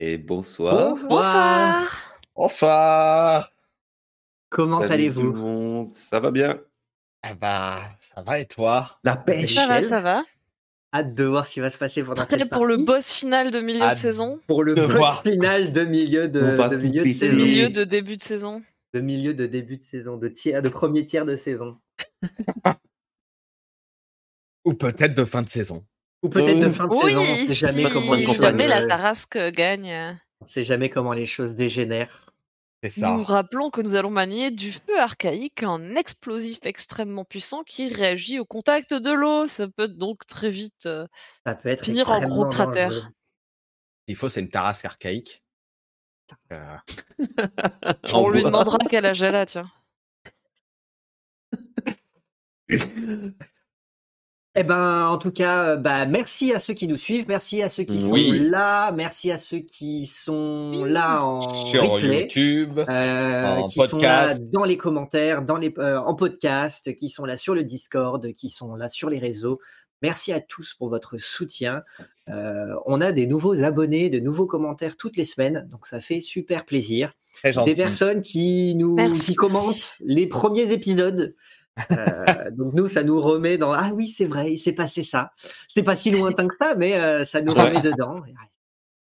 Et bonsoir. Bonsoir. Bonsoir. Comment allez-vous. Ça va bien? Ah bah, ça va et toi? La pêche. Ça va, ça va. Hâte de voir ce qui va se passer pendant Prêt cette pour le boss final de milieu de saison? Pour le de boss voir. final de milieu de, milieu de saison. Milieu de début de saison. De milieu de début de saison, de tiers, de premier tiers de saison. Ou peut-être de fin de saison. Ou peut-être de Euh, fin de Oui, saison, on sait jamais si comment les choses. jamais la euh, Tarasque gagne. On sait jamais comment les choses dégénèrent. C'est ça. Nous rappelons que nous allons manier du feu archaïque, un explosif extrêmement puissant qui réagit au contact de l'eau. Ça peut donc très vite. euh, Ça peut être Finir en gros cratère. dangereux. Il faut, c'est une tarasque archaïque. Euh, On lui demandera quel âge elle a, tiens. Eh ben, en tout cas, euh, bah, merci à ceux qui nous suivent, merci à ceux qui sont Oui. là, merci à ceux qui sont là en sur replay. YouTube. Euh, En qui sont là podcast. dans les commentaires, dans les, euh, en podcast, qui sont là sur le Discord, qui sont là sur les réseaux. Merci à tous pour votre soutien. Euh, on a des nouveaux abonnés, de nouveaux commentaires toutes les semaines, donc ça fait super plaisir. Très gentil. Des personnes qui nous qui commentent les premiers épisodes. Euh, donc nous, ça nous remet dans ah oui c'est vrai, il s'est passé ça. C'est pas si lointain que ça, mais euh, ça nous remet dedans.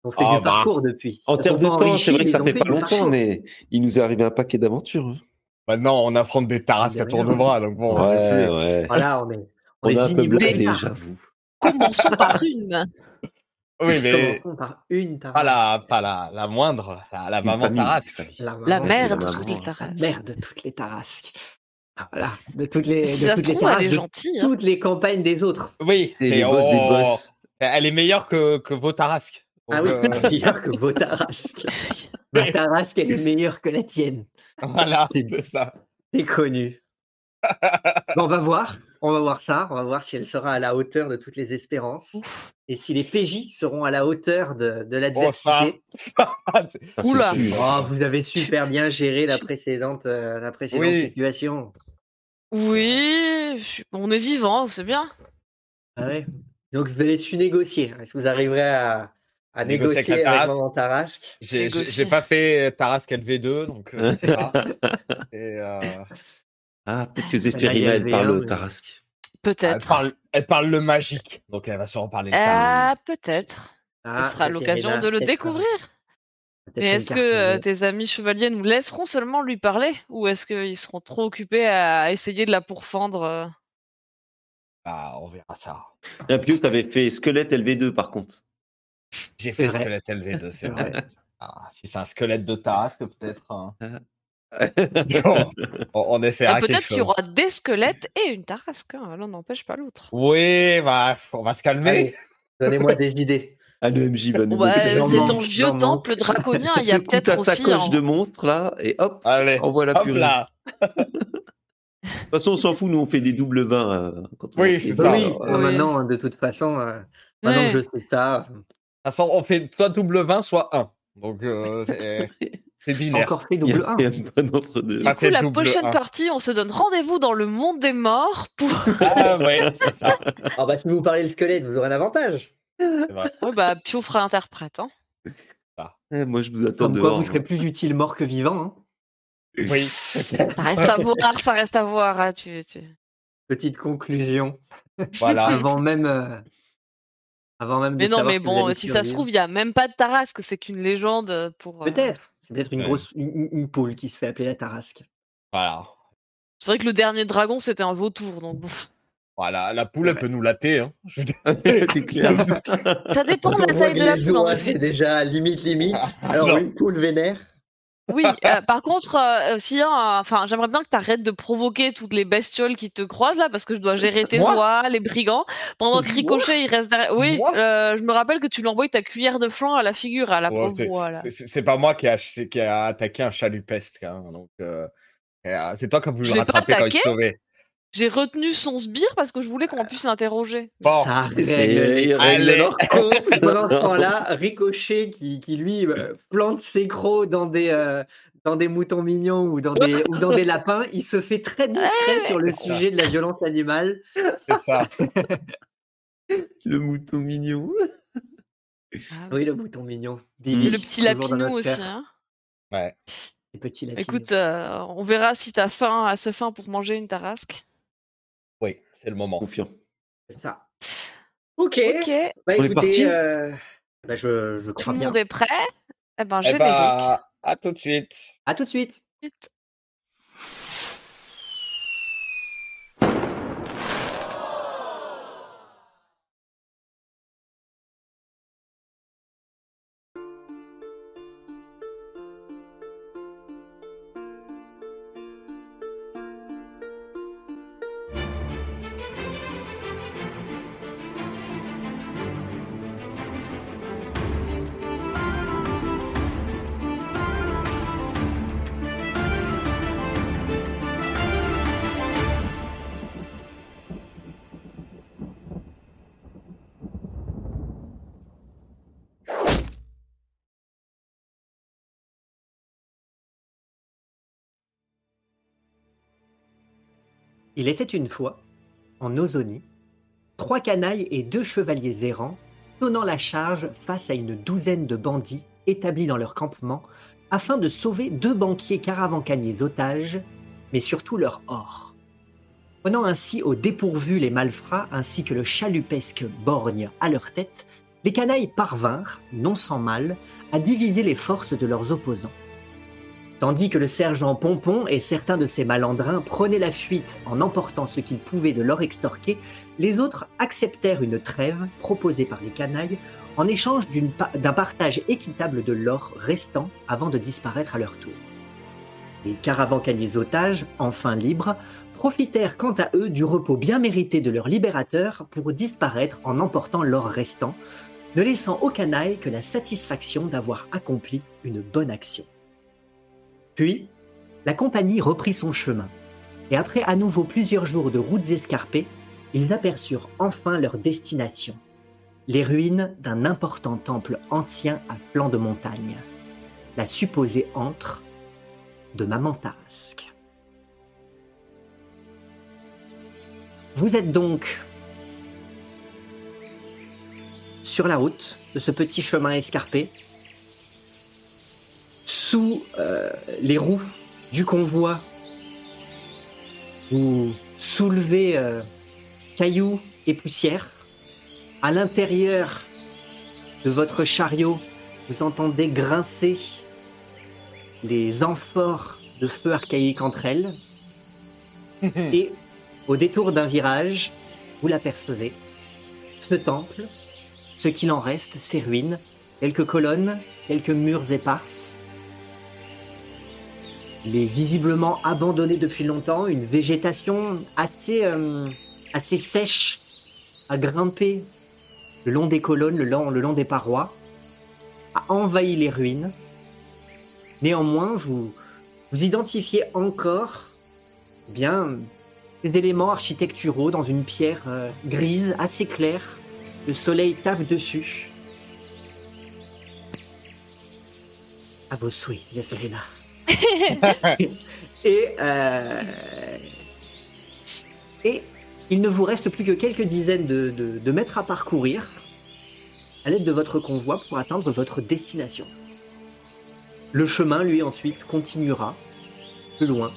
On fait Ah du bah. parcours depuis. En termes de temps, c'est vrai que ça fait pas longtemps, mais il nous est arrivé un paquet d'aventures. hein. Maintenant, on affronte des tarasques à tour de bras. Donc bon, Ouais, ouais. Voilà, on est on, On est a un 10 peu blagué, j'avoue. Commençons par une. oui, mais Commençons par une Tarasque. pas la, pas la, la moindre, la, maman famille, tarasque. une famille. La, La maman, mère c'est de la toutes maman. les Tarasques. La mère de toutes les Tarasques. Ah, Voilà, de toutes les, de toutes les est de hein. toutes les campagnes des autres. Oui, C'est les boss des oh, boss. Elle est meilleure que, que vos tarasques. Ah oui, euh, meilleure que vos Tarasques. Tarasque, elle est meilleure que la tienne. voilà, C'est- ça. C'est connu. Bon, on va voir. On va voir ça. On va voir si elle sera à la hauteur de toutes les espérances. Et si les PJ seront à la hauteur de, de Oh, ça, l'adversité. ça, Ça, c'est Oula. sûr. Oh, vous avez super bien géré la précédente, euh, la précédente Oui. situation. Oui, je- on est vivant, c'est bien. Ah ouais. Donc vous avez su négocier. Est-ce que vous arriverez à, à Négocier négocier avec la avec Tarasque. Maman Tarasque? J'ai pas fait Tarasque LV2, donc euh, je sais pas. Et, euh, Ah, peut-être que Zéphirina, elle parle au mais- Tarasque. elle, Peut-être. parle, elle parle le magique, donc elle va sûrement parler. Ah, peut-être. Ah, Ce sera l'occasion de le découvrir. Mais est-ce que euh, tes amis chevaliers nous laisseront seulement lui parler Ou est-ce qu'ils seront trop occupés à essayer de la pourfendre euh? Ah, on verra ça. Un Pio, t'avais fait squelette LV2 par contre. J'ai fait vrai. squelette LV2, c'est C'est vrai. Ah, si c'est un squelette de Tarasque, peut-être. hein. Bon, on, on Ah, essaiera quelque Peut-être qu'il y aura des squelettes et une tarasque. hein, L'un n'empêche pas l'autre. Oui, bah, on va se calmer. Allez, donnez-moi des idées. Ah, le MJ va nous Bon, bah, mettre j'en c'est ton vieux temple draconien. Il y a peut-être ta aussi. sacoche un- de monstre là et hop, Allez, envoie la hop purée. là. De toute façon, on s'en fout, nous on fait des doubles vins euh, quand on Oui, c'est ça. oui, alors, euh, Oui. maintenant, de toute façon, euh, maintenant Ouais. que je sais ça, façon, on fait soit double 20, soit 1. Donc, euh, c'est binaire. encore fait double 1. il y a pas d'entre deux. Pas Du coup, la prochaine un. partie, on se donne rendez-vous dans le monde des morts pour. Ah, ouais, c'est ça. Ah bah si vous parlez le squelette, vous aurez un avantage. Ouais, bah, Pio fera interprète. Hein. Eh, moi, je vous attends Comme quoi, vous serez plus utile mort que vivant. hein. Oui. Ça reste à voir, ça reste à voir. hein, tu, tu- Petite conclusion. Voilà. Avant même, euh, avant même de Mais non, savoir mais vous bon, allez si ça se survivre. trouve, il n'y a même pas de Tarasque, c'est qu'une légende pour. euh, Peut-être. C'est peut-être une Ouais. grosse une, une- une poule qui se fait appeler la Tarasque. Voilà. C'est vrai que le dernier dragon, c'était un vautour, donc bon. Voilà, la poule, elle peut nous latter. Hein. C'est clair. Ça dépend de la taille de la poule, en déjà limite limite. Ah, Alors non. une poule vénère. Oui, euh, par contre, euh, a un- enfin, j'aimerais bien que tu arrêtes de provoquer toutes les bestioles qui te croisent là, parce que je dois gérer tes Moi? oies, les brigands, pendant que Ricochet il reste derrière. Oui, euh, je me rappelle que tu lui envoies ta cuillère de flanc à la figure, à la Ouais, pauvre c'est- pas moi qui a, qui a attaqué un chalupesque. Hein, donc, euh, euh, c'est toi qui as voulu le rattraper quand il se sauvait. J'ai retenu son sbire parce que je voulais qu'on puisse l'interroger. Bon, Ça C'est- règle Allez. leur compte. Pendant ce temps-là, Ricochet qui, qui lui euh, plante ses crocs dans des, euh, dans des moutons mignons ou dans des, ou dans des lapins, il se fait très discret sur le sujet de la violence animale. c'est ça. Le mouton mignon. Ah Oui, le bouton mignon. Et Billy, le petit lapinou aussi. Hein. Ouais. Les petits lapinous. Écoute, euh, on verra si t'as faim, assez faim pour manger une tarasque. Oui, c'est le moment. Confiant. C'est ça. Ok. Ok, Bah, On est écoutez, parti? euh, bah, je, je tout crois le bien. monde est prêt? Eh ben, Eh générique. bah, à tout de suite. À tout de suite. Il était une fois, en Ozonie, trois canailles et deux chevaliers errants donnant la charge face à une douzaine de bandits établis dans leur campement afin de sauver deux banquiers caravancaniers otages, mais surtout leur or. Prenant ainsi au dépourvu les malfrats ainsi que le chalupesque borgne à leur tête, les canailles parvinrent, non sans mal, à diviser les forces de leurs opposants. Tandis que le sergent Pompon et certains de ses malandrins prenaient la fuite en emportant ce qu'ils pouvaient de l'or extorqué, les autres acceptèrent une trêve proposée par les canailles en échange d'un partage équitable de l'or restant avant de disparaître à leur tour. Les caravancaniers otages, enfin libres, profitèrent quant à eux du repos bien mérité de leur libérateur pour disparaître en emportant l'or restant, ne laissant aux canailles que la satisfaction d'avoir accompli une bonne action. Puis, la compagnie reprit son chemin, et après à nouveau plusieurs jours de routes escarpées, ils aperçurent enfin leur destination, les ruines d'un important temple ancien à flanc de montagne, la supposée antre de Maman Tarasque. Vous êtes donc sur la route de ce petit chemin escarpé, sous euh, les roues du convoi, vous soulevez euh, cailloux et poussière. À l'intérieur de votre chariot, vous entendez grincer les amphores de feu archaïque entre elles. Et au détour d'un virage, vous l'apercevez. Ce temple, ce qu'il en reste, ses ruines, quelques colonnes, quelques murs éparses. Il est visiblement abandonné depuis longtemps, une végétation assez, euh, sèche a grimpé le long des colonnes, le long, des parois, a envahi les ruines. Néanmoins, vous, vous identifiez encore bien des éléments architecturaux dans une pierre euh, grise assez claire. Le soleil tape dessus. À vos souhaits, là. et, euh, et il ne vous reste plus que quelques dizaines de, mètres à parcourir à l'aide de votre convoi pour atteindre votre destination. Le chemin, lui, ensuite, continuera plus loin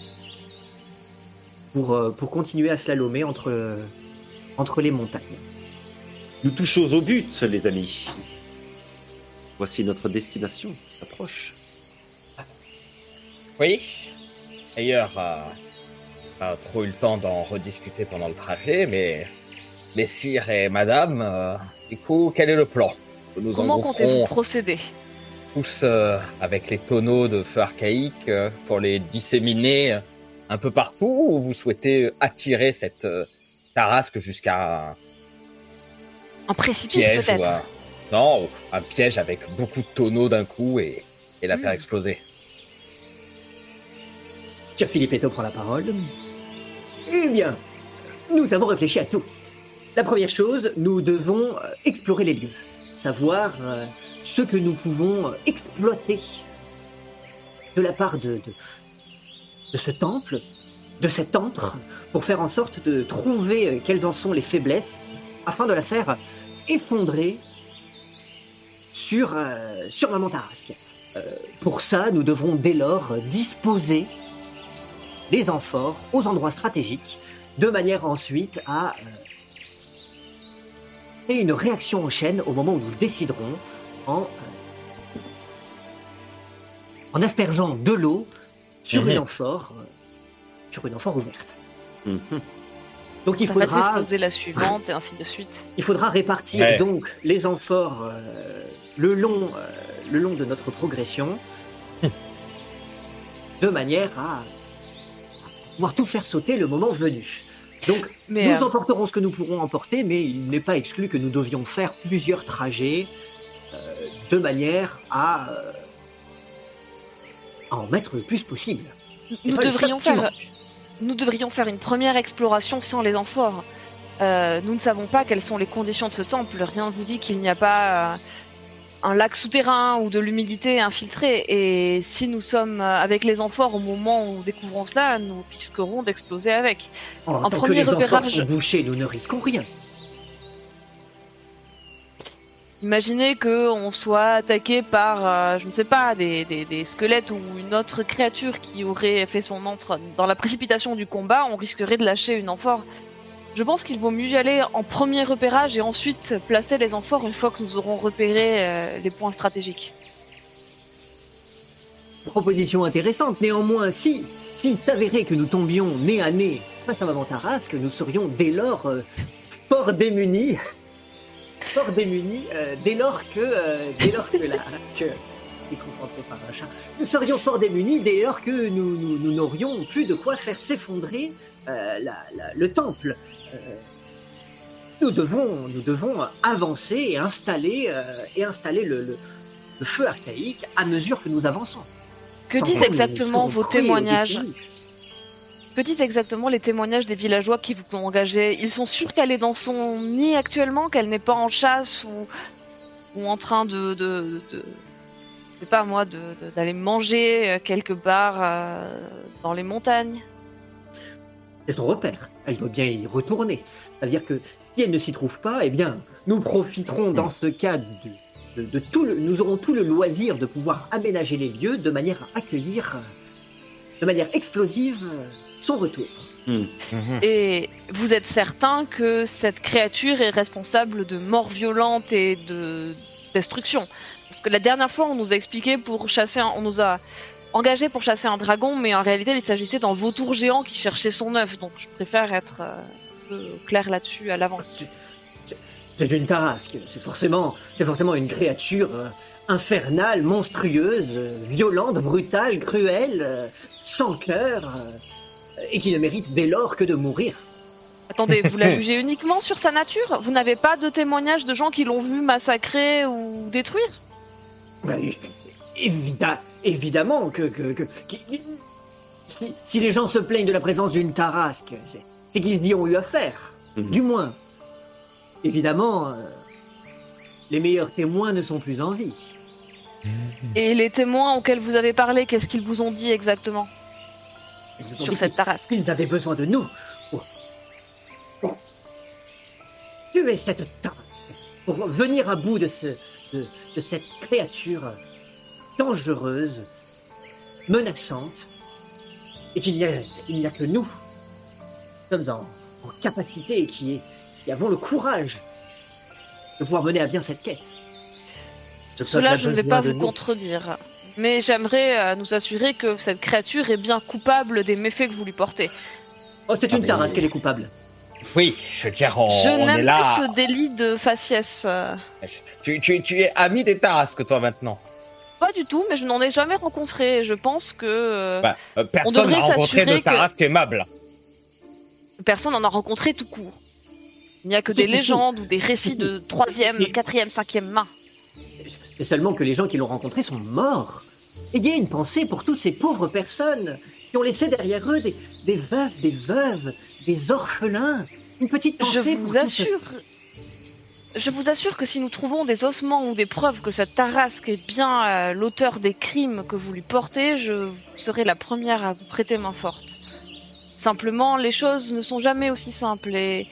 pour, euh, continuer à slalomer entre, entre les montagnes. Nous touchons au but, les amis. Voici notre destination qui s'approche. Oui. D'ailleurs, euh, pas trop eu le temps d'en rediscuter pendant le trajet, mais messire et madame, euh, du coup, quel est le plan Nous Comment comptez-vous procéder? Tous euh, avec les tonneaux de feu archaïque euh, pour les disséminer un peu partout ou vous souhaitez attirer cette tarasque jusqu'à un Un précipice peut-être un... Non, un piège avec beaucoup de tonneaux d'un coup et, et la faire exploser. Sir Filippetto prend la parole. Eh bien, nous avons réfléchi à tout. La première chose, nous devons euh, explorer les lieux, savoir euh, ce que nous pouvons euh, exploiter de la part de, ce temple, de cet antre, pour faire en sorte de trouver quelles en sont les faiblesses, afin de la faire effondrer sur, sur Maman Tarasque. Euh, pour ça, nous devrons dès lors disposer les amphores aux endroits stratégiques, de manière ensuite à euh, créer une réaction en chaîne au moment où nous déciderons en, euh, en aspergeant de l'eau sur Mhm. une amphore, euh, sur une amphore ouverte. Mhm. Donc il Ça faudra, la suivante et ainsi de suite. il faudra répartir Ouais. donc les amphores euh, le, long, euh, le long de notre progression de manière à pouvoir tout faire sauter le moment venu. Donc Mais nous euh, emporterons ce que nous pourrons emporter, mais il n'est pas exclu que nous devions faire plusieurs trajets euh, de manière à, euh, à en mettre le plus possible. Nous devrions faire nous devrions faire une première exploration sans les amphores. Nous ne savons pas quelles sont les conditions de ce temple. Rien ne vous dit qu'il n'y a pas un lac souterrain ou de l'humidité infiltrée. Et si nous sommes avec les amphores au moment où nous découvrons cela, nous risquerons d'exploser avec. En un tant que premier les amphores repérage- sont bouchés, nous ne risquons rien. Imaginez que on soit attaqué par, euh, je ne sais pas, des, des, des squelettes ou une autre créature qui aurait fait son entre dans la précipitation du combat, on risquerait de lâcher une amphore. Je pense qu'il vaut mieux y aller en premier repérage et ensuite placer les amphores une fois que nous aurons repéré euh, les points stratégiques. Proposition intéressante. Néanmoins, si s'il s'avérait que nous tombions nez à nez face à Maman Tarasque, nous serions dès lors euh, fort démunis. fort démunis, euh, dès lors que, dès lors que la, que, déconcentré par un nous serions fort démunis dès lors que nous, n'aurions plus de quoi faire s'effondrer le temple. Euh, nous devons, nous devons avancer et installer, euh, et installer le, le- le feu archaïque à mesure que nous avançons. Que Sans disent exactement vos témoignages. Que disent exactement les témoignages des villageois qui vous ont engagé Ils sont sûrs qu'elle est dans son nid actuellement, qu'elle n'est pas en chasse ou, ou en train de, de, de- je sais pas moi, d'aller manger euh, quelque part euh, dans les montagnes? C'est son repère. Elle doit bien y retourner. C'est-à-dire que si elle ne s'y trouve pas, eh bien, nous profiterons dans ce cas de, de- de tout le, nous aurons tout le loisir de pouvoir aménager les lieux de manière à accueillir, de manière explosive, son retour. Mhm. Et vous êtes certain que cette créature est responsable de morts violentes et de destruction? Parce que la dernière fois, on nous a expliqué pour chasser, un- on nous a engagé pour chasser un dragon, mais en réalité, il s'agissait d'un vautour géant qui cherchait son œuf. Donc, je préfère être euh, clair là-dessus à l'avance. C'est une tarasque. C'est forcément, c'est forcément une créature euh, infernale, monstrueuse, euh, violente, brutale, cruelle, sans cœur, et qui ne mérite dès lors que de mourir. Attendez, vous la jugez uniquement sur sa nature? Vous n'avez pas de témoignages de gens qui l'ont vu massacrer ou détruire? Ben, évida- évidemment que, que- que- si, si les gens se plaignent de la présence d'une tarasque, c'est, c'est qu'ils y ont eu affaire. Mhm. Du moins. Évidemment, euh, les meilleurs témoins ne sont plus en vie. Et les témoins auxquels vous avez parlé, qu'est-ce qu'ils vous ont dit exactement Ils ont sur dit cette tarasque qu'ils avaient besoin de nous pour, pour tuer cette tarasque, pour venir à bout de, ce, de, de cette créature dangereuse, menaçante, et qu'il n'y a, il n'y a que nous qui sommes en, en capacité et qui, est- qui avons le courage de pouvoir mener à bien cette quête. Cela, je ne vais pas vous nous. contredire. Mais j'aimerais euh, nous assurer que cette créature est bien coupable des méfaits que vous lui portez. Oh, c'est Ah, une mais- tarasque, elle est coupable. Oui, je veux dire, on, je on est n'aime là. pas ce délit de faciès. Tu, tu, tu es ami des Tarasques, toi, maintenant. Pas du tout, mais je n'en ai jamais rencontré. Je pense que euh, Bah, euh, personne devrait n'a rencontré de s'assurer que- Tarasque aimable. personne n'en a rencontré tout court. Il n'y a que des fou. légendes ou des récits de troisième, Et- quatrième, cinquième main. C'est seulement que les gens qui l'ont rencontré sont morts. Ayez une pensée pour toutes ces pauvres personnes qui ont laissé derrière eux des, des veuves, des veuves, des orphelins. Une petite Je pensée vous pour toutes- assure. Je vous assure que si nous trouvons des ossements ou des preuves que cette Tarasque est bien euh, l'auteur des crimes que vous lui portez, je serai la première à vous prêter main forte. Simplement, les choses ne sont jamais aussi simples et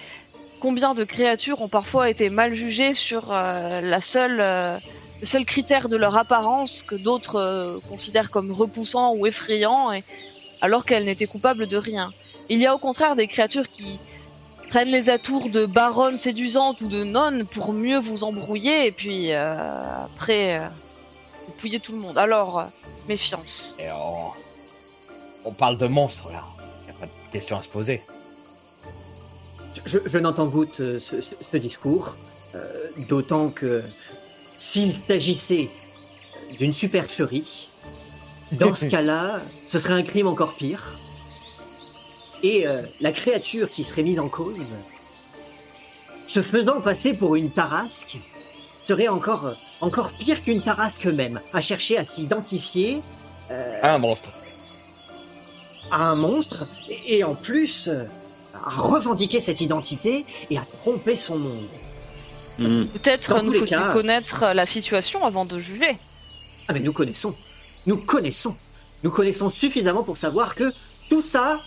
combien de créatures ont parfois été mal jugées sur euh, la seule euh, le seul critère de leur apparence que d'autres considèrent comme repoussant ou effrayant, alors qu'elles n'étaient coupables de rien. Il y a au contraire des créatures qui prennent les atours de baronnes séduisantes ou de nonnes pour mieux vous embrouiller, et puis euh, après, euh, vous pouillez tout le monde. Alors, euh, méfiance. Et on... on parle de monstres là. Y a pas de question à se poser. Je, je n'entends goutte euh, ce, ce- ce discours, euh, d'autant que s'il s'agissait d'une supercherie, dans ce cas-là, ce serait un crime encore pire. Et euh, la créature qui serait mise en cause, se faisant passer pour une tarasque, serait encore, encore pire qu'une tarasque même, à chercher à s'identifier euh, Un monstre. à un monstre, et, et en plus euh, à revendiquer cette identité et à tromper son monde. Hmm. Peut-être nous faut-il cas- connaître la situation avant de juger. Ah mais nous connaissons, nous connaissons, nous connaissons suffisamment pour savoir que tout ça,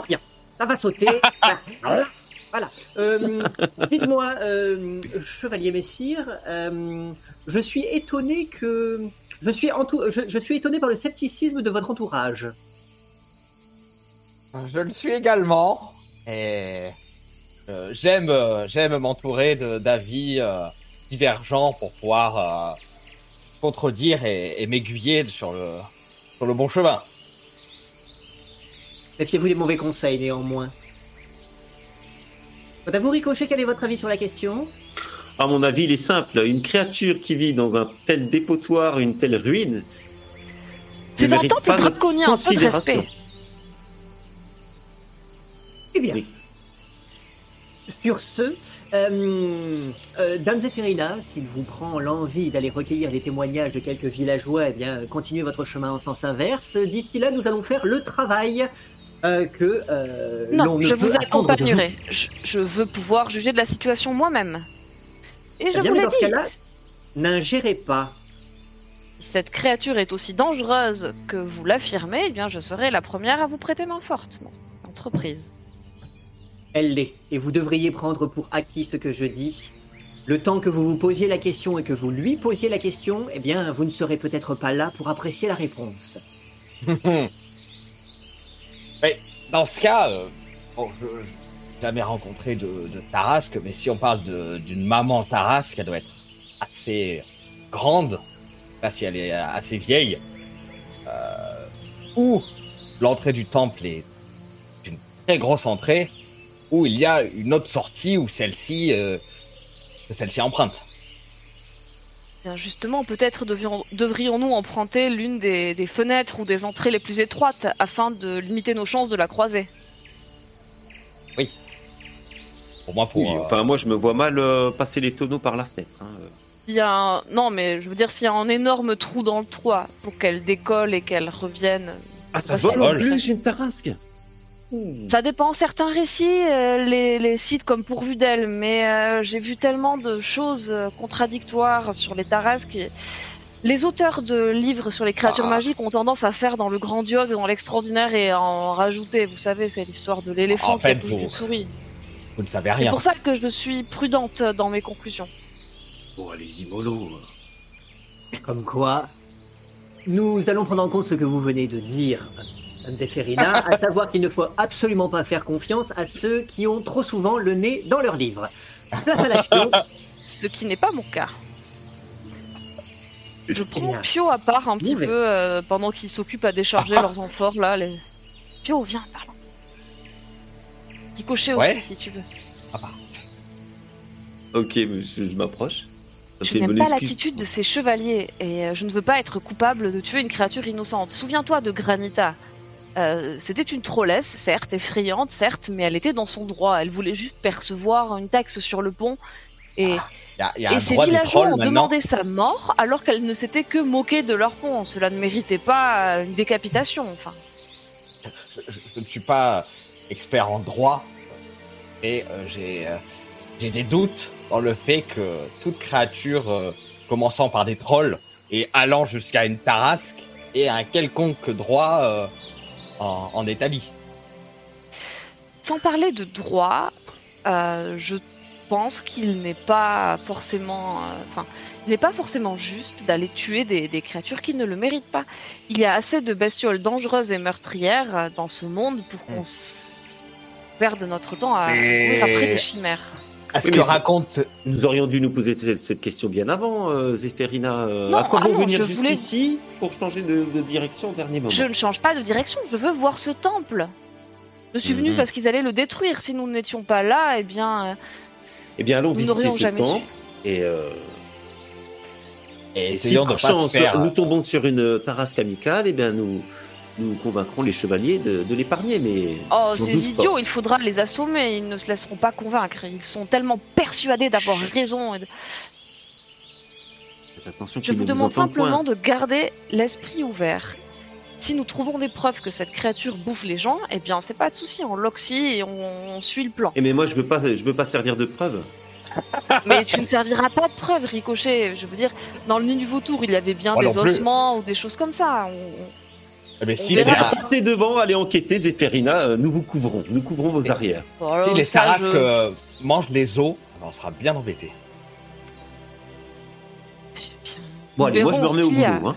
plus rien, ça va sauter. voilà. Voilà. Euh, Dites-moi, euh, chevalier messire, euh, je suis étonné que je suis, entou- je, je suis étonné par le scepticisme de votre entourage. Je le suis également. Et euh, j'aime, euh, j'aime m'entourer d'avis euh, divergents pour pouvoir euh, contredire et, et m'aiguiller sur le, sur le bon chemin. Méfiez-vous des mauvais conseils néanmoins. Quant à vous, Ricochet, quel est votre avis sur la question À mon avis, il est simple. Une créature qui vit dans un tel dépotoir, une telle ruine, C'est ne un temple draconien, un peu de respect. Eh bien, Oui. sur ce, euh, euh, Dame s'il vous prend l'envie d'aller recueillir les témoignages de quelques villageois, eh bien, continuez votre chemin en sens inverse. D'ici là, nous allons faire le travail euh, que euh, l'on Non, ne je vous accompagnerai. Je, je veux pouvoir juger de la situation moi-même. Et je Eh bien, vous mais l'ai dans ce dit. N'ingérez pas. si cette créature est aussi dangereuse que vous l'affirmez, eh bien je serai la première à vous prêter main forte dans cette entreprise. Elle l'est, et vous devriez prendre pour acquis ce que je dis. Le temps que vous vous posiez la question et que vous lui posiez la question, eh bien, vous ne serez peut-être pas là pour apprécier la réponse. Mais dans ce cas, euh, je n'ai jamais rencontré de, tarasque, mais si on parle d'une maman tarasque, elle doit être assez grande, pas si elle est assez vieille, euh, ou l'entrée du temple est une très grosse entrée, où il y a une autre sortie où celle-ci, euh, celle-ci emprunte. Bien justement, peut-être devrions-nous emprunter l'une des, des fenêtres ou des entrées les plus étroites afin de limiter nos chances de la croiser? Pour moi, pour Oui, euh, enfin, moi, je me vois mal euh, passer les tonneaux par la fenêtre. hein. S'il y a un... Non, mais je veux dire, s'il y a un énorme trou dans le toit pour qu'elle décolle et qu'elle revienne. Ah, ça vole en plus, une tarasque Ouh. Ça dépend, certains récits euh, les, les citent comme pourvus d'elle, mais euh, j'ai vu tellement de choses euh, contradictoires sur les tarasques. et- Les auteurs de livres sur les créatures Ah. magiques ont tendance à faire dans le grandiose et dans l'extraordinaire et à en rajouter. Vous savez, c'est l'histoire de l'éléphant En qui fait, vous- d'une souris. vous ne savez C'est rien. pour ça que je suis prudente dans mes conclusions. Bon, allez-y, mollo. Comme quoi, nous allons prendre en compte ce que vous venez de dire, À savoir qu'il ne faut absolument pas faire confiance à ceux qui ont trop souvent le nez dans leurs livres. Place à l'action. Ce qui n'est pas mon cas. Je prends bien. Pio à part un petit Oui, peu euh, pendant qu'ils s'occupent à décharger leurs amphores là. Les... Pio, viens, parlons. Ricochet Ouais. aussi si tu veux. Ah bah. Ok, je, m'approche. Je n'aime pas l'attitude de ces chevaliers et euh, je ne veux pas être coupable de tuer une créature innocente. Souviens-toi de Granita. Euh, C'était une trollesse, certes, effrayante, certes, mais elle était dans son droit. Elle voulait juste percevoir une taxe sur le pont. Et, Il y a, a et villageois ont demandé sa mort alors qu'elle ne s'était que moquée de leur pont. Cela ne méritait pas une décapitation. Enfin, je, je- je ne suis pas expert en droit, et euh, j'ai euh, j'ai des doutes dans le fait que toute créature commençant par des trolls et allant jusqu'à une tarasque ait un quelconque droit en, en établi. sans parler de droit, euh, je pense qu'il n'est pas forcément, euh, enfin, il n'est pas forcément juste d'aller tuer des, des créatures qui ne le méritent pas. Il y a assez de bestioles dangereuses et meurtrières euh, dans ce monde pour qu'on s- perde notre temps à Mais- courir après des chimères. À ce Oui, que raconte. Nous aurions dû nous poser cette, cette question bien avant, euh, Zéphérina. euh, Non, à quoi ah bon non, venir voulais- jusqu'ici pour changer de, de direction au dernier moment Je ne change pas de direction, je veux voir ce temple. Je suis venu Mhm. parce qu'ils allaient le détruire. Si nous n'étions pas là, eh bien, euh, Eh bien, allons nous visiter n'aurions ce jamais su. temple. Et, euh, Et et si essayons de par chance nous tombons sur une tarasque amicale, eh bien, nous, nous convaincrons les chevaliers de, de l'épargner. Mais Oh, ces idiots, il faudra les assommer, ils ne se laisseront pas convaincre. Ils sont tellement persuadés d'avoir raison. et de- attention Je vous demande point. simplement de garder l'esprit ouvert. Si nous trouvons des preuves que cette créature bouffe les gens, eh bien, c'est pas de souci, on l'oxy et on, on suit le plan. Eh mais moi, je veux pas, je veux pas servir de preuve. Mais tu ne serviras pas de preuve, Ricochet. Je veux dire, dans le nid du vautour, il y avait bien Moi des plus. ossements ou des choses comme ça. On- Mais si on les, verra. Taras- Partez devant, allez enquêter, Zéphérina. euh, nous vous couvrons. Nous couvrons vos arrières. Bon, alors, si les ça, Tarasques je- euh, mangent les os, on sera bien embêtés. Bon, allez, moi, je me verrons remets ce au qu'il y a. boulot. Hein.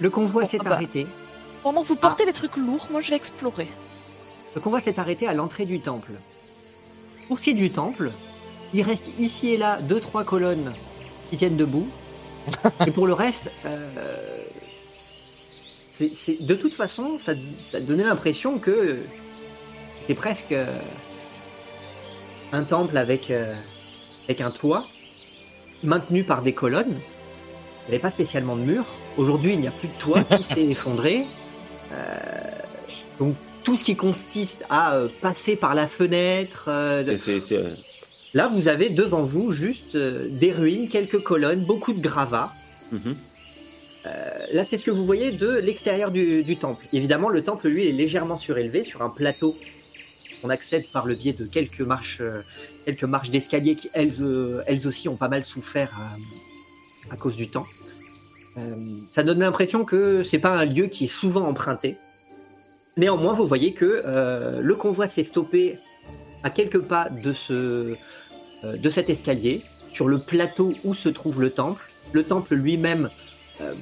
Le convoi s'est bah. arrêté. Pendant que vous portez les trucs lourds, moi je vais explorer. Le convoi s'est arrêté à l'entrée du temple. Pour ce qui est du temple, il reste ici et là deux trois colonnes qui tiennent debout. et pour le reste, euh, c'est- de toute façon, ça, ça donnait l'impression que c'est presque euh, un temple avec, euh, avec un toit maintenu par des colonnes. Il n'y avait pas spécialement de mur. Aujourd'hui, il n'y a plus de toit, tout s'est effondré. Euh, donc tout ce qui consiste à euh, passer par la fenêtre. de- Là, vous avez devant vous juste des ruines, quelques colonnes, beaucoup de gravats. mhm. Là, c'est ce que vous voyez de l'extérieur du, temple. Évidemment, le temple, lui, est légèrement surélevé sur un plateau. On accède par le biais de quelques marches, euh, quelques marches d'escalier qui, elles, euh, elles aussi, ont pas mal souffert à, cause du temps. Euh, ça donne l'impression que c'est pas un lieu qui est souvent emprunté. Néanmoins, vous voyez que euh, le convoi s'est stoppé à quelques pas de, ce, euh, de cet escalier, sur le plateau où se trouve le temple. Le temple lui-même euh,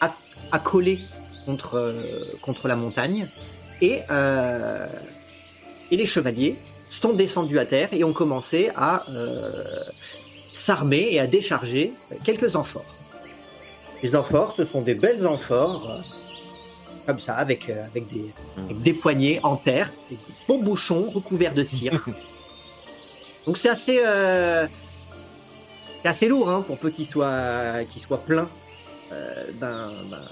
a, a collé contre, euh, contre la montagne. Et, euh, et les chevaliers sont descendus à terre et ont commencé à s'armer et à décharger quelques amphores. Les amphores, ce sont des belles amphores, comme ça, avec, euh, avec, des, avec des poignées en terre, des beaux bouchons recouverts de cire. Donc c'est assez, euh, assez lourd hein, pour peu qu'il soit, qu'il soit plein d'un d'un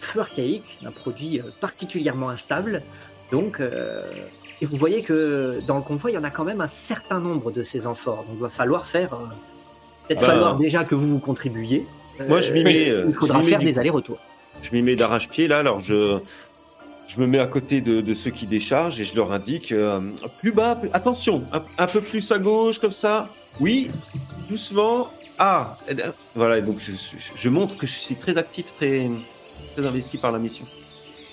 feu archaïque, d'un produit euh, particulièrement instable. Donc, euh, et vous voyez que dans le convoi, il y en a quand même un certain nombre de ces amphores. Donc il va falloir faire, euh, peut-être Bah, falloir déjà que vous contribuiez. Moi, je m'y Euh, mets, euh, Il faudra faire des allers-retours. Je m'y mets d'arrache-pied là, alors je, je me mets à côté de, de ceux qui déchargent et je leur indique euh, plus bas, plus- attention, un, un peu plus à gauche comme ça. Oui, doucement. Ah, eh bien, voilà, et donc je, je, je montre que je suis très actif, très, très investi par la mission.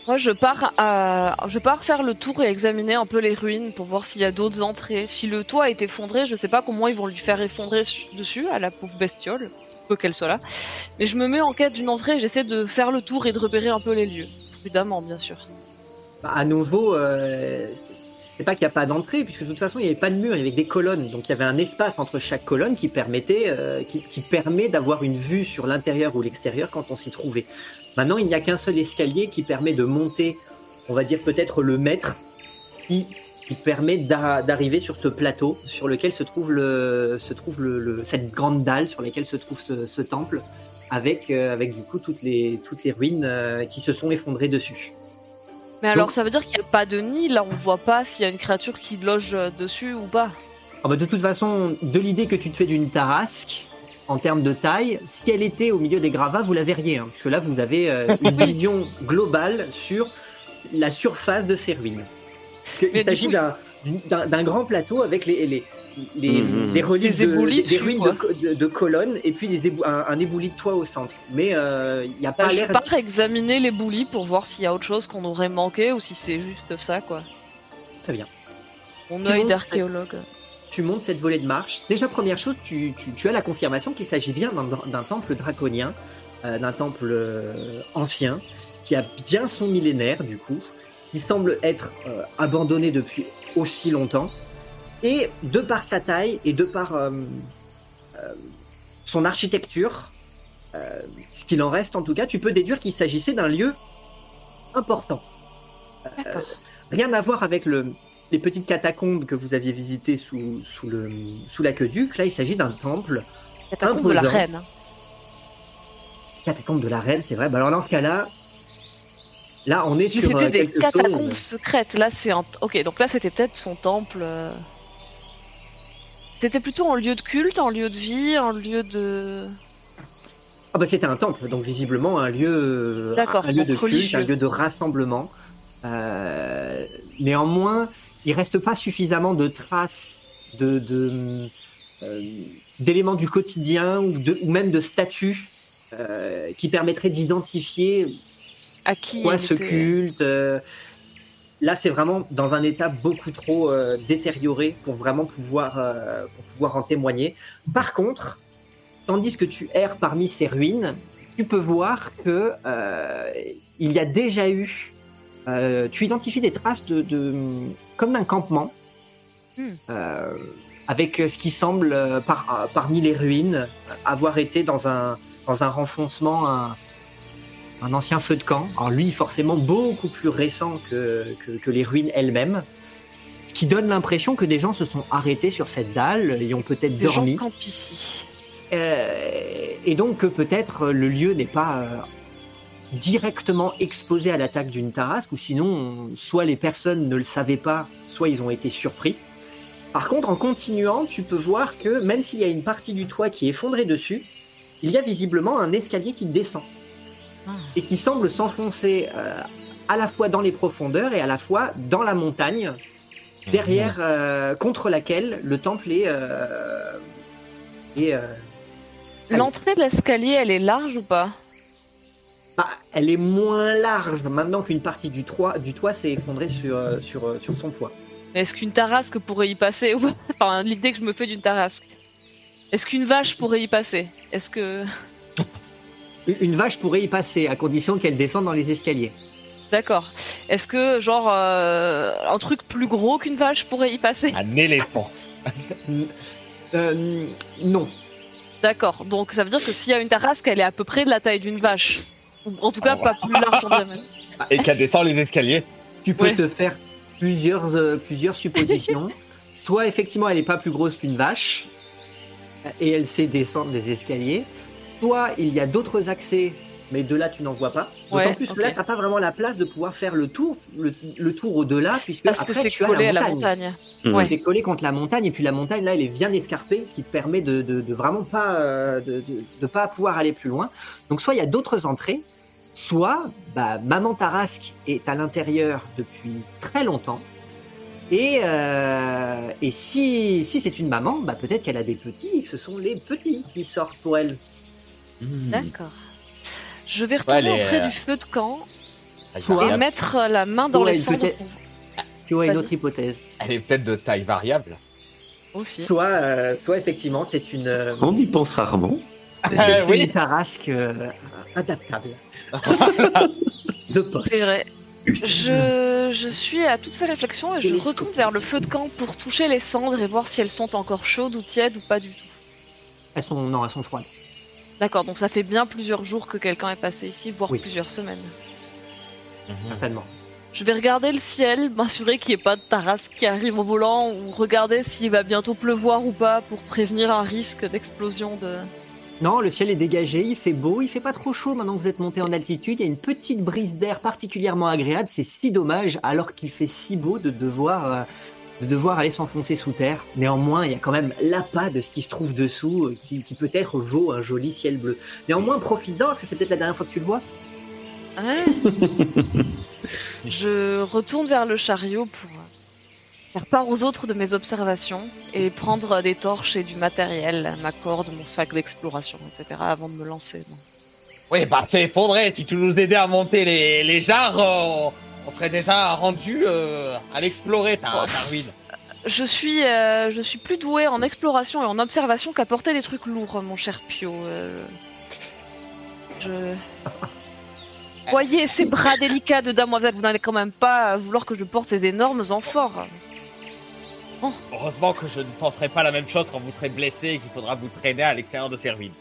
Moi, je pars, à... je pars faire le tour et examiner un peu les ruines pour voir s'il y a d'autres entrées. Si le toit est effondré, je sais pas comment ils vont lui faire effondrer su- dessus à la pauvre bestiole, peu qu'elle soit là. Mais je me mets en quête d'une entrée et j'essaie de faire le tour et de repérer un peu les lieux. Prudemment, bien sûr. Bah, à nouveau, euh, c'est pas qu'il n'y a pas d'entrée, puisque de toute façon, il n'y avait pas de mur, il y avait des colonnes. Donc il y avait un espace entre chaque colonne qui permettait, euh, qui, permet d'avoir une vue sur l'intérieur ou l'extérieur quand on s'y trouvait. Maintenant, il n'y a qu'un seul escalier qui permet de monter, on va dire peut-être le mètre, qui, permet d'a- d'arriver sur ce plateau sur lequel se trouve, le, se trouve le, cette grande dalle sur laquelle se trouve ce, ce temple, avec, euh, avec du coup toutes les, toutes les ruines euh, qui se sont effondrées dessus. Mais alors, Donc- ça veut dire qu'il n'y a pas de nid, là, on voit pas s'il y a une créature qui loge euh, dessus ou pas. Ah bah de toute façon, de l'idée que tu te fais d'une tarasque, en termes de taille, si elle était au milieu des gravats, vous la verriez, hein, puisque là vous avez euh, une vision globale sur la surface de ces ruines. Il s'agit d'un- d'un d'un grand plateau avec les, les, les- Mhm. des reliefs, Des de, des, ruines de, co- de- de colonnes et puis des ébou- un, un éboulis de toit au centre. Mais euh, il n'y a Bah, pas je l'air. pars examiner les boulis pour voir s'il y a autre chose qu'on aurait manqué ou si c'est juste ça, quoi. Très bien. Mon œil d'archéologue. tu montes cette volée de marche. Déjà, première chose, tu, tu- tu as la confirmation qu'il s'agit bien d'un d'un temple draconien, euh, d'un temple euh, ancien, qui a bien son millénaire, du coup, qui semble être euh, abandonné depuis aussi longtemps. Et de par sa taille et de par euh, euh, son architecture, euh, ce qu'il en reste en tout cas, tu peux déduire qu'il s'agissait d'un lieu important. Rien à voir avec le, les petites catacombes que vous aviez visitées sous, sous, le, sous l'aqueduc. Là, il s'agit d'un temple. Catacombe de la reine. Catacombe de la reine, c'est vrai. Bah alors, dans ce cas-là, là, on est sur c'était euh, des catacombes chose- secrètes. Là, c'est un. Ok, donc là, c'était peut-être son temple. euh. C'était plutôt en lieu de culte, en lieu de vie, en lieu de. Ah bah c'était un temple, donc visiblement un lieu, un lieu de culte, religieux. un lieu de rassemblement. Euh, néanmoins, il reste pas suffisamment de traces de, de, euh, d'éléments du quotidien ou, de, ou même de statues euh, qui permettraient d'identifier À qui quoi ce était- culte. Là, c'est vraiment dans un état beaucoup trop euh, détérioré pour vraiment pouvoir, euh, pour pouvoir en témoigner. Par contre, tandis que tu erres parmi ces ruines, tu peux voir que euh, il y a déjà eu. tu identifies des traces de, de comme d'un campement, Hmm. avec ce qui semble par- parmi les ruines avoir été dans un dans un renfoncement un, un ancien feu de camp. Alors lui, forcément beaucoup plus récent que, que, que les ruines elles-mêmes, qui donne l'impression que des gens se sont arrêtés sur cette dalle et ont peut-être Des gens dormi. campent ici. Euh, et donc que peut-être le lieu n'est pas euh, directement exposé à l'attaque d'une tarasque, ou sinon, soit les personnes ne le savaient pas, soit ils ont été surpris. Par contre, en continuant, tu peux voir que même s'il y a une partie du toit qui est effondrée dessus, il y a visiblement un escalier qui descend. Et qui semble s'enfoncer euh, à la fois dans les profondeurs et à la fois dans la montagne, derrière, euh, contre laquelle le temple est. euh, est, euh. L'entrée de l'escalier, elle est large ou pas? Bah, elle est moins large maintenant qu'une partie du toit, du toit s'est effondrée sur, sur, sur son poids. Mais Est-ce qu'une tarasque pourrait y passer Enfin, l'idée que je me fais d'une tarasque. Est-ce qu'une vache pourrait y passer? Est-ce que. Une- vache pourrait y passer à condition qu'elle descende dans les escaliers. D'accord. Est-ce que, genre, euh, un truc plus gros qu'une vache pourrait y passer? Un éléphant. Euh, non. D'accord. Donc ça veut dire que s'il y a une tarasque, elle est à peu près de la taille d'une vache. Ou en tout cas, Ah, pas plus large en diamètre. Et qu'elle descend les escaliers. Tu peux Ouais. te faire plusieurs, euh, plusieurs suppositions. Soit effectivement elle n'est pas plus grosse qu'une vache et elle sait descendre les escaliers. Soit il y a d'autres accès, mais de là tu n'en vois pas. D'autant Ouais, plus que là tu n'as pas vraiment la place de pouvoir faire le tour, le, le tour au-delà, puisque Parce après tu as collé la à la montagne. montagne. Mhm. Ouais. T'es collé contre la montagne et puis la montagne là elle est bien escarpée, ce qui te permet de, de, de vraiment pas euh, de, de, de pas pouvoir aller plus loin. Donc soit il y a d'autres entrées, soit bah, maman Tarasque est à l'intérieur depuis très longtemps. Et, euh, et si, si c'est une maman, bah, peut-être qu'elle a des petits et que ce sont les petits qui sortent pour elle. Hmm. D'accord. Je vais retourner auprès euh, du feu de camp Soit- et mettre la main dans les cendres Tu vois une autre hypothèse. Elle est peut-être de taille variable. aussi. Soit, euh, soit effectivement c'est une, euh, On y pense rarement. c'est Ah, une oui. Tarasque euh, adaptable. de poche. C'est vrai. Je, je suis à toutes ces réflexions et je retourne vers le feu de camp pour toucher les cendres et voir si elles sont encore chaudes ou tièdes ou pas du tout. Elles sont, non, elles sont froides. D'accord, donc ça fait bien plusieurs jours que quelqu'un est passé ici, voire Oui. plusieurs semaines. Certainement. Je vais regarder le ciel, m'assurer qu'il n'y ait pas de tarasque qui arrive au volant, ou regarder s'il va bientôt pleuvoir ou pas pour prévenir un risque d'explosion de... Non, le ciel est dégagé, il fait beau, il fait pas trop chaud maintenant que vous êtes monté en altitude. Il y a une petite brise d'air particulièrement agréable. C'est si dommage, alors qu'il fait si beau, de devoir, euh, de devoir aller s'enfoncer sous terre. Néanmoins, il y a quand même l'appât de ce qui se trouve dessous, euh, qui, qui peut-être vaut un joli ciel bleu. Néanmoins, profites-en, parce que c'est peut-être la dernière fois que tu le vois. Ouais. je retourne vers le chariot pour euh, faire part aux autres de mes observations et prendre des torches et du matériel, ma corde, mon sac d'exploration, etc. avant de me lancer. Oui, bah c'est effondré. Si tu nous aidais à monter les, les jarres, on serait déjà rendu euh, à l'explorer ta, ta ruine. Je suis, euh, je suis plus doué en exploration et en observation qu'à porter des trucs lourds, mon cher Pio. euh. Je. Voyez ces bras délicats de damoiselle, vous n'allez quand même pas vouloir que je porte ces énormes amphores. Heureusement que je ne penserai pas la même chose quand vous serez blessé et qu'il faudra vous traîner à l'extérieur de ces ruines.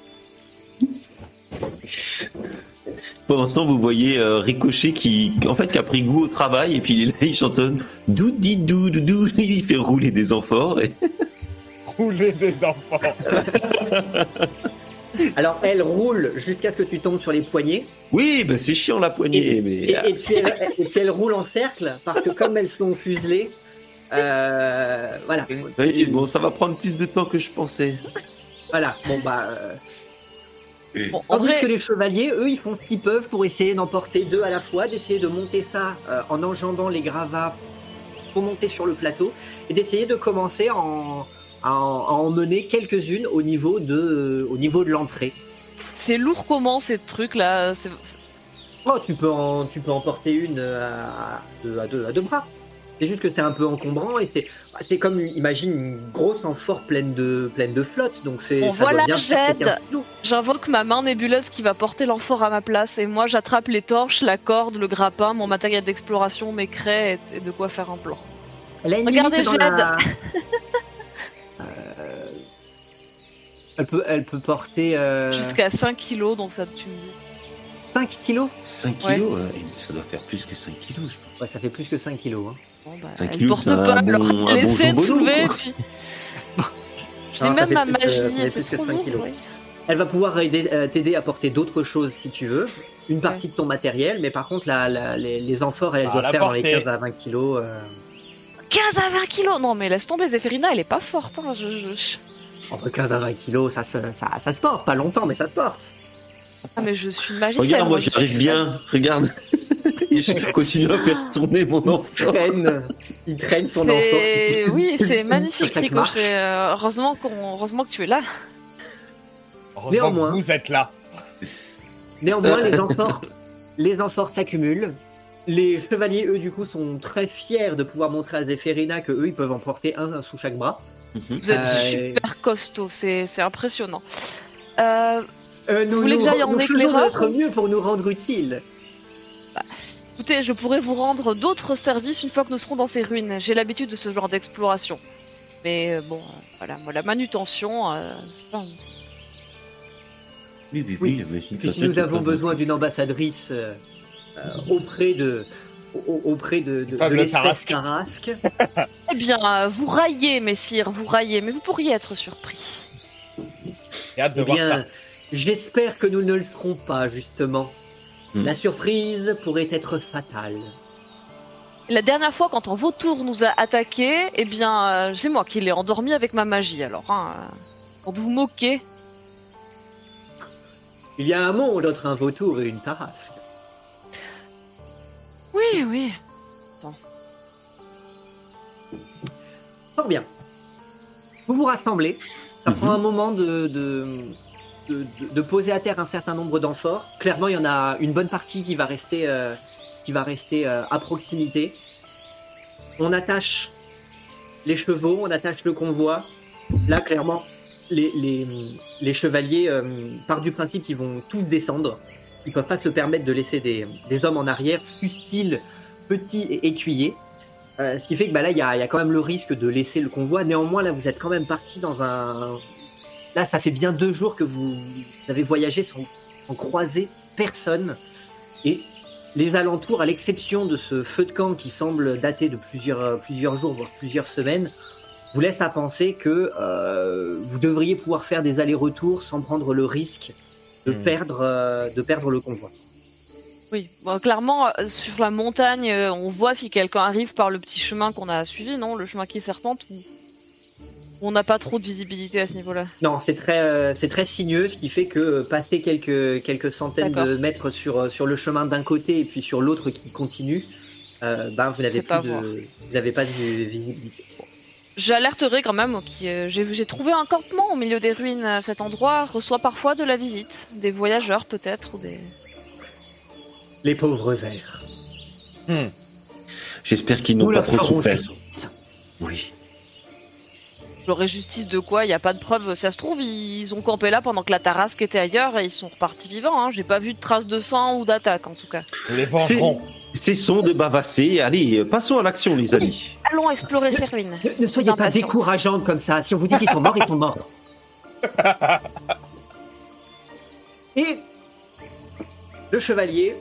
Pendant ce temps, vous voyez euh, Ricochet qui, en fait, qui a pris goût au travail et puis il est là, il chantonne dou di dou dou dou, il fait rouler des amphores. Et... Rouler des enfants. Alors elle roule jusqu'à ce que tu tombes sur les poignets. Oui, bah c'est chiant la poignée, Et, mais et- et puis elle, et puis elle roule en cercle parce que comme elles sont fuselées, euh, voilà, Oui, bon, ça va prendre plus de temps que je pensais. voilà. Bon bah, euh, Bon, en tandis vrai, que les chevaliers, eux, ils font ce qu'ils peuvent pour essayer d'emporter deux à la fois, d'essayer de monter ça euh, en enjambant les gravats pour monter sur le plateau et d'essayer de commencer à en, à en, à en mener quelques-unes au niveau de, au niveau de l'entrée. c'est lourd comment ces trucs là. c'est- Oh, tu peux en, tu peux une à, à deux, à deux, à deux bras. C'est juste que c'est un peu encombrant et c'est, c'est comme, imagine, une grosse amphore pleine de, pleine de flotte. Donc c'est, Bon, ça voilà, doit bien faire j'aide. 15 kilos. J'invoque ma main nébuleuse qui va porter l'amphore à ma place et moi j'attrape les torches, la corde, le grappin, mon matériel d'exploration, mes craies et, et de quoi faire un plan. Elle a une Regardez, limite dans j'aide. la... Euh, elle, peut, elle peut porter euh, Jusqu'à 5 kilos, donc ça tu me dis. 5 kilos? 5 Ouais. kilos, ouais, ça doit faire plus que 5 kilos, je pense. Ouais, ça fait plus que 5 kilos. hein. Bon, bah, elle kilos, porte pas, bon- alors bon laissez de soulever. Puis... J'ai même ma magie fait et c'est plus que trop 5 lourd. kilos. oui. Elle va pouvoir euh, t'aider à porter d'autres choses si tu veux. Une partie de ton matériel, mais par contre, la, la- les, les amphores, elles Ah, doivent la faire dans les portée. 15 à 20 kilos. euh. 15 à 20 kilos Non mais laisse tomber, Zéphérina elle est pas forte. Hein. Je, je- je- Entre 15 à 20 kilos, ça, se- ça, ça se porte. Pas longtemps, mais ça se porte. Ah mais je suis magicienne. Regarde, moi je j'arrive bien, regarde. Et je continue à faire tourner mon Il amphore. traîne, il traîne son C'est- amphore. Oui, c'est magnifique. Ricochet. Euh, heureusement, qu'on- heureusement que tu es là. Heureusement Néanmoins. que vous êtes là. Néanmoins, les amphores, les s'accumulent. Les chevaliers, eux, du coup, sont très fiers de pouvoir montrer à Zéphérina que eux, ils peuvent en porter un, un sous chaque bras. Mhm. Vous êtes Euh, super costaud, c'est c'est impressionnant. Euh, Euh, nous, voulez que nous- j'aille en nous faisons éclaireur notre mieux pour nous rendre utiles. Écoutez, je pourrais vous rendre d'autres services une fois que nous serons dans ces ruines. J'ai l'habitude de ce genre d'exploration. Mais euh, bon, voilà, moi la manutention, euh, c'est pas. Oui, oui, Oui. oui. mais Et puis si nous avons besoin d'une ambassadrice euh, euh, auprès de au- auprès de, de, de le l'espèce Tarasque. Tarasque. Eh bien, vous raillez, messire, vous raillez, mais vous pourriez être surpris. J'ai hâte de Eh voir ça. bien, j'espère que nous ne le serons pas, justement. Hmm. La surprise pourrait être fatale. La dernière fois, quand un vautour nous a attaqués, eh bien, euh, c'est moi qui l'ai endormi avec ma magie. Alors, hein, pour vous moquer, Il y a un monde entre un vautour et une tarasque. oui, oui. Fort bien. Vous vous rassemblez. Ça Mhm. prend un moment de, de, de, de- poser à terre un certain nombre d'amphores. Clairement, il y en a une bonne partie qui va rester, euh, qui va rester euh, à proximité. On attache les chevaux, on attache le convoi. Là, clairement, les, les, les chevaliers euh, partent du principe qu'ils vont tous descendre. Ils peuvent pas se permettre de laisser des, des hommes en arrière, fussent-ils petits et écuyés. Euh, ce qui fait que bah, là, il y y a quand même le risque de laisser le convoi. Néanmoins, là, vous êtes quand même parti dans un. Là, ça fait bien deux jours que vous avez voyagé sans, sans croiser personne. Et les alentours, à l'exception de ce feu de camp qui semble dater de plusieurs, euh, plusieurs jours, voire plusieurs semaines, vous laisse à penser que euh, vous devriez pouvoir faire des allers-retours sans prendre le risque de, Hmm. perdre, euh, de perdre le convoi. Oui, bon, clairement, sur la montagne, on voit si quelqu'un arrive par le petit chemin qu'on a suivi, non? Le chemin qui serpente, ou on n'a pas trop de visibilité à ce niveau-là Non, c'est très, euh, c'est très sinueux, ce qui fait que euh, passer quelques, quelques centaines de mètres sur, euh, sur le chemin d'un côté et puis sur l'autre qui continue, euh, ben, vous n'avez pas de, vous n'avez pas de visibilité. J'alerterai quand même j'ai trouvé un campement au milieu des ruines. Cet endroit reçoit parfois de la visite, des voyageurs peut-être ou des. Les pauvres airs. Hmm. J'espère qu'ils Nous n'ont pas trop souffert. Oui. J'aurais justice de quoi Il n'y a pas de preuve. Ça se trouve, ils ont campé là pendant que la Tarasque était ailleurs et ils sont repartis vivants. Hein. J'ai pas vu de traces de sang ou d'attaque en tout cas. Les. Cessons de bavasser. Allez, passons à l'action, les amis. Allons explorer ces ruines. Ne, ne soyez pas Impatiente. décourageante comme ça. Si on vous dit qu'ils sont morts, ils sont morts. Et le chevalier,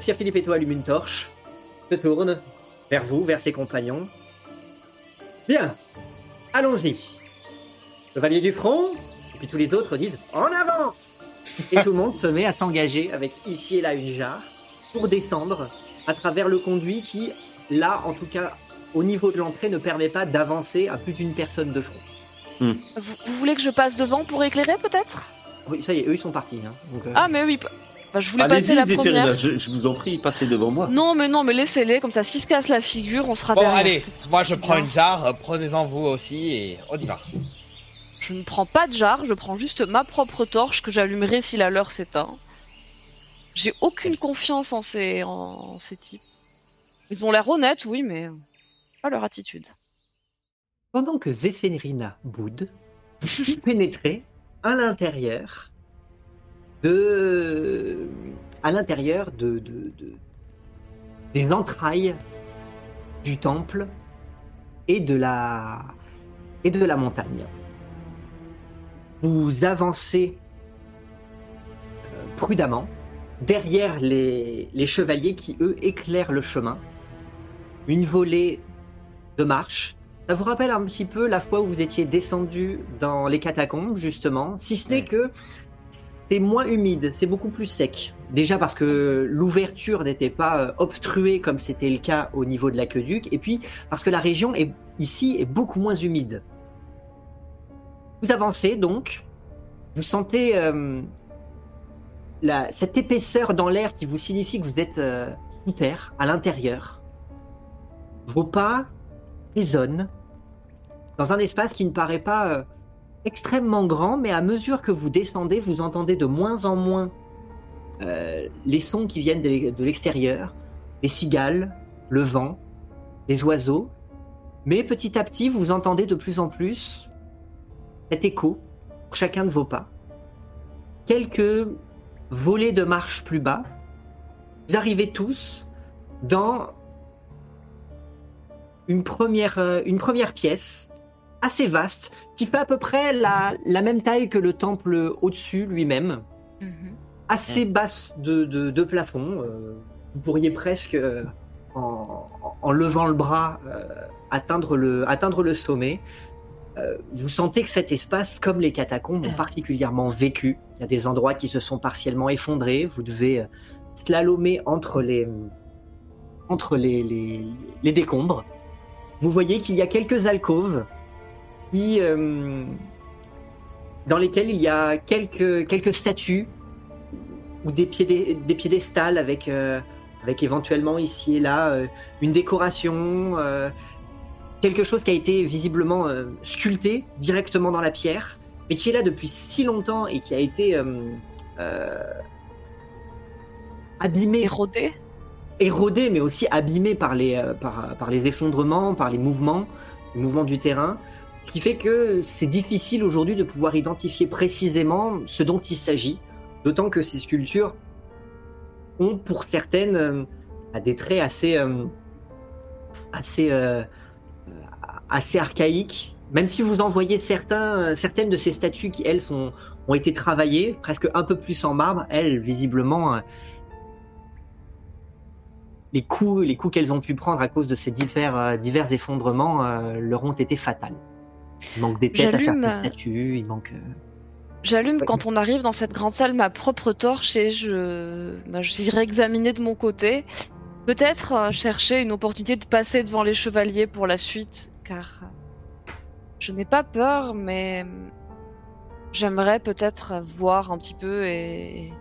Sir Philippe et toi allume une torche, se tourne vers vous, vers ses compagnons. Bien, allons-y. Chevalier du front, et puis tous les autres disent en avant Et tout le monde se met à s'engager avec ici et là une jarre pour descendre à travers le conduit qui, là, en tout cas, au niveau de l'entrée, ne permet pas d'avancer à plus d'une personne de front. Vous, vous voulez que je passe devant pour éclairer peut-être? Oui, ça y est, eux ils sont partis. hein. Donc, euh, Ah mais oui. Bah, je voulais passer Allez-y, la première. je, je vous en prie, passez devant moi. Non mais non mais laissez-les comme ça. S'ils se cassent la figure, on sera Bon, derrière. allez, moi je prends bien. une jarre, euh, prenez-en vous aussi et on y va. Je ne prends pas de jarre, je prends juste ma propre torche que j'allumerai si la leur s'éteint. J'ai aucune confiance en ces, en ces types. Ils ont l'air honnêtes, oui, mais pas leur attitude. Pendant que Zéphérina boude, vous pénétrez à l'intérieur de. à l'intérieur de, de- de- des entrailles du temple et de la. et de la montagne. Vous avancez euh, prudemment derrière les, les chevaliers qui, eux, éclairent le chemin. Une volée de marche ça vous rappelle un petit peu la fois où vous étiez descendu dans les catacombes, justement, si ce n'est que c'est moins humide, c'est beaucoup plus sec. Déjà parce que l'ouverture n'était pas euh, obstruée comme c'était le cas au niveau de l'aqueduc, et puis parce que la région est, ici est beaucoup moins humide. Vous avancez donc, vous sentez euh, la- cette épaisseur dans l'air qui vous signifie que vous êtes euh, sous terre, à l'intérieur. Vos pas résonnent dans un espace qui ne paraît pas extrêmement grand, mais à mesure que vous descendez, vous entendez de moins en moins euh, les sons qui viennent de l'e- de l'extérieur, les cigales, le vent, les oiseaux, mais petit à petit, vous entendez de plus en plus cet écho pour chacun de vos pas. Quelques volées de marche plus bas, vous arrivez tous dans une première, euh, une première pièce assez vaste qui fait à peu près la, la même taille que le temple au-dessus lui-même, assez basse de, de- de plafond. euh, vous pourriez presque, euh, en, en levant le bras, euh, atteindre, le, atteindre le sommet. Vous sentez que cet espace, comme les catacombes, ont particulièrement vécu. Il y a des endroits qui se sont partiellement effondrés. Vous devez slalomer entre les, entre les, les, les décombres. Vous voyez qu'il y a quelques alcôves, puis euh, dans lesquelles il y a quelques, quelques statues ou des, piédé- des piédestals avec, euh, avec éventuellement ici et là euh, une décoration, euh, quelque chose qui a été visiblement sculpté directement dans la pierre, mais qui est là depuis si longtemps et qui a été abîmé Érodé? Érodé, mais aussi abîmé par les, par, par les effondrements, par les mouvements, les mouvements du terrain. Ce qui fait que c'est difficile aujourd'hui de pouvoir identifier précisément ce dont il s'agit, d'autant que ces sculptures ont pour certaines euh, des traits assez, euh, assez, euh, assez archaïques. Même si vous en voyez certains, certaines de ces statues qui, elles, sont, ont été travaillées, presque un peu plus en marbre, elles, visiblement, les coups, les coups qu'elles ont pu prendre à cause de ces divers, divers effondrements leur ont été fatals. Il manque des têtes à certaines euh, statues, il manque. euh, J'allume Ouais. quand on arrive dans cette grande salle ma propre torche et je bah, j'irai examiner de mon côté. Peut-être euh, chercher une opportunité de passer devant les chevaliers pour la suite, car je n'ai pas peur, mais j'aimerais peut-être voir un petit peu et.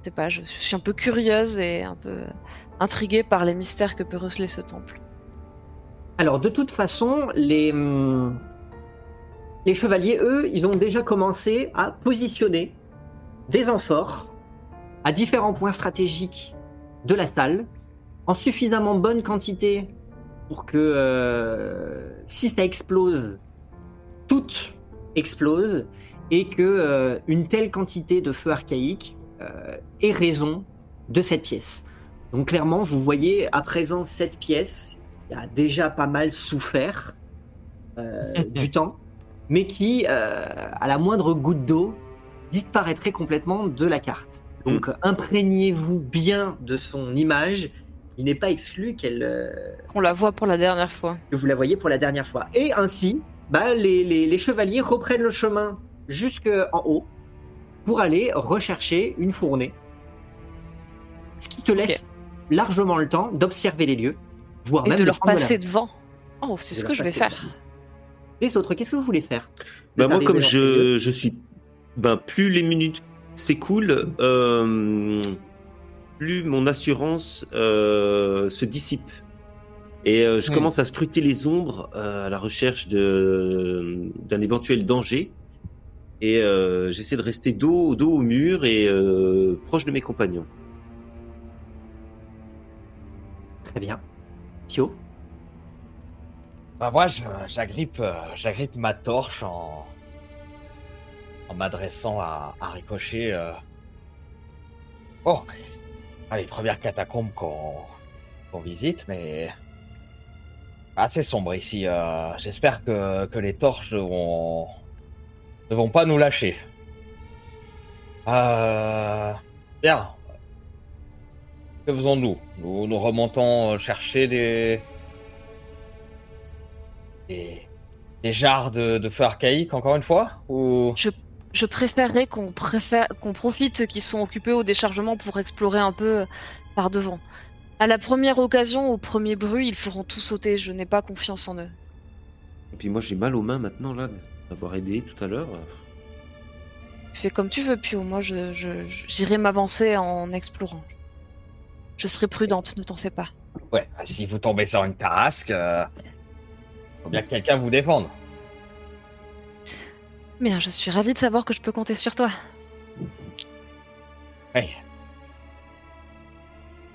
Je sais pas, je suis un peu curieuse et un peu intriguée par les mystères que peut receler ce temple. Alors, de toute façon, les, hum, les chevaliers, eux, ils ont déjà commencé à positionner des amphores à différents points stratégiques de la salle, en suffisamment bonne quantité pour que euh, si ça explose, tout explose et que euh, une telle quantité de feu archaïque euh, ait raison de cette pièce. Donc clairement, vous voyez à présent cette pièce a déjà pas mal souffert euh, du temps, mais qui, euh, à la moindre goutte d'eau, disparaîtrait complètement de la carte. Donc imprégnez-vous bien de son image. Il n'est pas exclu qu'elle, euh, On la voit pour la dernière fois. que vous la voyez pour la dernière fois. Et ainsi, bah, les, les- les chevaliers reprennent le chemin jusqu'en haut pour aller rechercher une fournée. Ce qui te laisse largement le temps d'observer les lieux, voire Et même de leur passer devant. Oh, c'est De ce que je vais faire. devant. Les autres, qu'est-ce que vous voulez faire Bah, moi, comme je, je suis. Ben, plus les minutes s'écoulent, euh, plus mon assurance euh, se dissipe. Et euh, je Hmm. commence à scruter les ombres euh, à la recherche de- d'un éventuel danger. Et euh, j'essaie de rester dos, dos au mur et euh, proche de mes compagnons. Très bien. Pio Bah moi, j'agrippe, euh, j'agrippe ma torche en, en m'adressant à, à Ricochet. euh. C'est pas les premières catacombes qu'on visite, mais assez sombre ici. euh. J'espère que, que les torches vont, ne vont pas nous lâcher. Euh... Bien. Que faisons-nous nous, nous remontons euh, chercher des, des, des jarres de, de feu archaïque, encore une fois Ou... Je préférerais qu'on préfère qu'on profite qu'ils sont occupés au déchargement pour explorer un peu par devant. À la première occasion, au premier bruit, ils feront tout sauter. Je n'ai pas confiance en eux. Et puis moi, j'ai mal aux mains maintenant, là, d'avoir aidé tout à l'heure. Fais comme tu veux, Pio. Moi, je, je- j'irai m'avancer en explorant. Je serai prudente, ne t'en fais pas. Ouais, bah, si vous tombez sur une tarasque, euh, faut bien que quelqu'un vous défende. Bien, je suis ravie de savoir que je peux compter sur toi. Ouais.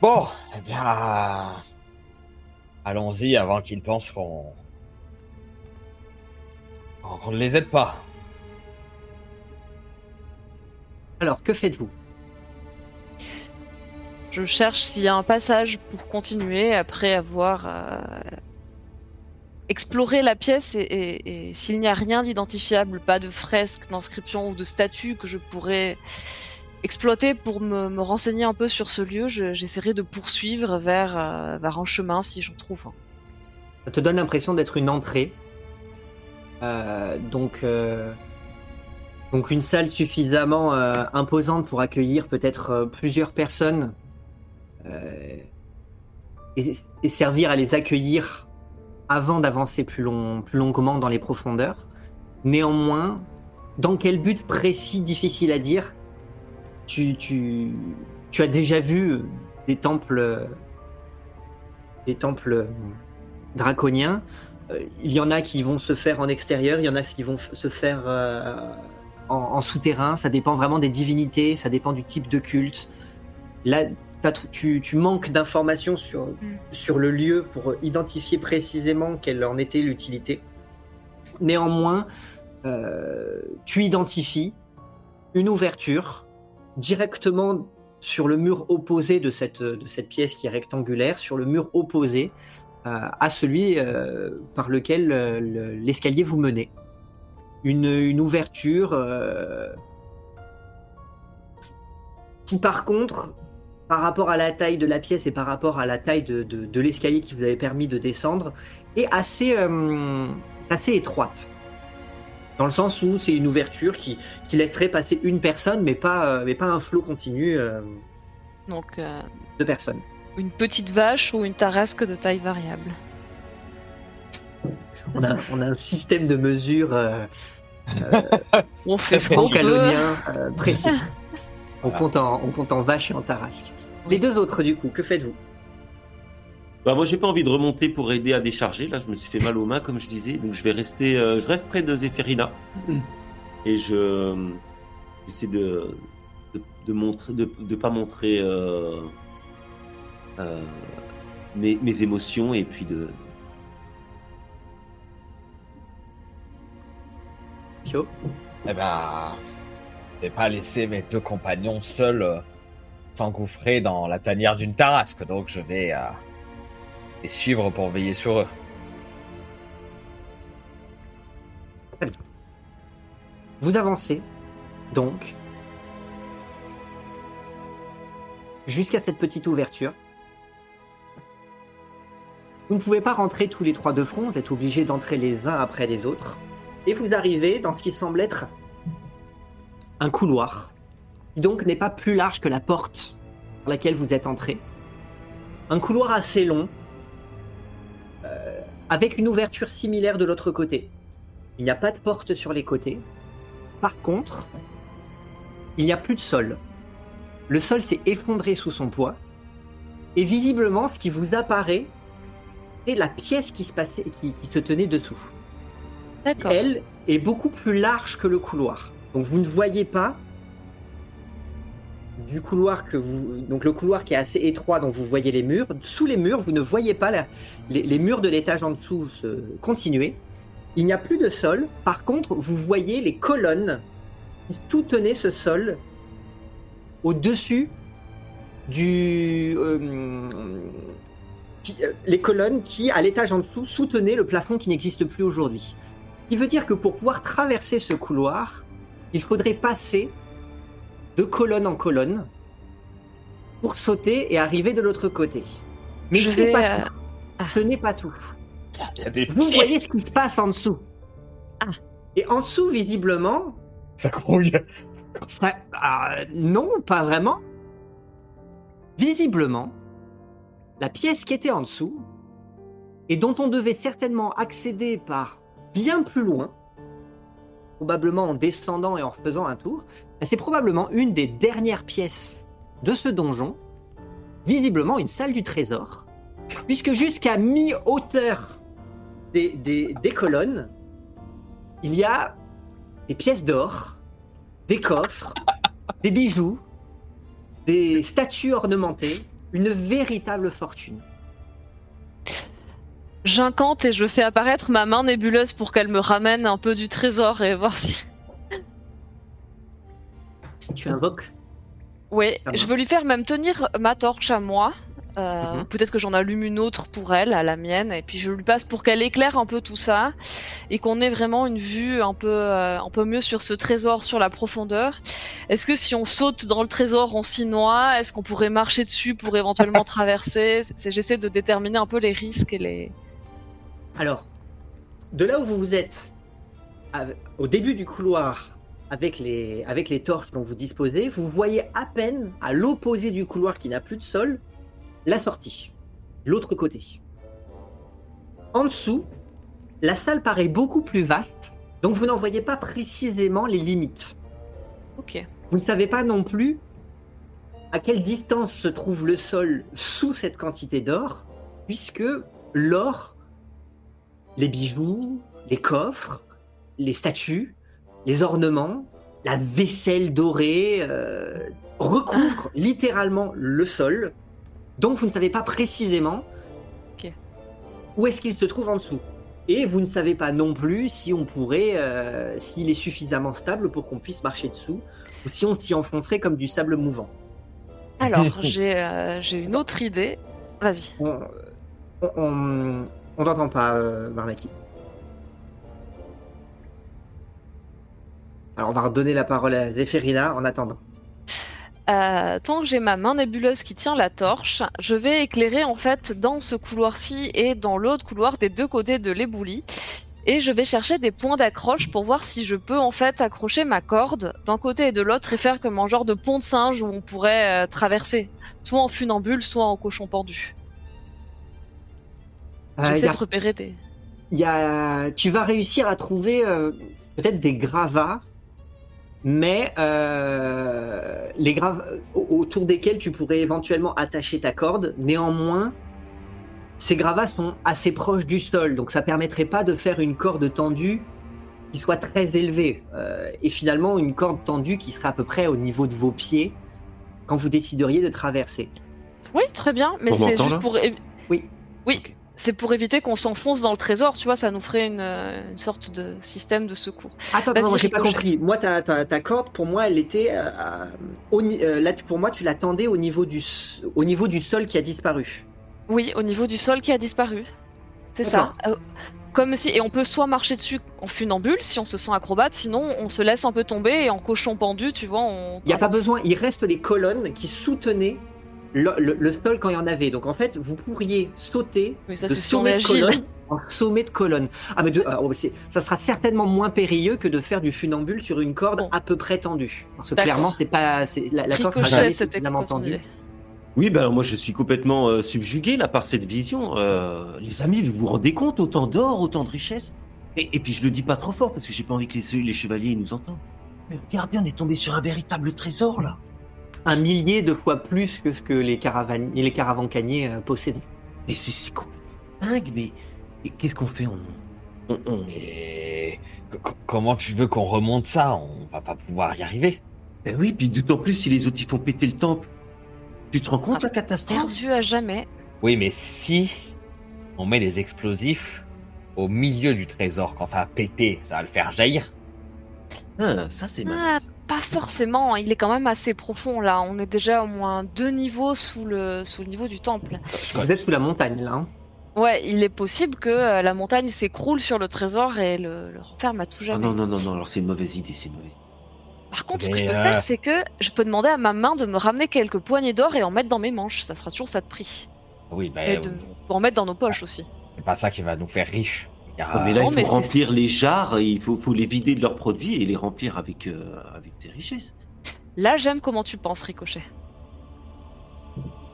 Bon, eh bien... Allons-y avant qu'ils pensent qu'on... qu'on qu'on ne les aide pas. Alors, que faites-vous? Je cherche s'il y a un passage pour continuer après avoir euh, exploré la pièce et, s'il n'y a rien d'identifiable, pas de fresque, d'inscription ou de statue que je pourrais exploiter pour me, renseigner un peu sur ce lieu, je- j'essaierai de poursuivre vers, euh, un chemin si j'en trouve. Ça te donne l'impression d'être une entrée. Euh, donc, euh, donc une salle suffisamment imposante pour accueillir peut-être plusieurs personnes et, et servir à les accueillir avant d'avancer plus, long, plus longuement dans les profondeurs. Néanmoins, dans quel but précis, difficile à dire, tu, as déjà vu des temples, des temples draconiens. Euh, il y en a qui vont se faire en extérieur, il y en a qui vont se faire euh, en, en souterrain. Ça dépend vraiment des divinités, ça dépend du type de culte. Là, tu, tu manques d'informations sur, sur le lieu pour identifier précisément quelle en était l'utilité. Néanmoins, euh, tu identifies une ouverture directement sur le mur opposé de cette, de cette pièce qui est rectangulaire, sur le mur opposé euh, à celui euh, par lequel le- l'escalier vous menait. Une, une ouverture qui par contre, par rapport à la taille de la pièce et par rapport à la taille de, de- de l'escalier qui vous avait permis de descendre, est assez, euh, assez étroite. Dans le sens où c'est une ouverture qui, qui laisserait passer une personne, mais pas, euh, mais pas un flot continu euh, Donc, de personnes. une petite vache ou une tarasque de taille variable. On a, on a un système de mesure On fait ce qu'on précis. On, compte en, on compte en vache et en tarasque. Les deux autres, du coup, que faites-vous bah moi j'ai pas envie de remonter pour aider à décharger. Là je me suis fait mal aux mains comme je disais. Donc je vais rester euh, je reste près de Zéphérina mm. et je j'essaie de, de, pas montrer euh, euh, mes, émotions et puis de Pio Eh ben, je vais pas laisser mes deux compagnons seuls s'engouffrer dans la tanière d'une tarasque, donc je vais euh, les suivre pour veiller sur eux. Vous avancez, donc, jusqu'à cette petite ouverture. Vous ne pouvez pas rentrer tous les trois de front, vous êtes obligés d'entrer les uns après les autres. Et vous arrivez dans ce qui semble être un couloir, donc n'est pas plus large que la porte par laquelle vous êtes entré. Un couloir assez long, euh, avec une ouverture similaire de l'autre côté. Il n'y a pas de porte sur les côtés. Par contre, il n'y a plus de sol. Le sol s'est effondré sous son poids. Et visiblement, ce qui vous apparaît, c'est la pièce qui se, passait, qui, qui se tenait dessous. Elle est beaucoup plus large que le couloir. Donc vous ne voyez pas du couloir que vous. Donc le couloir qui est assez étroit, dont vous voyez les murs. Sous les murs, vous ne voyez pas les, murs de l'étage en dessous continuer. Il n'y a plus de sol. Par contre, vous voyez les colonnes qui soutenaient ce sol au-dessus du. euh, euh, les colonnes qui, à l'étage en dessous, soutenaient le plafond qui n'existe plus aujourd'hui. Qui veut dire que pour pouvoir traverser ce couloir, il faudrait passer de colonne en colonne pour sauter et arriver de l'autre côté. Mais Je ce n'est vais, pas euh, tout. ah. Ce n'est pas tout. Il y a des Vous voyez ce qui se passe en dessous. Ah. Et en dessous, visiblement, ça grouille. ça, ah, non, pas vraiment. Visiblement, la pièce qui était en dessous, et dont on devait certainement accéder par bien plus loin, probablement en descendant et en faisant un tour, c'est probablement une des dernières pièces de ce donjon, visiblement une salle du trésor, puisque jusqu'à mi-hauteur des, des- des colonnes, il y a des pièces d'or, des coffres, des bijoux, des statues ornementées, une véritable fortune. J'incante et je fais apparaître ma main nébuleuse pour qu'elle me ramène un peu du trésor et voir si. Tu invoques Ça je veux lui faire même tenir ma torche à moi. Euh, Mhm. Peut-être que j'en allume une autre pour elle, à la mienne, et puis je lui passe pour qu'elle éclaire un peu tout ça et qu'on ait vraiment une vue un peu, euh, un peu mieux sur ce trésor, sur la profondeur. Est-ce que si on saute dans le trésor, on s'y noie Est-ce qu'on pourrait marcher dessus pour éventuellement traverser? J'essaie de déterminer un peu les risques et les. Alors, de là où vous vous êtes, au début du couloir, avec les, avec les torches dont vous disposez, vous voyez à peine, à l'opposé du couloir qui n'a plus de sol, la sortie, l'autre côté. En dessous, la salle paraît beaucoup plus vaste, donc vous n'en voyez pas précisément les limites. Ok. Vous ne savez pas non plus à quelle distance se trouve le sol sous cette quantité d'or, puisque l'or, les bijoux, les coffres, les statues, les ornements, la vaisselle dorée euh, recouvrent littéralement le sol. Donc vous ne savez pas précisément où est-ce qu'il se trouve en dessous. Et vous ne savez pas non plus si on pourrait, euh, s'il est suffisamment stable pour qu'on puisse marcher dessous, ou si on s'y enfoncerait comme du sable mouvant. Alors, j'ai euh, j'ai une autre idée. Vas-y. On on- on on t'entend pas, euh, Alors on va redonner la parole à Zéphérina en attendant. Euh, tant que j'ai ma main nébuleuse qui tient la torche, je vais éclairer en fait dans ce couloir-ci et dans l'autre couloir des deux côtés de l'éboulis. Et je vais chercher des points d'accroche pour voir si je peux en fait accrocher ma corde d'un côté et de l'autre et faire comme un genre de pont de singe où on pourrait euh, traverser, soit en funambule, soit en cochon pendu. Euh, J'essaie a- de repérer des. y a- tu vas réussir à trouver euh, peut-être des gravats, mais euh, les gravats autour desquels tu pourrais éventuellement attacher ta corde. Néanmoins, ces gravats sont assez proches du sol, donc ça permettrait pas de faire une corde tendue qui soit très élevée. Euh, et finalement, une corde tendue qui serait à peu près au niveau de vos pieds quand vous décideriez de traverser. Oui, très bien, mais c'est juste pour. Oui. Oui, c'est pour éviter qu'on s'enfonce dans le trésor, tu vois, ça nous ferait une, euh, une sorte de système de secours. Attends, non, j'ai pas compris. Moi, ta, ta, ta corde, pour moi, elle était. euh, au euh, là, pour moi, tu l'attendais au, niveau du au niveau du sol qui a disparu. Oui, au niveau du sol qui a disparu. C'est ça. Euh, comme si et on peut soit marcher dessus en funambule si on se sent acrobate, sinon on se laisse un peu tomber et en cochon pendu, tu vois, on. Il n'y a pas besoin, il reste les colonnes qui soutenaient le, le- le sol quand il y en avait. Donc en fait, vous pourriez sauter Oui, ça de sommet de colonne en sommet de colonne. Ah, mais de- ah, oh, ça sera certainement moins périlleux que de faire du funambule sur une corde Bon. à peu près tendue. Parce que clairement, c'est pas, c'est- la, la corde sera jamais suffisamment tendue. Oui, ben moi je suis complètement euh, subjugué là par cette vision. Euh, les amis, vous vous rendez compte? Autant d'or, autant de richesse et, et puis je le dis pas trop fort parce que j'ai pas envie que les, les chevaliers nous entendent. Mais regardez, on est tombé sur un véritable trésor là. Un millier de fois plus que ce que les, caravanes, les caravancaniers euh, possédaient. Mais c'est complètement dingue. Mais qu'est-ce qu'on fait on, on, comment tu veux qu'on remonte ça? On va pas pouvoir y arriver. Ben oui, puis d'autant plus si les autres ils font péter le temple. Tu te rends compte Ah, la catastrophe? Perdu à jamais. Oui, mais si on met les explosifs au milieu du trésor, quand ça va péter, ça va le faire jaillir. Ah, Ça c'est malin. Ah, ça. Pas forcément, il est quand même assez profond là. On est déjà au moins deux niveaux sous le, sous le niveau du temple. Êtes sous la montagne là. hein. Ouais, il est possible que euh, la montagne s'écroule sur le trésor et le, le renferme à tout Ah jamais. non, non, non, non, alors c'est une mauvaise idée, c'est une mauvaise idée. Par contre, ce que je peux euh, faire, c'est que je peux demander à ma main de me ramener quelques poignées d'or et en mettre dans mes manches. Ça sera toujours ça de prix. Oui, ben, Et de, pour en mettre dans nos poches aussi. c'est pas ça qui va nous faire riches. Il y a- Ouais, mais là, non, il mais faut remplir les jarres, et il faut, faut les vider de leurs produits et les remplir avec, euh, avec des richesses. Là, j'aime comment tu penses, Ricochet?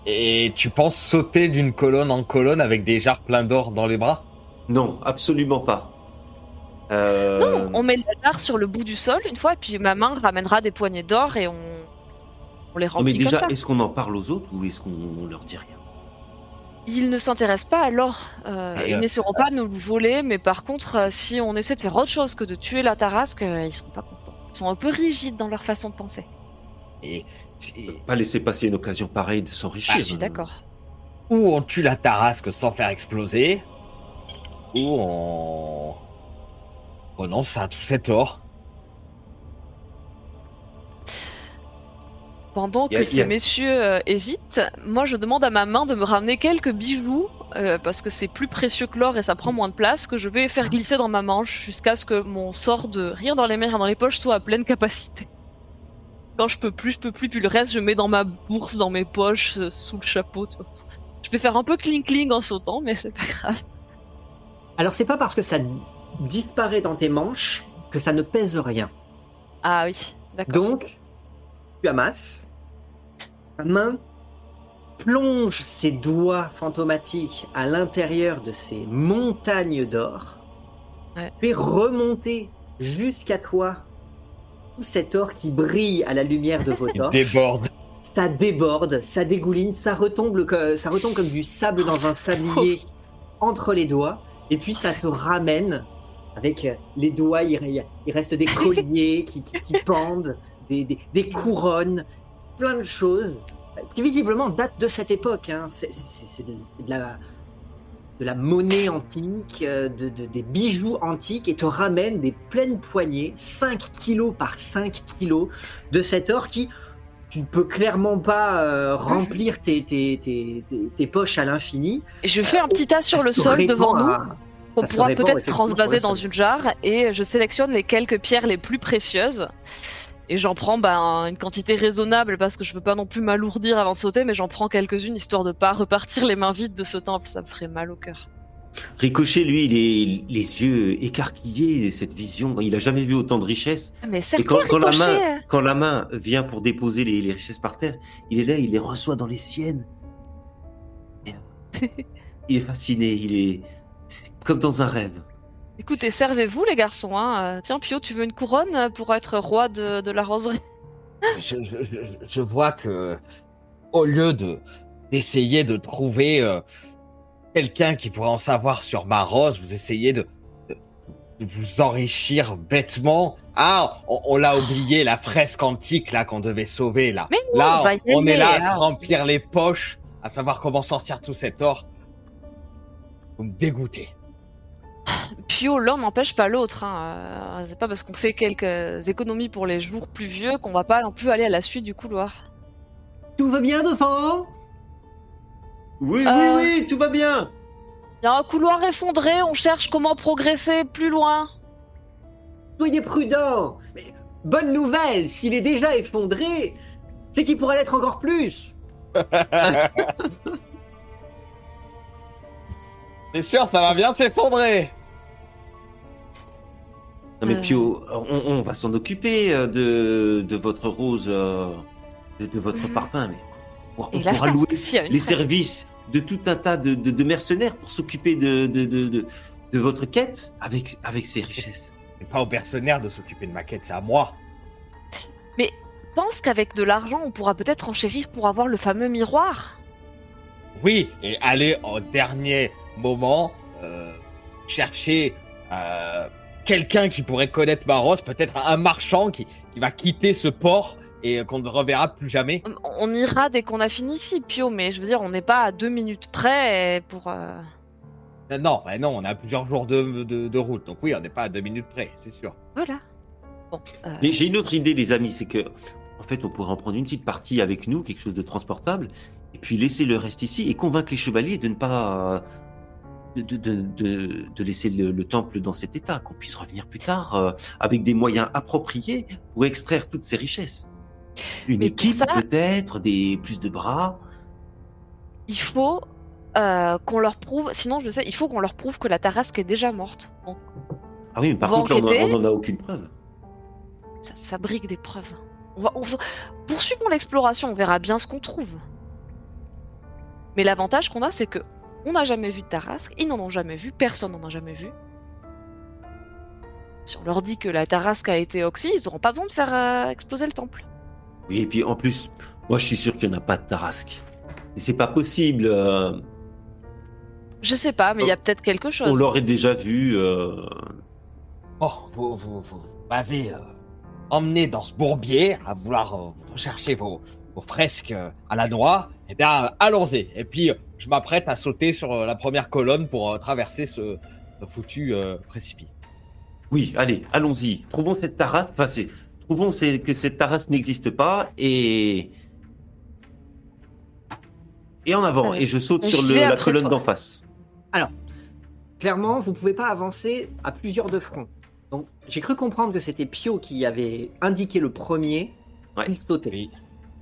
Et tu penses sauter d'une colonne en colonne avec des jarres pleins d'or dans les bras? Non, absolument pas. Euh, Non, on met la jarre sur le bout du sol une fois, et puis ma main ramènera des poignées d'or et on, on les non, mais remplit déjà, comme ça. est-ce qu'on en parle aux autres ou est-ce qu'on leur dit rien? Ils ne s'intéressent pas alors. Euh, Et, ils euh, n'essaieront pas de nous le voler, mais par contre, euh, si on essaie de faire autre chose que de tuer la tarasque, euh, ils seront pas contents. Ils sont un peu rigides dans leur façon de penser. Et, On et- peut Pas laisser passer une occasion pareille de s'enrichir. Ah, je suis d'accord. ou on tue la tarasque sans faire exploser, ou on renonce à tout cet or. Pendant a- que ces a- messieurs euh, hésitent, moi je demande à ma main de me ramener quelques bijoux, euh, parce que c'est plus précieux que l'or et ça prend moins de place, que je vais faire glisser dans ma manche jusqu'à ce que mon sort de rire dans les mains, rire dans les poches soit à pleine capacité. Quand je peux plus, je peux plus, puis le reste je mets dans ma bourse, dans mes poches, euh, sous le chapeau. tu vois. Je vais faire un peu cling cling en sautant, mais c'est pas grave. Alors c'est pas parce que ça disparaît dans tes manches que ça ne pèse rien. Ah oui, d'accord. Donc, tu amasses, ta main plonge ses doigts fantomatiques à l'intérieur de ces montagnes d'or, Ouais. fait remonter jusqu'à toi tout cet or qui brille à la lumière de vos Il torches. déborde. Ça déborde, ça dégouline, ça retombe, que- ça retombe comme du sable dans un sablier entre les doigts, et puis ça te ramène avec les doigts, il, il- il reste des colliers qui, qui- qui pendent, des, des- des couronnes, plein de choses qui visiblement datent de cette époque. hein. C'est de, la, de la monnaie antique, euh, de, de- des bijoux antiques, et te ramène des pleines poignées, 5 kilos par 5 kilos, de cet or qui tu ne peux clairement pas euh, remplir tes, tes, tes, tes- tes poches à l'infini. Je fais un petit tas sur Ça le sol devant nous. à- se pourra peut-être transvaser dans une jarre et je sélectionne les quelques pierres les plus précieuses et j'en prends ben, une quantité raisonnable parce que je veux pas non plus m'alourdir avant de sauter mais j'en prends quelques-unes histoire de pas repartir les mains vides de ce temple ça me ferait mal au cœur. Ricochet, lui, il est les yeux écarquillés, cette vision. Il a jamais vu autant de richesses. Mais Et quand, quand la main, quand la main vient pour déposer les, les richesses par terre, il est là, il les reçoit dans les siennes. Et, il est fasciné, il est comme dans un rêve. Écoutez, servez-vous les garçons. Hein. Euh, Tiens Pio, tu veux une couronne pour être roi de, de la roserie Je, je- je- je vois que, au lieu de d'essayer de trouver euh, quelqu'un qui pourrait en savoir sur ma rose, vous essayez de, de- de vous enrichir bêtement. Ah, on, on l'a oublié, la fresque antique là qu'on devait sauver là. Mais non, là, on va y on est là à se remplir les poches, à savoir comment sortir tout cet or. Vous me dégoûtez. Pio, l'un n'empêche pas l'autre. Hein. Euh, C'est pas parce qu'on fait quelques économies pour les jours pluvieux qu'on va pas non plus aller à la suite du couloir. Tout va bien, Dauphin? Oui, Euh. oui, oui, tout va bien. Il y a un couloir effondré, on cherche comment progresser plus loin. Soyez prudent Mais bonne nouvelle, s'il est déjà effondré, c'est qu'il pourrait l'être encore plus C'est sûr, ça va bien s'effondrer? Non mais Euh. Pio, on, on va s'en occuper euh, de, de votre rose, euh, de, de votre Mhm. parfum, mais on, on pourra louer les services de tout un tas de, de- de mercenaires pour s'occuper de, de, de, de- de votre quête avec, avec ces richesses. C'est pas aux mercenaires de s'occuper de ma quête, c'est à moi. Je pense qu'avec de l'argent, on pourra peut-être enchérir pour avoir le fameux miroir. Oui, et aller au dernier moment euh, chercher euh, quelqu'un qui pourrait connaître ma rose, peut-être un marchand qui, qui va quitter ce port et qu'on ne reverra plus jamais. On- On ira dès qu'on a fini ici, Pio, mais je veux dire, on n'est pas à deux minutes près pour. euh, Non, bah non, on a plusieurs jours de, de, de route, donc oui, on n'est pas à deux minutes près, c'est sûr. Voilà. Bon. euh, Mais j'ai une autre idée, les amis, c'est que, en fait, on pourrait en prendre une petite partie avec nous, quelque chose de transportable, et puis laisser le reste ici et convaincre les chevaliers de ne pas. De, laisser le, le temple dans cet état, qu'on puisse revenir plus tard euh, avec des moyens appropriés pour extraire toutes ces richesses. Une Mais équipe, ça- peut-être, des plus de bras. il faut euh, qu'on leur prouve. Sinon, je sais, il faut qu'on leur prouve que la Tarasque est déjà morte. Donc, Ah oui, mais par contre, enquêter. on n'en a aucune preuve. ça se fabrique des preuves. On va, on, poursuivons l'exploration, on verra bien ce qu'on trouve. Mais l'avantage qu'on a, c'est que on n'a jamais vu de Tarasque, ils n'en ont jamais vu, personne n'en a jamais vu. Si on leur dit que la Tarasque a été oxy, ils n'auront pas besoin de faire euh, exploser le temple. Oui, et puis en plus, moi je suis sûr qu'il n'y en a pas de Tarasque. Et c'est pas possible. euh, Je sais pas, mais il y a peut-être quelque on chose. l'aurait déjà vu. euh, Oh, vous, vous, vous m'avez euh, emmené dans ce bourbier à vouloir euh, rechercher vos, vos fresques euh, à la noix. Eh bien, allons-y. Et puis, euh, je m'apprête à sauter sur euh, la première colonne pour euh, traverser ce, ce foutu euh, précipice. Oui, allez, allons-y. Trouvons cette Tarasque. Enfin, c'est- trouvons c'est- que cette Tarasque n'existe pas et. Et en avant. Allez, et je saute sur le- la colonne toi. d'en face. Clairement, vous pouvez pas avancer à plusieurs de front. Donc, j'ai cru comprendre que c'était Pio qui avait indiqué le premier. Ouais. Il sautait. Oui.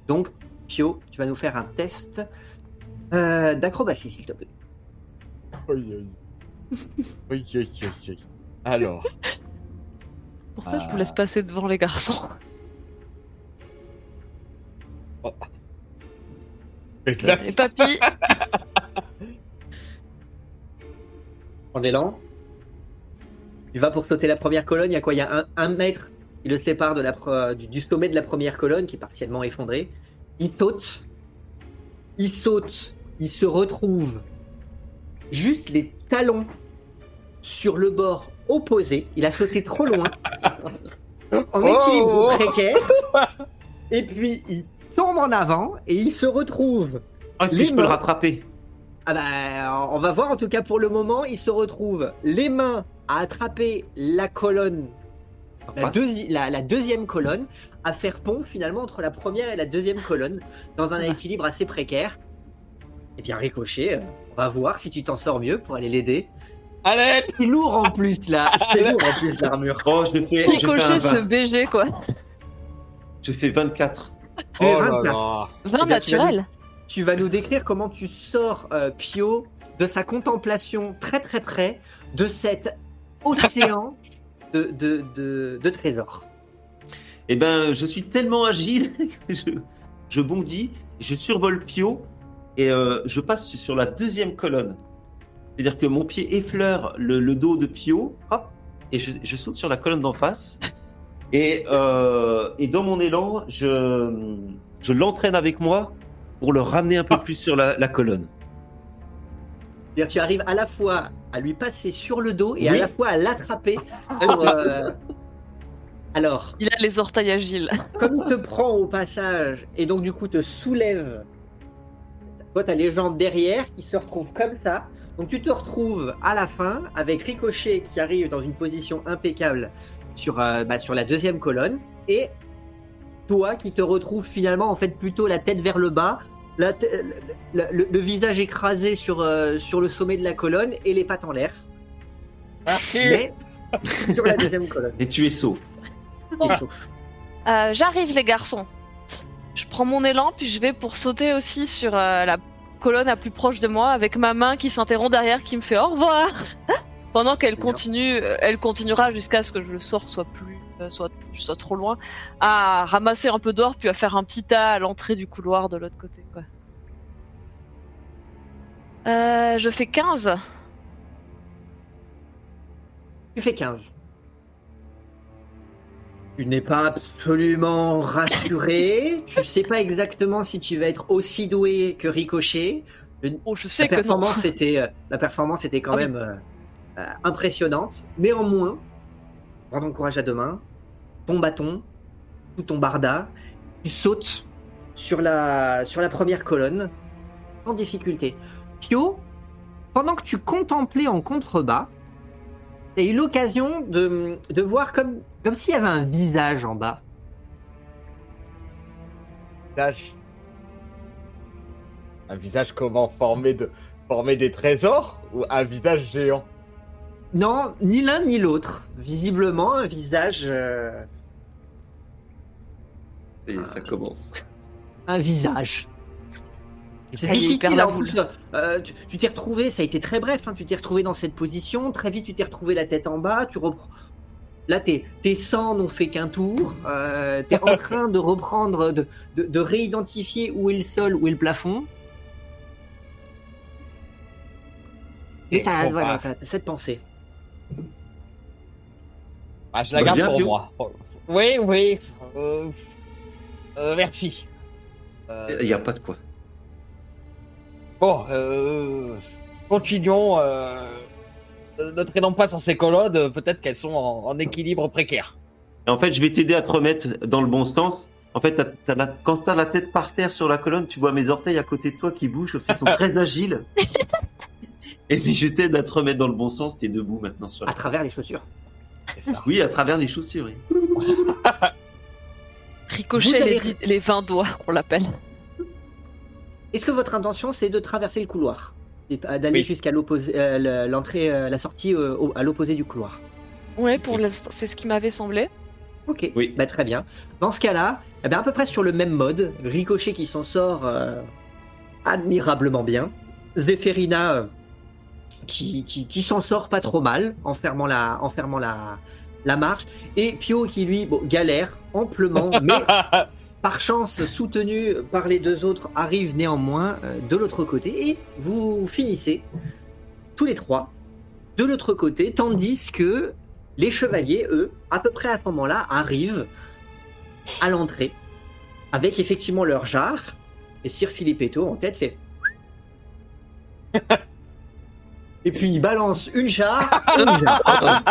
Donc, Pio, tu vas nous faire un test euh, d'acrobatie, s'il te plaît. Oui, oui, oui, oui. Alors, Pour ça, je vous Ah. laisse passer devant les garçons. et là, Les papis, En élan. Tu vas pour sauter la première colonne. Il y a quoi Il y a un, un mètre qui le sépare de la, pre- du, du sommet de la première colonne qui est partiellement effondrée. Il saute. Il saute. Il se retrouve juste les talons sur le bord opposé. Il a sauté trop loin. en équilibre Oh précaire. Et puis il tombe en avant et il se retrouve Ah, Est-ce que je peux le rattraper? Ah bah, on va voir en tout cas pour le moment, il se retrouve les mains à attraper la colonne, la, deuxi- la- la deuxième colonne, à faire pont finalement entre la première et la deuxième colonne, dans un Ah. équilibre assez précaire. Et bien ricochet, euh, on va voir si tu t'en sors mieux pour aller l'aider. allez C'est lourd en plus là, c'est lourd en plus l'armure. Oh, je fais, je fais, un ricocher ce 20. BG quoi. je fais 24. Tu es Oh là 24. là 20 Eh bien, tu vas naturel. Tu vas nous décrire comment tu sors euh, Pio de sa contemplation très très près de cet océan de, de, de, de trésors. Eh ben, je suis tellement agile que je, je bondis, je survole Pio et euh, je passe sur la deuxième colonne. C'est-à-dire que mon pied effleure le, le dos de Pio, hop, et je, je saute sur la colonne d'en face. Et, euh, et dans mon élan, je, je l'entraîne avec moi pour le ramener un peu plus sur la, la colonne. C'est-à-dire, tu arrives à la fois à lui passer sur le dos et à la fois à l'attraper. Ah, pour, euh, Alors, Il a les orteils agiles. comme il te prend au passage et donc du coup te soulève Toi, t'as les jambes derrière qui se retrouvent comme ça. Donc tu te retrouves à la fin avec Ricochet qui arrive dans une position impeccable sur, euh, bah, sur la deuxième colonne et toi qui te retrouves finalement en fait plutôt la tête vers le bas, la le, le- le visage écrasé sur, euh, sur le sommet de la colonne et les pattes en l'air. Merci. Mais sur la deuxième colonne. Et tu es sauf. Et sauf. Euh, J'arrive les garçons. Je prends mon élan puis je vais pour sauter aussi sur euh, la colonne la plus proche de moi avec ma main qui s'interrompt derrière qui me fait au revoir. Pendant qu'elle continue, euh, elle continuera jusqu'à ce que le sort soit plus, euh, soit, je sois trop loin, à ramasser un peu d'or puis à faire un petit tas à l'entrée du couloir de l'autre côté. Quoi. Euh, je fais 15. Tu fais 15. Tu n'es pas absolument rassuré. tu sais pas exactement si tu vas être aussi doué que Ricochet. Oh, je sais La que non. performance, était, la performance était quand Ah même impressionnante. Néanmoins, ton courage à deux mains, ton bâton, tout ton barda, tu sautes sur la, sur la première colonne sans difficulté. Pio, pendant que tu contemplais en contrebas, tu as eu l'occasion de, voir comme, comme s'il y avait un visage en bas. Un visage comment formé de formé des trésors ou un visage géant? Non, ni l'un ni l'autre. Visiblement, un visage. euh, Et ça commence. un visage. C'est Ça y est, la boule. plus, euh, tu tu t'es retrouvé, ça a été très bref, hein, tu t'es retrouvé dans cette position, très vite tu t'es retrouvé la tête en bas, tu reprends. Là, tes, tes sangs n'ont fait qu'un tour, euh, t'es en train de reprendre, de, de, de réidentifier où est le sol, où est le plafond. Et Et t'as bon, voilà, t'as- t'as cette pensée. Ah, je la Bah, garde bien, pour Pio. moi. Oui, oui. euh, euh, merci. Euh, Il n'y a pas de quoi. Bon, euh, continuons. Euh, ne traînons pas sur ces colonnes. euh, Peut-être qu'elles sont en, en équilibre précaire. Et en fait, je vais t'aider à te remettre dans le bon sens. En fait, t'as- t'as la- quand tu as la tête par terre sur la colonne, tu vois mes orteils à côté de toi qui bougent, comme ils sont très agiles. Et puis je t'aide à te remettre dans le bon sens, tu es debout maintenant sur la À travers les chaussures. Ça. Oui, à travers les chaussures. oui. Ricochet les, dix- les 20 doigts, on l'appelle. Est-ce que votre intention c'est de traverser le couloir D'aller Oui. jusqu'à l'opposé, euh, le- l'entrée, euh, la sortie euh, au- à l'opposé du couloir Ouais, pour c'est ce qui m'avait semblé. Ok, Oui. bah, très bien. Dans ce cas-là, eh ben, à peu près sur le même mode, Ricochet qui s'en sort euh, admirablement bien, Zéphérina euh, qui, qui, qui s'en sort pas trop mal en fermant la, en fermant la, la marche, et Pio qui lui bon, galère amplement, mais par chance soutenu par les deux autres arrive néanmoins euh, de l'autre côté, et vous finissez tous les trois de l'autre côté, tandis que les chevaliers, eux, à peu près à ce moment-là, arrivent à l'entrée avec effectivement leur jarre. Et Sir Filippetto en tête fait. Et puis il balance une jarre, une jarre.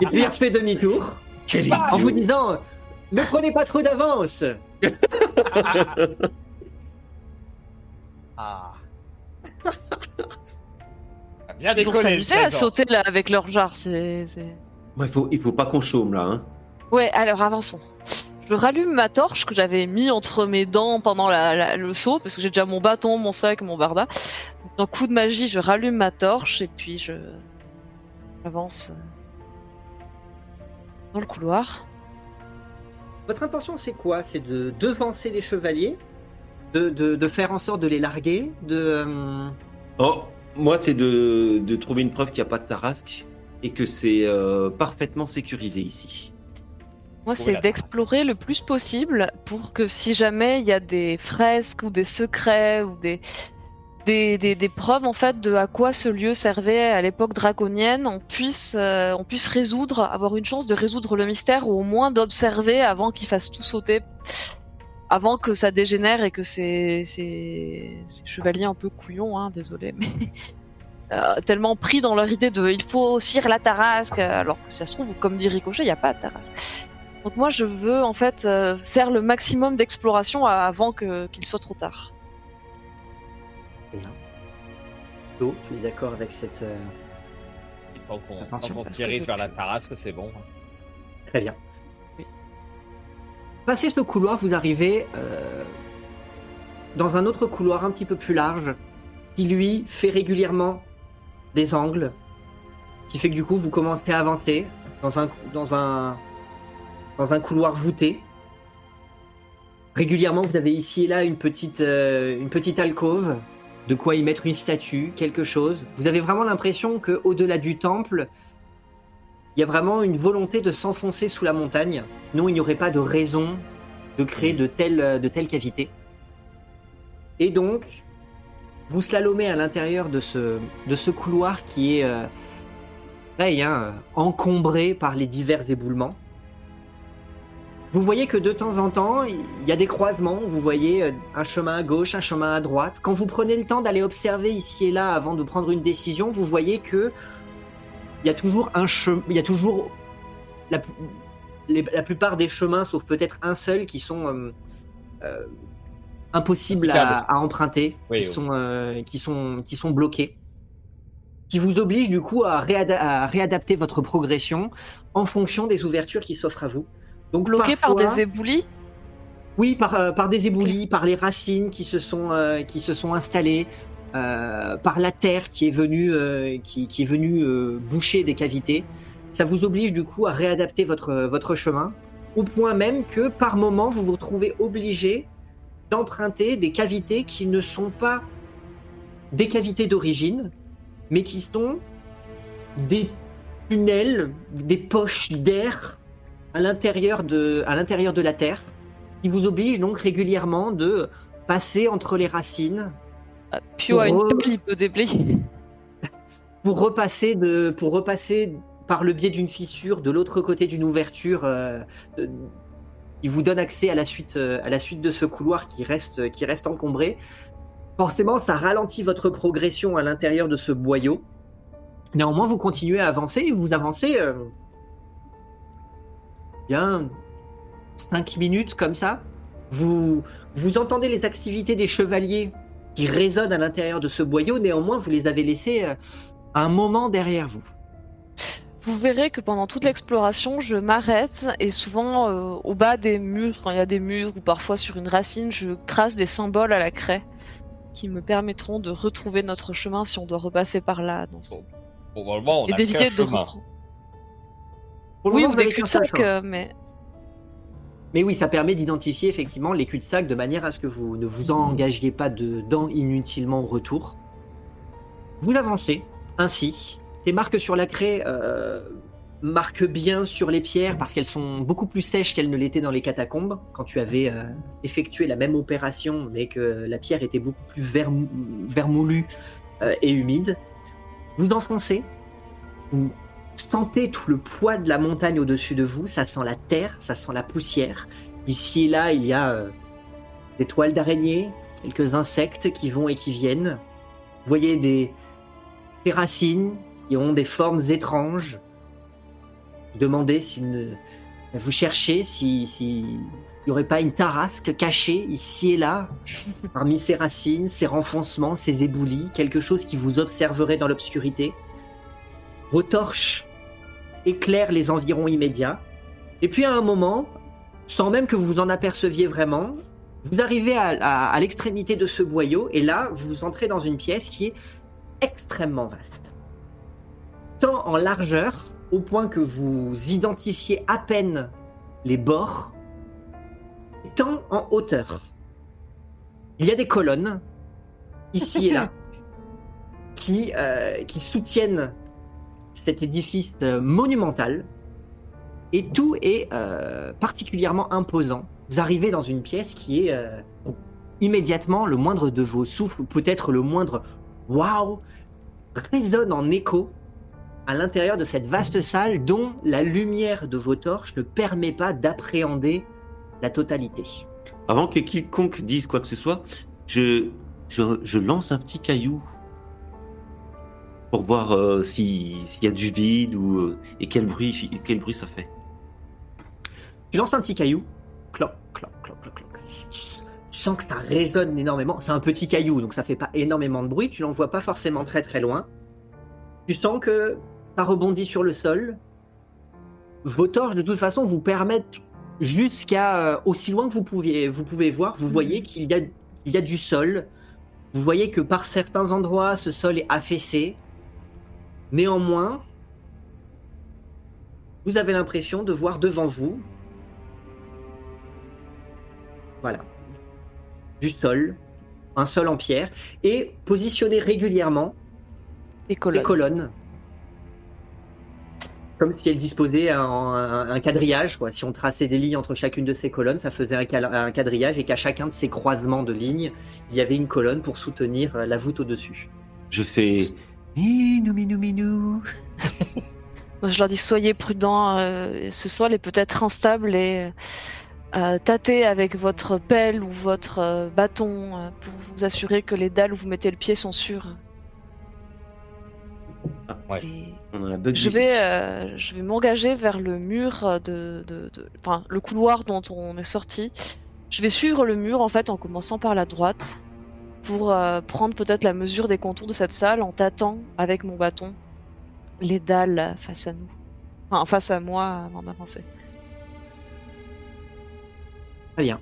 Et puis il refait demi-tour Quel en vous disant Ne prenez pas trop d'avance Ah. Bien Ils vont s'amuser à sauter là avec leur jarre. C'est, Ouais, il faut, il faut pas qu'on chôme là. Hein. Ouais, alors avançons. Je rallume ma torche que j'avais mis entre mes dents pendant la- la- le saut, parce que j'ai déjà mon bâton, mon sac, mon barda. Dans coup de magie, je rallume ma torche et puis je j'avance euh, dans le couloir. Votre intention, c'est quoi? C'est de devancer les chevaliers? De, de, de faire en sorte de les larguer? De, euh, Oh, moi, c'est de, de trouver une preuve qu'il n'y a pas de tarasque et que c'est euh, parfaitement sécurisé ici. Moi, c'est d'explorer le plus possible pour que si jamais il y a des fresques ou des secrets ou des, des, preuves en fait de à quoi ce lieu servait à l'époque draconienne, on puisse, euh, on puisse résoudre, avoir une chance de résoudre le mystère ou au moins d'observer avant qu'il fasse tout sauter, avant que ça dégénère et que ces, ces, chevaliers un peu couillons, hein, désolé, mais euh, tellement pris dans leur idée de il faut cire la tarasque, alors que ça se trouve, comme dit Ricochet, il n'y a pas de tarasque. Donc moi je veux en fait euh, faire le maximum d'exploration avant qu'il soit trop tard. Tu es d'accord avec cette. euh, Et Tant qu'on Attention. tant qu'on se Est-ce que dirige vers la tarasque, c'est bon. Très bien. Oui. Passé ce couloir, vous arrivez euh, dans un autre couloir un petit peu plus large, qui lui fait régulièrement des angles, qui fait que du coup vous commencez à avancer dans un, dans un, dans un couloir voûté. Régulièrement, vous avez ici et là une petite, euh, une petite alcôve, de quoi y mettre une statue, quelque chose. Vous avez vraiment l'impression que au-delà du temple, il y a vraiment une volonté de s'enfoncer sous la montagne. Sinon, il n'y aurait pas de raison de créer de telles, de telles cavités. Et donc, vous slalomez à l'intérieur de ce, couloir qui est euh, hein, encombré par les divers éboulements. Vous voyez que de temps en temps, il y a des croisements. Vous voyez euh, un chemin à gauche, un chemin à droite. Quand vous prenez le temps d'aller observer ici et là avant de prendre une décision, vous voyez que il y a toujours un chemin, il y a toujours la, les- la plupart des chemins, sauf peut-être un seul, qui sont euh, euh, impossibles à, emprunter, Oui, qui, oui. Sont, euh, qui, sont, qui sont bloqués, qui vous obligent du coup à, réada- à réadapter votre progression en fonction des ouvertures qui s'offrent à vous. Donc Bloqué par parfois- des éboulis oui, par, euh, par des éboulis, par les racines qui se sont, euh, qui se sont installées, euh, par la terre qui est venue, euh, qui, qui est venue euh, boucher des cavités. Ça vous oblige du coup à réadapter votre, votre chemin, au point même que par moment vous vous retrouvez obligé d'emprunter des cavités qui ne sont pas des cavités d'origine, mais qui sont des tunnels, des poches d'air à l'intérieur de, à l'intérieur de la terre qui vous oblige donc régulièrement de passer entre les racines Ah, Pio a une Re- table, il peut déblayer. pour repasser de pour repasser par le biais d'une fissure de l'autre côté d'une ouverture euh, de- qui vous donne accès à la suite euh, à la suite de ce couloir qui reste qui reste encombré. Forcément, ça ralentit votre progression à l'intérieur de ce boyau. Néanmoins, vous continuez à avancer et vous avancez euh, bien 5 minutes comme ça. Vous vous entendez les activités des chevaliers qui résonnent à l'intérieur de ce boyau, néanmoins vous les avez laissés euh, un moment derrière vous. Vous verrez que pendant toute l'exploration, je m'arrête et souvent euh, au bas des murs, quand il y a des murs ou parfois sur une racine, je trace des symboles à la craie qui me permettront de retrouver notre chemin si on doit repasser par là. Dans ce- Bon, on et d'éviter de. Pour le Oui, moment, ou vous des cul-de-sac, mais Mais oui, ça permet d'identifier effectivement les cul-de-sac de manière à ce que vous ne vous engagiez pas dedans inutilement au retour. Vous avancez ainsi. Tes marques sur la craie euh, marquent bien sur les pierres parce qu'elles sont beaucoup plus sèches qu'elles ne l'étaient dans les catacombes quand tu avais euh, effectué la même opération mais que la pierre était beaucoup plus vermou- vermoulue euh, et humide. Vous enfoncez. Vous sentez tout le poids de la montagne au-dessus de vous, ça sent la terre, ça sent la poussière. Ici et là, il y a euh, des toiles d'araignée, quelques insectes qui vont et qui viennent. Vous voyez des, des racines qui ont des formes étranges. Vous demandez si ne- vous cherchez si si il n'y aurait pas une tarasque cachée ici et là parmi ces racines, ces renfoncements, ces éboulis, quelque chose qui vous observerait dans l'obscurité. Vos torches éclairent les environs immédiats. Et puis à un moment, sans même que vous vous en aperceviez vraiment, vous arrivez à, à- à l'extrémité de ce boyau et là, vous entrez dans une pièce qui est extrêmement vaste. Tant en largeur, au point que vous identifiez à peine les bords, tant en hauteur. Il y a des colonnes, ici et là, qui, euh, qui soutiennent cet édifice euh, monumental. Et tout est euh, particulièrement imposant. Vous arrivez dans une pièce qui est euh, immédiatement le moindre de vos souffles, ou peut-être le moindre waouh, résonne en écho à l'intérieur de cette vaste salle dont la lumière de vos torches ne permet pas d'appréhender la totalité. Avant que quiconque dise quoi que ce soit, je, je lance un petit caillou pour voir euh, si- s'il y a du vide ou euh, et quel bruit quel bruit ça fait. Tu lances un petit caillou, cloc, cloc, cloc, cloc, cloc. Tu sens que ça résonne énormément. C'est un petit caillou, donc ça fait pas énormément de bruit. Tu l'envoies pas forcément très très loin. Tu sens que ça rebondit sur le sol. Vos torches, de toute façon, vous permettent jusqu'à euh, aussi loin que vous pouviez, vous pouvez voir. Vous voyez qu'il y a, il y a du sol. Vous voyez que par certains endroits, ce sol est affaissé. Néanmoins, vous avez l'impression de voir devant vous, voilà, du sol, un sol en pierre, et positionné régulièrement Des des colonnes. comme si elles disposaient un, un- un quadrillage. Quoi. Si on traçait des lignes entre chacune de ces colonnes, ça faisait un, un quadrillage, et qu'à chacun de ces croisements de lignes, il y avait une colonne pour soutenir la voûte au-dessus. Je fais minou minou minou. Je leur dis soyez prudents, euh, ce sol est peut-être instable et euh, tâtez avec votre pelle ou votre euh, bâton euh, pour vous assurer que les dalles où vous mettez le pied sont sûres. Ouais. Et On a je vais, euh, je vais m'engager vers le mur de, de, de- enfin le couloir dont on est sorti. Je vais suivre le mur en fait en commençant par la droite pour euh, prendre peut-être la mesure des contours de cette salle en tâtant avec mon bâton les dalles face à nous, enfin face à moi avant d'avancer. Très bien.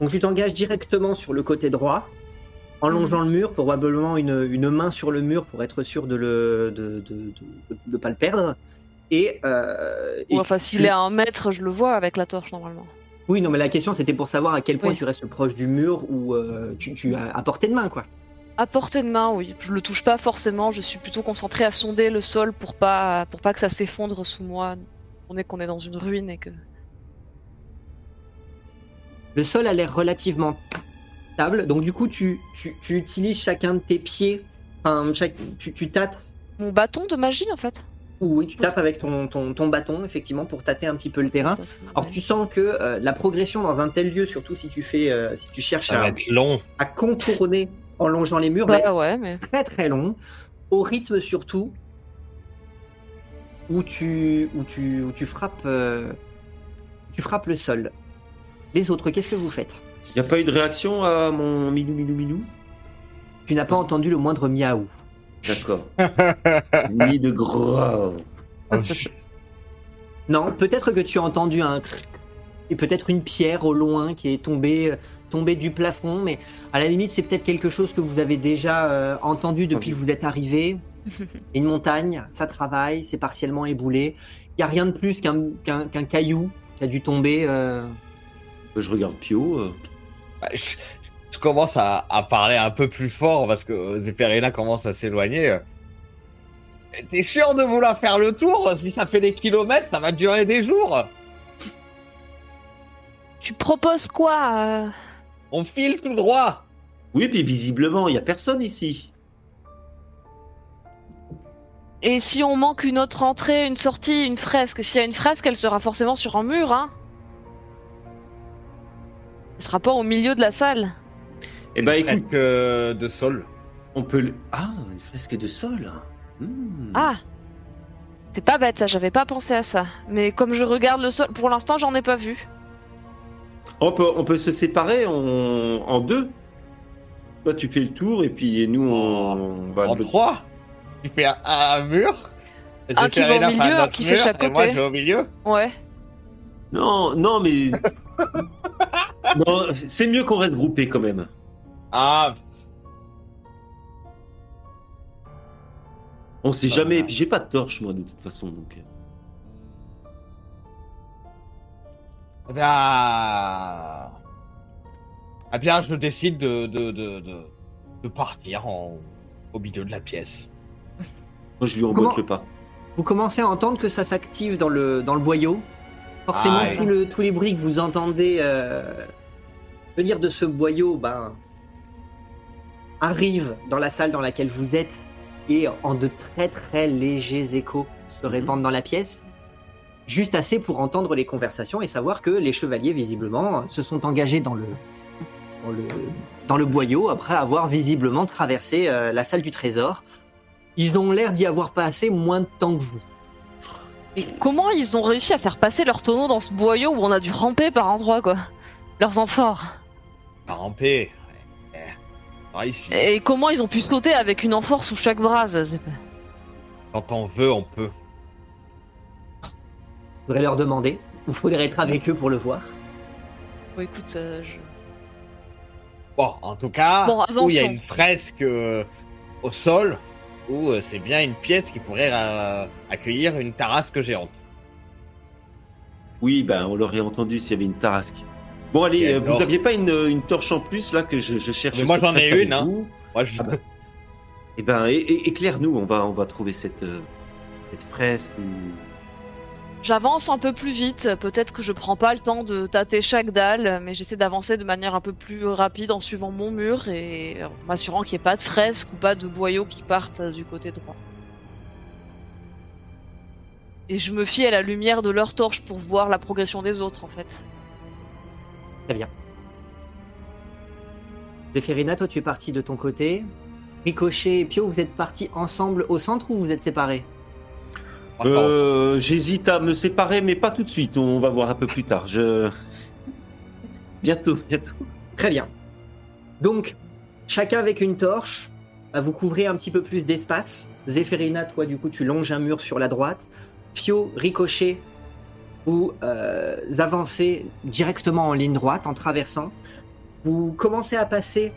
Donc tu t'engages directement sur le côté droit, en longeant le mur, probablement une, une main sur le mur pour être sûr de le de, de, de- pas le perdre. Et, euh, et enfin tu- s'il est à un mètre, je le vois avec la torche normalement. Oui, non, mais la question c'était pour savoir à quel point Oui. tu restes proche du mur ou euh, tu, tu as à portée de main, quoi. À portée de main, oui. Je le touche pas forcément. Je suis plutôt concentré à sonder le sol pour pas pour pas que ça s'effondre sous moi. On est qu'on est dans une ruine et que Le sol a l'air relativement stable, donc du coup tu, tu, tu utilises chacun de tes pieds, enfin, chaque, tu, tu tâtes mon bâton de magie en fait. Ou oui, tu tapes avec ton, ton, ton bâton effectivement pour tâter un petit peu le terrain. Alors tu sens que euh, la progression dans un tel lieu, surtout si tu fais, euh, si tu cherches à, être long. à contourner en longeant les murs, être Bah ouais, mais très très long, au rythme surtout où tu, où tu, où tu frappes, euh, tu frappes le sol. Les autres, qu'est-ce que vous faites? Il n'y a pas eu de réaction à mon minou minou minou? Tu n'as pas entendu le moindre miaou. D'accord. Ni de gros. Non, peut-être que tu as entendu un et peut-être une pierre au loin qui est tombée, tombée du plafond, mais à la limite, c'est peut-être quelque chose que vous avez déjà euh, entendu depuis que vous êtes arrivé. Une montagne, ça travaille, c'est partiellement éboulé. Il n'y a rien de plus qu'un qu'un- qu'un caillou qui a dû tomber. euh, Je regarde Pio. euh. Bah, je, je commence à, à parler un peu plus fort parce que Zéphérina commence à s'éloigner. T'es sûr de vouloir faire le tour? Si ça fait des kilomètres, ça va durer des jours. tu proposes quoi euh? On file tout droit. Oui, puis visiblement, il n'y a personne ici. Et si on manque une autre entrée, une sortie, une fresque, s'il y a une fresque, elle sera forcément sur un mur, hein. Elle sera pas au milieu de la salle. Eh ben, écoute, Presque euh, de sol. on peut. le- Ah, une fresque de sol. Hmm. Ah C'est pas bête ça, j'avais pas pensé à ça. Mais comme je regarde le sol, pour l'instant j'en ai pas vu. On peut, on peut se séparer en, en deux. Toi, tu fais le tour et puis nous, on, on va. En trois? Tu fais un, un mur? Un qui va au Zéphérina fait milieu, un autre qui fait mur, chaque et moi côté. je vais au milieu. Ouais. Non, non, mais. non, c'est mieux qu'on reste groupés quand même. Ah, On sait jamais. Et puis j'ai pas de torche, moi, de toute façon. Donc. euh. eh bien... Bien, je décide de, de, de, de, de partir en, au milieu de la pièce. Moi, je lui emboîte Comment- le pas. Vous commencez à entendre que ça s'active dans le, dans le boyau? Forcément, Ah, tout le- tous les bruits que vous entendez euh, venir de ce boyau ben, arrivent dans la salle dans laquelle vous êtes et en de très très légers échos se répandent dans la pièce. Juste assez pour entendre les conversations et savoir que les chevaliers, visiblement, se sont engagés dans le, dans le, dans le boyau après avoir visiblement traversé euh, la salle du trésor. Ils ont l'air d'y avoir passé moins de temps que vous. Et comment ils ont réussi à faire passer leur tonneau dans ce boyau où on a dû ramper par endroits quoi? Leurs amphores. ramper. Ici. Et comment ils ont pu sauter avec une enforce sous chaque bras ça, c'est pas- Quand on veut, on peut. Faudrait leur demander. Ou faudrait être avec eux pour le voir. Bon, écoute, euh, je... Bon, en tout cas, Bon, où il y a avançons. une fresque euh, au sol, où euh, c'est bien une pièce qui pourrait euh, accueillir une tarasque géante. Oui, ben on l'aurait entendu s'il y avait une tarasque. Bon, allez, euh, vous aviez pas une, une torche en plus là que je, je cherche Mais moi, j'en ai une, hein. Moi, je... Ah bah. Eh ben, é- é- éclaire-nous, on va, on va trouver cette, euh, cette fresque. ou- J'avance un peu plus vite, peut-être que je prends pas le temps de tâter chaque dalle, mais j'essaie d'avancer de manière un peu plus rapide en suivant mon mur et en m'assurant qu'il n'y ait pas de fresques ou pas de boyaux qui partent du côté droit. Et je me fie à la lumière de leur torche pour voir la progression des autres en fait. Très bien. Zéphirina, toi tu es parti de ton côté. Ricochet et Pio, vous êtes partis ensemble au centre ou vous êtes séparés Euh, J'hésite à me séparer, mais pas tout de suite. On va voir un peu plus tard. Je... Bientôt, bientôt. Très bien. Donc, chacun avec une torche, à vous couvrir un petit peu plus d'espace. Zéphirina, toi du coup tu longes un mur sur la droite. Pio, Ricochet, vous euh, avancez directement en ligne droite en traversant. Vous commencez à passer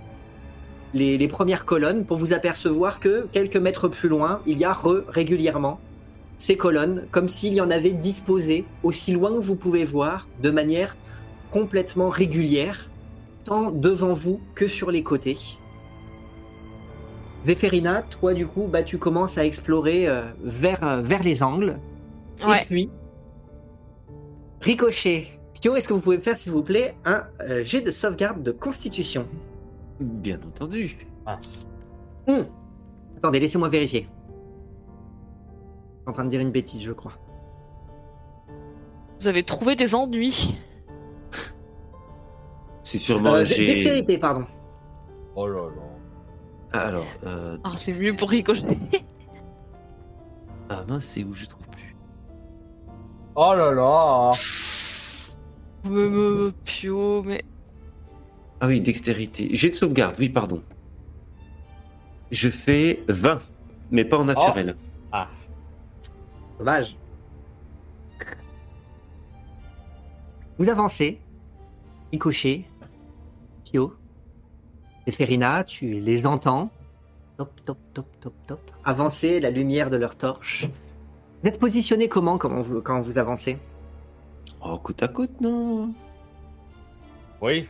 les, les premières colonnes pour vous apercevoir que quelques mètres plus loin, il y a re régulièrement ces colonnes, comme s'il y en avait disposées aussi loin que vous pouvez voir, de manière complètement régulière, tant devant vous que sur les côtés. Zéphirina, toi du coup, bah, tu commences à explorer euh, vers, euh, vers les angles. Et Ouais. puis, Ricochet. Pio, est-ce que vous pouvez me faire, s'il vous plaît, un euh, jet de sauvegarde de constitution? Bien entendu. mince. Hmm. Attendez, laissez-moi vérifier. Je suis en train de dire une bêtise, je crois. Vous avez trouvé des ennuis. C'est sûrement Euh. Dextérité, pardon. Oh là là. Ah, alors. Euh... Ah, c'est mieux pour Ricochet. Ah mince, c'est où je trouve. Oh là là. Pio, mais Ah oui, dextérité. J'ai de sauvegarde, oui, pardon. Je fais 20, mais pas en naturel. Ah. Dommage. Vous avancez. Ricochet. Pio. Zéphirina, tu les entends. Top, top, top, top, top. Avancer, la lumière de leur torche. Vous êtes positionné comment quand vous, quand vous avancez Oh, côte à côte, non Oui.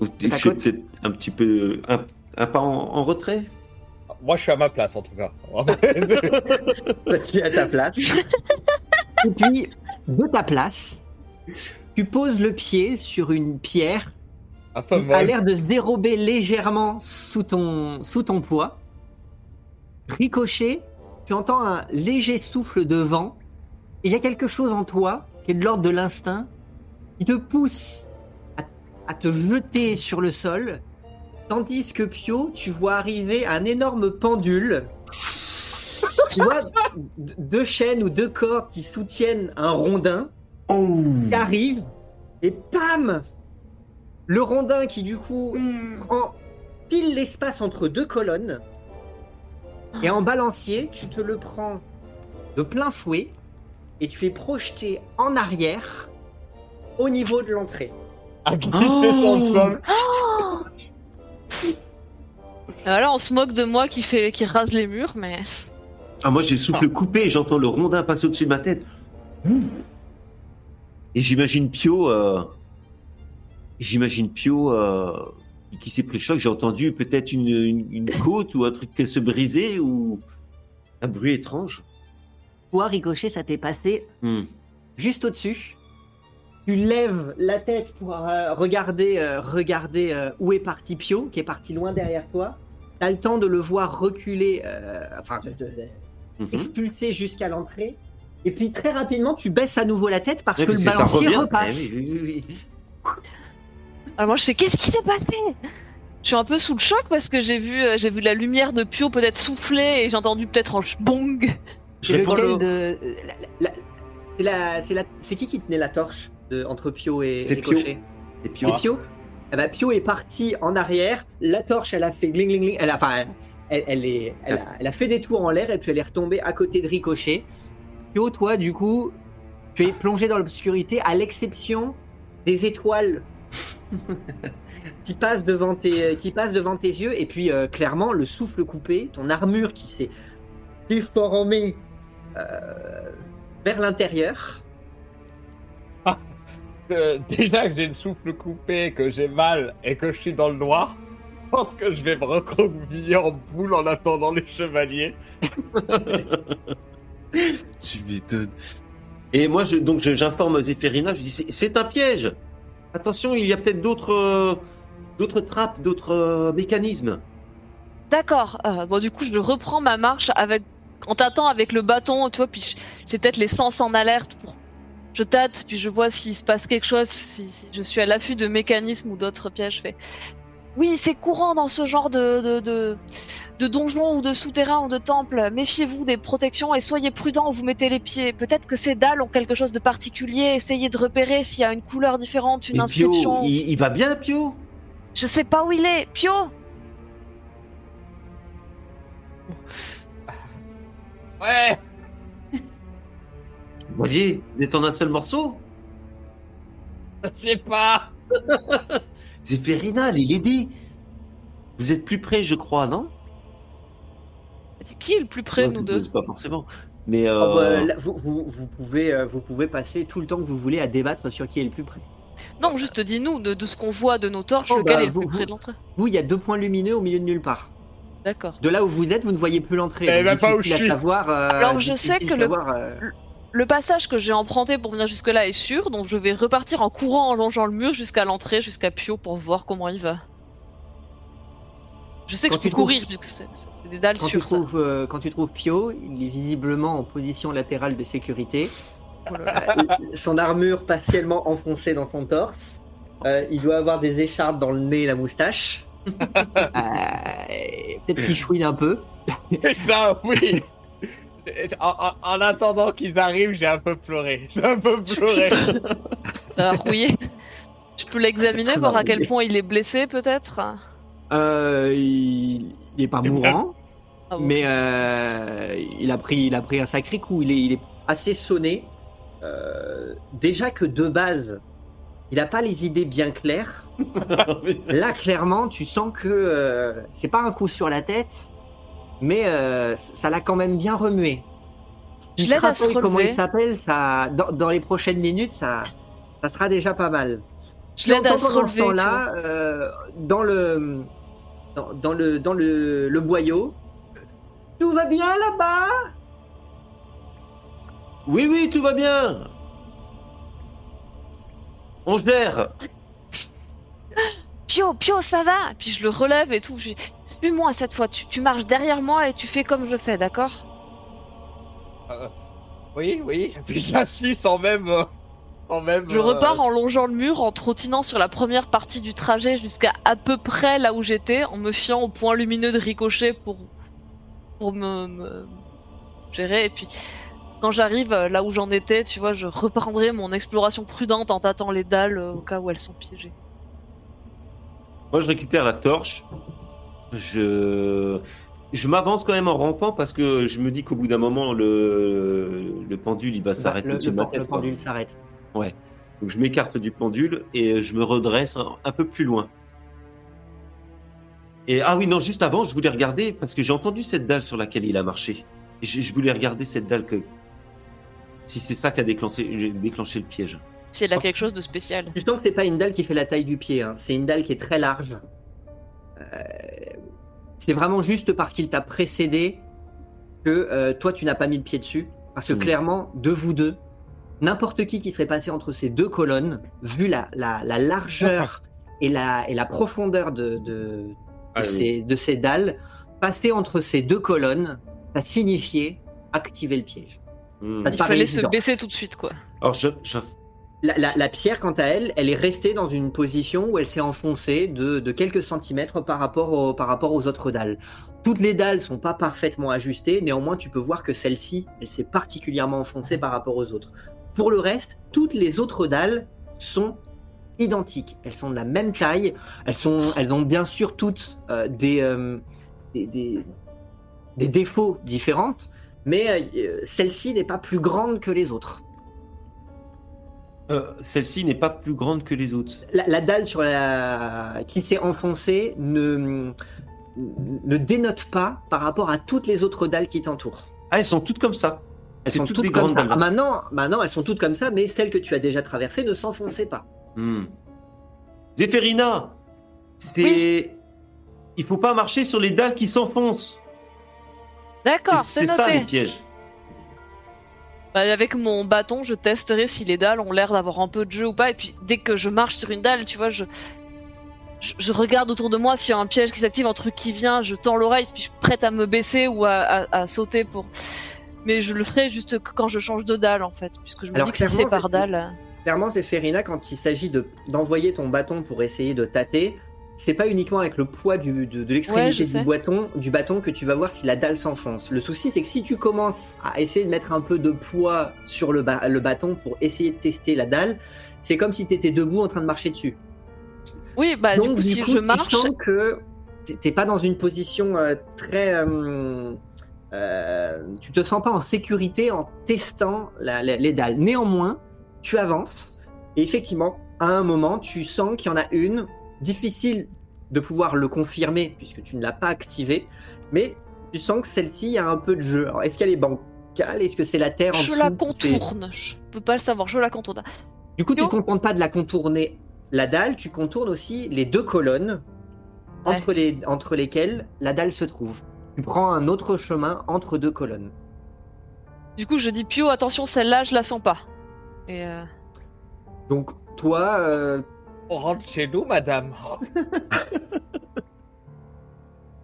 Ou Je suis peut-être un petit peu. Un, un pas en, en retrait Moi, je suis à ma place, en tout cas. Tu es à ta place. Et puis, de ta place, tu poses le pied sur une pierre qui a l'air de se dérober légèrement sous ton, sous ton poids. Ricochet, tu entends un léger souffle de vent. Et il y a quelque chose en toi qui est de l'ordre de l'instinct qui te pousse à, à te jeter sur le sol. Tandis que Pio, tu vois arriver un énorme pendule. tu vois deux chaînes ou deux cordes qui soutiennent un rondin Oh qui arrive et pam Le rondin qui du coup prend pile l'espace entre deux colonnes et en balancier, tu te le prends de plein fouet et tu es projeté en arrière au niveau de l'entrée. À glisser sur le Oh. sol. Ah, là on se moque de moi qui fait qui rase les murs, mais Ah, moi j'ai le souffle coupé, j'entends le rondin passer au-dessus de ma tête. Et j'imagine Pio. euh, J'imagine Pio euh, qui s'est pris le choc. J'ai entendu peut-être une, une, une côte ou un truc qui se briser ou un bruit étrange. Toi, Ricochet, ça t'est passé Hmm. juste au-dessus. Tu lèves la tête pour euh, regarder, euh, regarder euh, où est parti Pio, qui est parti loin derrière toi. T'as le temps de le voir reculer, enfin, de- de- de- Mhm. expulsé jusqu'à l'entrée. Et puis très rapidement, tu baisses à nouveau la tête parce Ouais, que le balancier repasse. Eh oui, oui, oui, oui. Ah, moi je fais qu'est-ce qui s'est passé? Je suis un peu sous le choc parce que j'ai vu euh, j'ai vu la lumière de Pio peut-être souffler et j'ai entendu peut-être un bong. Je C'est réponds- lequel de. la- la- c'est la- c'est la- c'est qui qui tenait la torche de- entre Pio et C'est Pio. Ricochet C'est Pio. Pio? Ben, Pio est parti en arrière. La torche, elle a fait gling gling gling. Elle a, enfin, elle, elle est, elle a, elle a fait des tours en l'air et puis elle est retombée à côté de Ricochet. Pio, toi, du coup, tu es plongé dans l'obscurité à l'exception des étoiles qui passent devant tes, qui passent devant tes yeux. Et puis, euh, clairement, le souffle coupé, ton armure qui s'est déformée euh, vers l'intérieur. Euh, déjà que j'ai le souffle coupé, que j'ai mal et que je suis dans le noir, je pense que je vais me recroqueviller en boule en attendant les chevaliers. tu m'étonnes. Et moi, je, donc, je- j'informe Zéphérina, je dis c'est un piège. Attention, il y a peut-être d'autres, euh, d'autres trappes, d'autres euh, mécanismes. D'accord. euh, bon, du coup, je reprends ma marche avec, en tâtant avec le bâton, tu vois, puis j'ai peut-être les sens en alerte pour. Je tâte, puis je vois s'il se passe quelque chose, si, si je suis à l'affût de mécanismes ou d'autres pièges. Je fais. Oui, c'est courant dans ce genre de, de, de, de donjons ou de souterrains ou de temples. Méfiez-vous des protections et soyez prudent où vous mettez les pieds. Peut-être que ces dalles ont quelque chose de particulier. Essayez de repérer s'il y a une couleur différente, une Et Pio, inscription. il, il va bien, Pio? Je sais pas où il est. Pio Ouais Vous voyez, vous êtes en un seul morceau? Je sais pas Zéphérina, est dit. Vous êtes plus près, je crois, non? C'est qui est le plus près, Non, nous deux? Pas forcément. Mais euh, Oh, bah, là, vous, vous- vous pouvez, euh, vous pouvez passer tout le temps que vous voulez à débattre sur qui est le plus près. Non, juste dis-nous de, de ce qu'on voit de nos torches, Oh, lequel bah, est le vous- plus près de l'entrée. Vous, il y a deux points lumineux au milieu de nulle part. D'accord. De là où vous êtes, vous ne voyez plus l'entrée. Eh ben, pas où je à suis. savoir, euh, Alors, je sais que le- euh, Le passage que j'ai emprunté pour venir jusque-là est sûr, donc je vais repartir en courant en longeant le mur jusqu'à l'entrée, jusqu'à Pio pour voir comment il va. Je sais que Quand je peux tu trouves- courir puisque c'est des dalles quand, tu sûres ça. trouves, euh, quand tu trouves Pio, il est visiblement en position latérale de sécurité. Oh. Euh, son armure partiellement enfoncée dans son torse. Euh, il doit avoir des écharpes dans le nez et la moustache. Euh, Peut-être qu'il chouine un peu. Putain, oui en, en- en attendant qu'ils arrivent, j'ai un peu pleuré. J'ai un peu pleuré. Va rouiller. Je peux l'examiner, voir à quel point il est blessé peut-être Euh, il, il est pas mourant, Ah bon. mais euh, il, a pris, il a pris un sacré coup. Il est, il est assez sonné. Euh, déjà que de base, il n'a pas les idées bien claires. Là, clairement, tu sens que euh, c'est pas un coup sur la tête, mais euh, ça l'a quand même bien remué. Je se à se rappelle comment il s'appelle, ça, dans, dans les prochaines minutes, ça, ça sera déjà pas mal. Je l'aide à se Pendant ce relever. vois. temps-là, euh, dans le, dans, dans le, dans le, le boyau, tout va bien là-bas? Oui, oui, tout va bien. On gère. Pio, Pio, ça va? Puis je le relève et tout. je Suis-moi cette fois, tu, tu marches derrière moi et tu fais comme je fais, d'accord? Euh, oui, oui. Et puis je la suis sans même. euh, sans même Je euh, repars en longeant le mur, en trottinant sur la première partie du trajet jusqu'à à peu près là où j'étais, en me fiant au point lumineux de ricochet pour, pour me, me gérer. Et puis, quand j'arrive euh, là où j'en étais, tu vois, je reprendrai mon exploration prudente en tâtant les dalles euh, au cas où elles sont piégées. Moi, je récupère la torche. Je, je m'avance quand même en rampant parce que je me dis qu'au bout d'un moment, le, le pendule, il va s'arrêter le, au-dessus de le, ma tête. le quoi. pendule s'arrête. Donc, je m'écarte du pendule et je me redresse un, un peu plus loin. Et ah oui, non, juste avant, je voulais regarder parce que j'ai entendu cette dalle sur laquelle il a marché. Et je, je voulais regarder cette dalle que. Si c'est ça qui a déclenché, déclenché le piège. Si elle a quelque chose de spécial. Tu sens que c'est pas une dalle qui fait la taille du pied, hein. c'est une dalle qui est très large. Euh, c'est vraiment juste parce qu'il t'a précédé que euh, toi tu n'as pas mis le pied dessus. Parce que Mm. clairement, de vous deux, n'importe qui qui serait passé entre ces deux colonnes, vu la, la, la largeur et la, et la profondeur de, de, de Ah oui. de ces dalles, passer entre ces deux colonnes, ça signifiait activer le piège. Hmm. Pas de Il fallait se baisser tout de suite, quoi. Alors, je, je- La, pierre, quant à elle, elle est restée dans une position où elle s'est enfoncée de, quelques centimètres par rapport, aux autres dalles. Toutes les dalles sont pas parfaitement ajustées, néanmoins tu peux voir que celle-ci, elle s'est particulièrement enfoncée par rapport aux autres. Pour le reste, toutes les autres dalles sont identiques. Elles sont de la même taille. Elles, sont, elles ont bien sûr toutes euh, des, euh, des, défauts différents, mais euh, celle-ci n'est pas plus grande que les autres. Euh, Celle-ci n'est pas plus grande que les autres. La, la dalle sur la... qui s'est enfoncée ne, ne dénote pas par rapport à toutes les autres dalles qui t'entourent. Ah, elles sont toutes comme ça. Elles sont toutes toutes des comme grandes ça. dalles. Ah, maintenant, maintenant, elles sont toutes comme ça, mais celles que tu as déjà traversées ne s'enfonçaient pas. Hmm. Zéphérina, c'est. Oui. Il faut pas marcher sur les dalles qui s'enfoncent. D'accord, C'est ça les pièges. Bah, avec mon bâton, je testerai si les dalles ont l'air d'avoir un peu de jeu ou pas. Et puis dès que je marche sur une dalle, tu vois, je, je, je regarde autour de moi s'il y a un piège qui s'active, un truc qui vient, je tends l'oreille, puis je suis prête à me baisser ou à, à- à sauter pour. Mais je le ferai juste quand je change de dalle en fait, puisque je me Alors, dis que si c'est clairement, par c'est- dalle. Clairement, Zéphérina, quand il s'agit de- d'envoyer ton bâton pour essayer de tâter, c'est pas uniquement avec le poids du- de, l'extrémité du, bâton, du bâton que tu vas voir si la dalle s'enfonce. Le souci, c'est que si tu commences à essayer de mettre un peu de poids sur le, ba- le bâton pour essayer de tester la dalle, c'est comme si tu étais debout en train de marcher dessus. Oui, bah Donc, du coup, si je marche, tu sens que t'es- t'es pas dans une position euh, très. euh, euh, tu te sens pas en sécurité en testant la- la- les dalles. Néanmoins, tu avances et effectivement, à un moment, tu sens qu'il y en a une difficile de pouvoir le confirmer puisque tu ne l'as pas activée, mais tu sens que celle-ci a un peu de jeu. Alors, est-ce qu'elle est bancale? Est-ce que c'est la terre en je dessous la contourne. Je peux pas le savoir, je la contourne. du coup, tu ne contentes pas de la contourner la dalle, tu contournes aussi les deux colonnes Ouais. entre, les, entre lesquelles la dalle se trouve. Tu prends un autre chemin entre deux colonnes. Du coup, je dis Pio, attention, celle-là, je la sens pas. Et euh, Donc, toi, euh, On rentre chez nous, madame.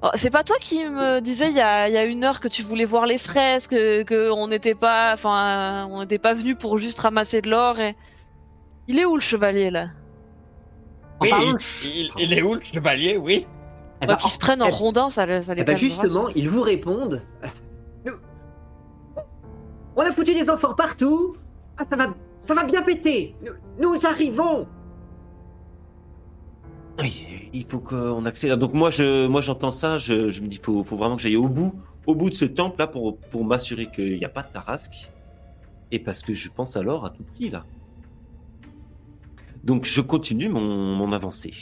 oh, c'est pas toi qui me disais il y a, il y a une heure que tu voulais voir les fresques, que, que on n'était pas, enfin, on n'était pas venu pour juste ramasser de l'or et. Il est où le chevalier là? Oui, il, il est où le chevalier, oui Eh Bah, ben, Qu'ils se prennent en eh- rondin, ça, les- ça les eh calmera, justement, ils vous répondent. Nous- On a foutu des enfants partout. Ah, ça va, ça va bien péter. Nous, nous arrivons. Oui, il faut qu'on accélère. Donc moi, je, moi, j'entends ça. Je, je me dis, faut, faut vraiment que j'aille au bout, au bout de ce temple là pour, pour m'assurer qu'il n'y a pas de tarasque. Et parce que je pense alors à tout prix là. Donc je continue mon, mon avancée.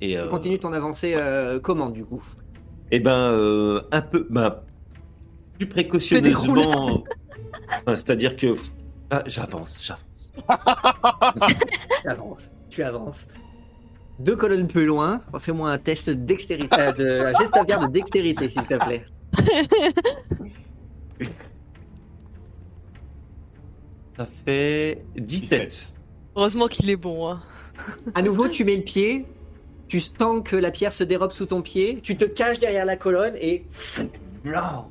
Et euh, Continue ton avancée. euh, comment du coup? Eh ben, euh, un peu, ben, plus précautionneusement. Enfin, C'est-à-dire que ah, j'avance, j'avance. Tu avances, tu avances. Deux colonnes plus loin, fais-moi un test de dextérité, euh, de, un geste à faire de dextérité, s'il te plaît. Ça fait 17. Heureusement qu'il est bon. Hein. À nouveau, tu mets le pied, tu sens que la pierre se dérobe sous ton pied, tu te caches derrière la colonne et. Alors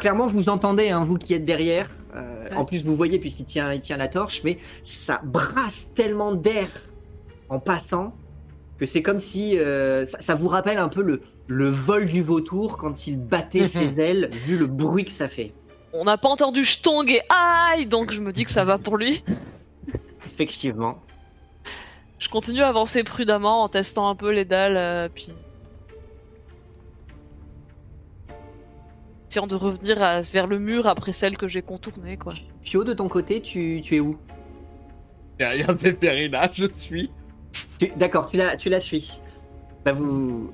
clairement, vous entendez, hein, vous qui êtes derrière. Euh, Ouais. En plus, vous voyez puisqu'il tient, il tient la torche, mais ça brasse tellement d'air en passant que c'est comme si euh, ça, ça vous rappelle un peu le, le vol du vautour quand il battait ses ailes, vu le bruit que ça fait. On n'a pas entendu Stong et aïe, donc je me dis que ça va pour lui. Effectivement. Je continue à avancer prudemment en testant un peu les dalles, euh, puis. Essayant de revenir à- vers le mur après celle que j'ai contournée, quoi. Pio, de ton côté, tu, tu es où? Derrière Zéphérina, je suis. D'accord, tu la, tu la suis. Bah vous...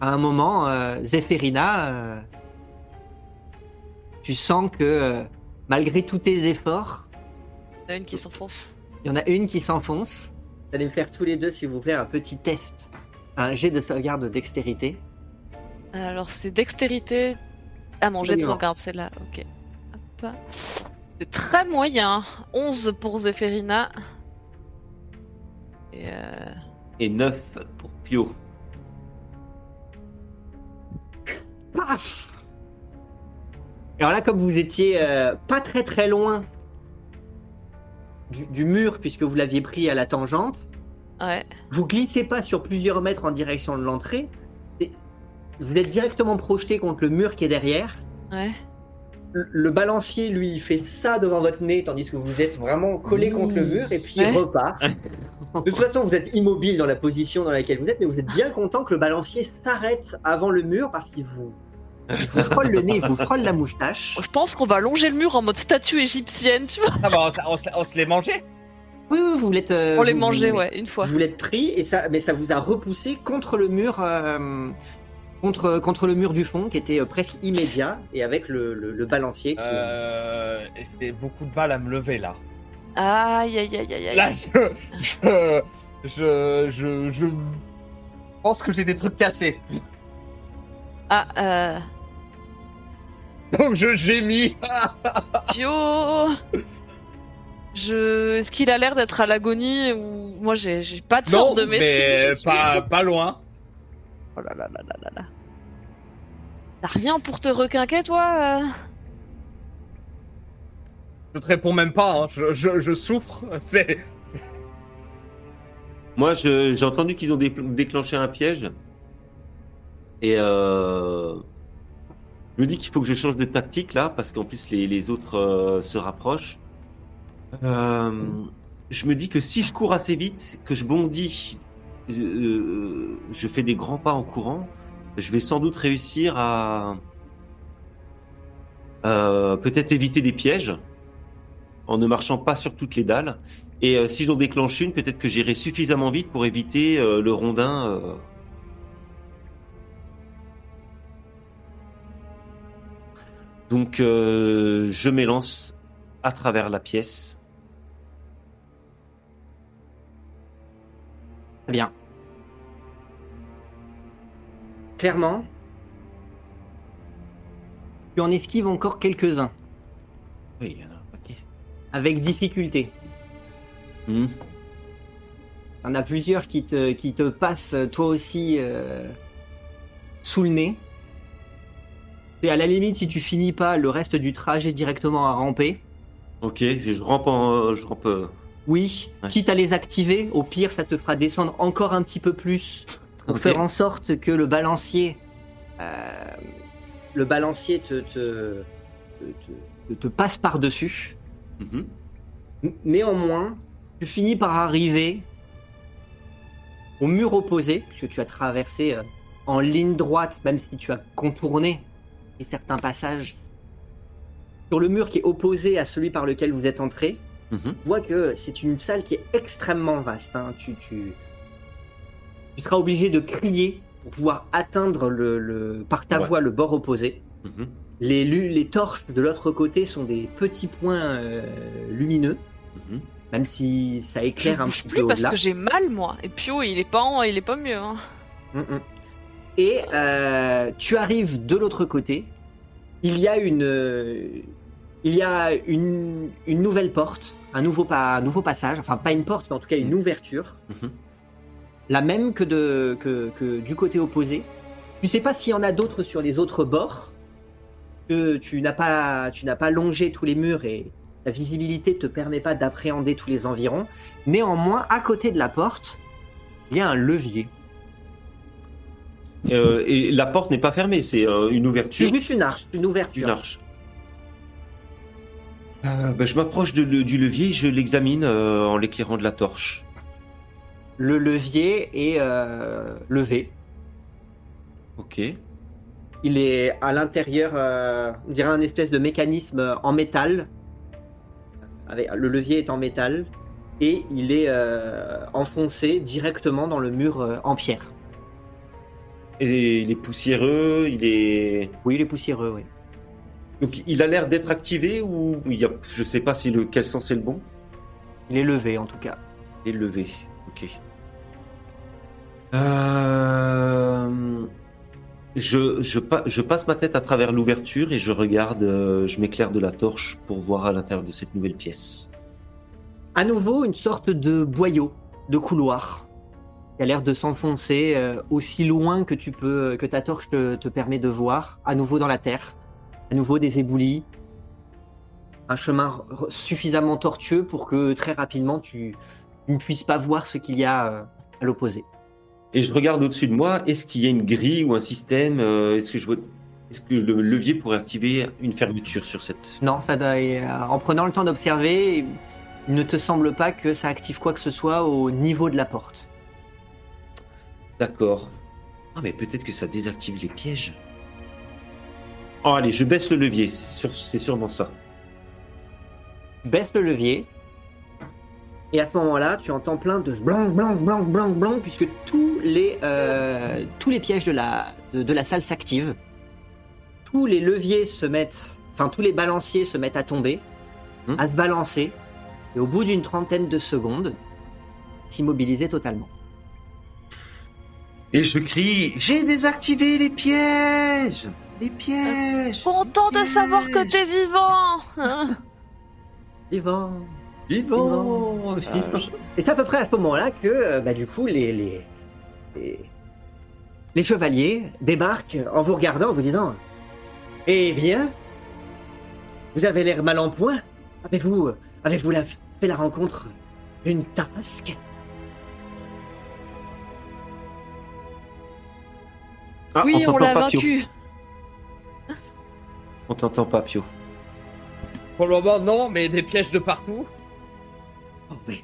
À un moment, euh, Zéphérina, euh, tu sens que euh, malgré tous tes efforts, Il y en a une qui s'enfonce. il y en a une qui s'enfonce. Vous allez me faire tous les deux, s'il vous plaît, un petit test. Un jet de sauvegarde de dextérité. Alors c'est dextérité. Ah non, j'ai de sauvegarde, c'est là, ok. C'est très moyen. 11 pour Zéphérina. Et euh... Et 9 pour Pio. Paf Alors là, comme vous étiez euh, pas très très loin du, du mur, puisque vous l'aviez pris à la tangente, Ouais. vous glissez pas sur plusieurs mètres en direction de l'entrée. et Vous êtes directement projeté contre le mur qui est derrière. Ouais. Le- balancier, lui, il fait ça devant votre nez, tandis que vous êtes vraiment collé contre le mur, et puis il repart. De toute façon, vous êtes immobile dans la position dans laquelle vous êtes, mais vous êtes bien content que le balancier s'arrête avant le mur parce qu'il vous, il vous frôle le nez, il vous frôle la moustache. Je pense qu'on va longer le mur en mode statue égyptienne, tu vois. Ah bah, on, s- on s- on se les mangeait Oui, oui, vous l'êtes. euh, On les vous- mangeait, vous- ouais, une fois. Vous l'êtes pris, et ça, mais ça vous a repoussé contre le mur, euh, contre, contre le mur du fond, qui était euh, presque immédiat, et avec le, le- le balancier qui. euh, J'ai beaucoup de mal à me lever là. Aïe, aïe, aïe, aïe, aïe. Là, je. Je. Je. Je. je pense que j'ai des trucs cassés. Ah, euh. Donc je gémis. Pio Je. Est-ce qu'il a l'air d'être à l'agonie ou. Moi, j'ai j'ai pas de Non, sorte de mais médecine. je suis- pas, pas loin. Oh là là là là là là. T'as rien pour te requinquer, toi euh Je te réponds même pas. hein. Je, je, je souffre. C'est. Moi, je- j'ai entendu qu'ils ont dé- déclenché un piège. Et euh, je me dis qu'il faut que je change de tactique là, parce qu'en plus les, les autres euh, se rapprochent. Euh, je me dis que si je cours assez vite, que je bondis, euh, je fais des grands pas en courant, je vais sans doute réussir à euh, peut-être éviter des pièges en ne marchant pas sur toutes les dalles. Et euh, si j'en déclenche une, peut-être que j'irai suffisamment vite pour éviter euh, le rondin. euh. Donc euh, je m'élance à travers la pièce. Très bien. Clairement, tu en esquives encore quelques-uns, Oui, il y en a un paquet. avec difficulté. Hmm. Il y en a plusieurs qui te, qui te passent toi aussi euh, sous le nez. Et à la limite, si tu finis pas le reste du trajet directement à ramper, Ok, je, je rampe, en- je rampe. euh, oui, Ouais. quitte à les activer, au pire, ça te fera descendre encore un petit peu plus pour faire en sorte que le balancier, euh, le balancier te, te, te, te- te passe par-dessus. Mhm. Néanmoins, tu finis par arriver au mur opposé, puisque tu as traversé euh, en ligne droite, même si tu as contourné et certains passages. Sur le mur qui est opposé à celui par lequel vous êtes entré, Mhm. tu vois que c'est une salle qui est extrêmement vaste. hein. Tu, tu, tu seras obligé de crier pour pouvoir atteindre le, le- par ta Ouais. voix le bord opposé. Mhm. Les, les torches de l'autre côté sont des petits points euh, lumineux, Mhm. même si ça Je éclaire un bouge petit plus peu parce au-delà. que j'ai mal, moi. Et Pio, il est pas, en- il est pas mieux. Hein. Mm, mm. Et euh, tu arrives de l'autre côté. Il y a une, euh, il y a une, une nouvelle porte, un nouveau, pa- un nouveau passage. Enfin, pas une porte, mais en tout cas une Mm. ouverture, Mhm. La même que, de, que, que du côté opposé. Tu sais pas s'il y en a d'autres sur les autres bords. Que tu n'as pas, tu n'as pas longé tous les murs et la visibilité te permet pas d'appréhender tous les environs. Néanmoins, à côté de la porte, il y a un levier. Euh, et la porte n'est pas fermée, c'est euh, une C'est ouverture, juste une arche, une ouverture. une arche. Euh, bah, je m'approche de du levier, je l'examine en l'éclairant de la torche. Le levier est euh, levé. Ok. Il est à l'intérieur, euh, on dirait un espèce de mécanisme en métal. Avec, le levier est en métal et il est euh, enfoncé directement dans le mur en pierre. Et il est poussiéreux, il est. Oui, il est poussiéreux, oui. Donc il a l'air d'être activé ou il y a... je sais pas si le quel sens est le bon? Il est levé en tout cas. Et levé. Ok. Euh, Je, je, pa- je passe ma tête à travers l'ouverture et je regarde, euh, je m'éclaire de la torche pour voir à l'intérieur de cette nouvelle pièce. À nouveau, une sorte de boyau, de couloir, qui a l'air de s'enfoncer euh, aussi loin que tu peux, que ta torche te, permet de voir. À nouveau dans la terre, à nouveau des éboulis, un chemin suffisamment tortueux pour que très rapidement tu, ne puisses pas voir ce qu'il y a à l'opposé. Et je regarde au-dessus de moi, est-ce qu'il y a une grille ou un système euh, Est-ce que je vois Est-ce que le levier pourrait activer une fermeture sur cette? Non, ça doit- euh, en prenant le temps d'observer, il ne te semble pas que ça active quoi que ce soit au niveau de la porte. D'accord. Ah, mais peut-être que ça désactive les pièges. Oh, allez, je baisse le levier, c'est sûr- c'est sûrement ça. baisse le levier. Et à ce moment-là, tu entends plein de blanc, blanc, blanc, blanc, blanc, puisque tous les, euh, tous les pièges de la, de, de la salle s'activent. Tous les leviers se mettent, enfin tous les balanciers se mettent à tomber, Hmm. à se balancer, et au bout d'une trentaine de secondes, s'immobiliser totalement. Et je crie J'ai désactivé les pièges Les pièges Content de savoir que t'es vivant Vivant. Vivant Euh, Et c'est à peu près à ce moment-là que, euh, bah, du coup, les, les, les, les chevaliers débarquent en vous regardant, en vous disant Eh bien, vous avez l'air mal en point. Avez-vous avez-vous la- fait la rencontre d'une tarasque Ah, Oui, on t'entend l'a pas, Pio. vaincu. On t'entend pas, Pio. Pour le moment, non, mais des pièges de partout. Oh, mais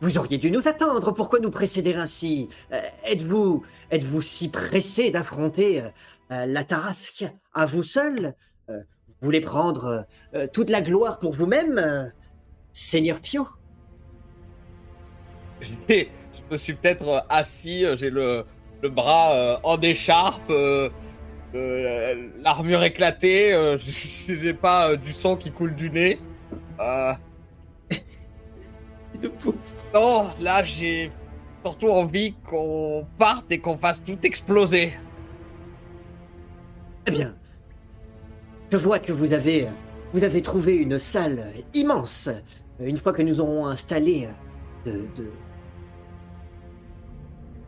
vous, auriez dû nous attendre. Pourquoi nous précéder ainsi? Euh, Êtes-vous êtes-vous si pressé d'affronter euh, euh, la Tarasque à vous seul? Vous voulez prendre toute la gloire pour vous-même, Seigneur Pio? Je me suis peut-être assis, j'ai le, le bras en écharpe, l'armure éclatée, je- j'ai pas du sang qui coule du nez. Euh, non, là j'ai surtout envie qu'on parte et qu'on fasse tout exploser. Eh bien, je vois que vous avez, vous avez trouvé une salle immense. Une fois que nous aurons installé euh, de, de-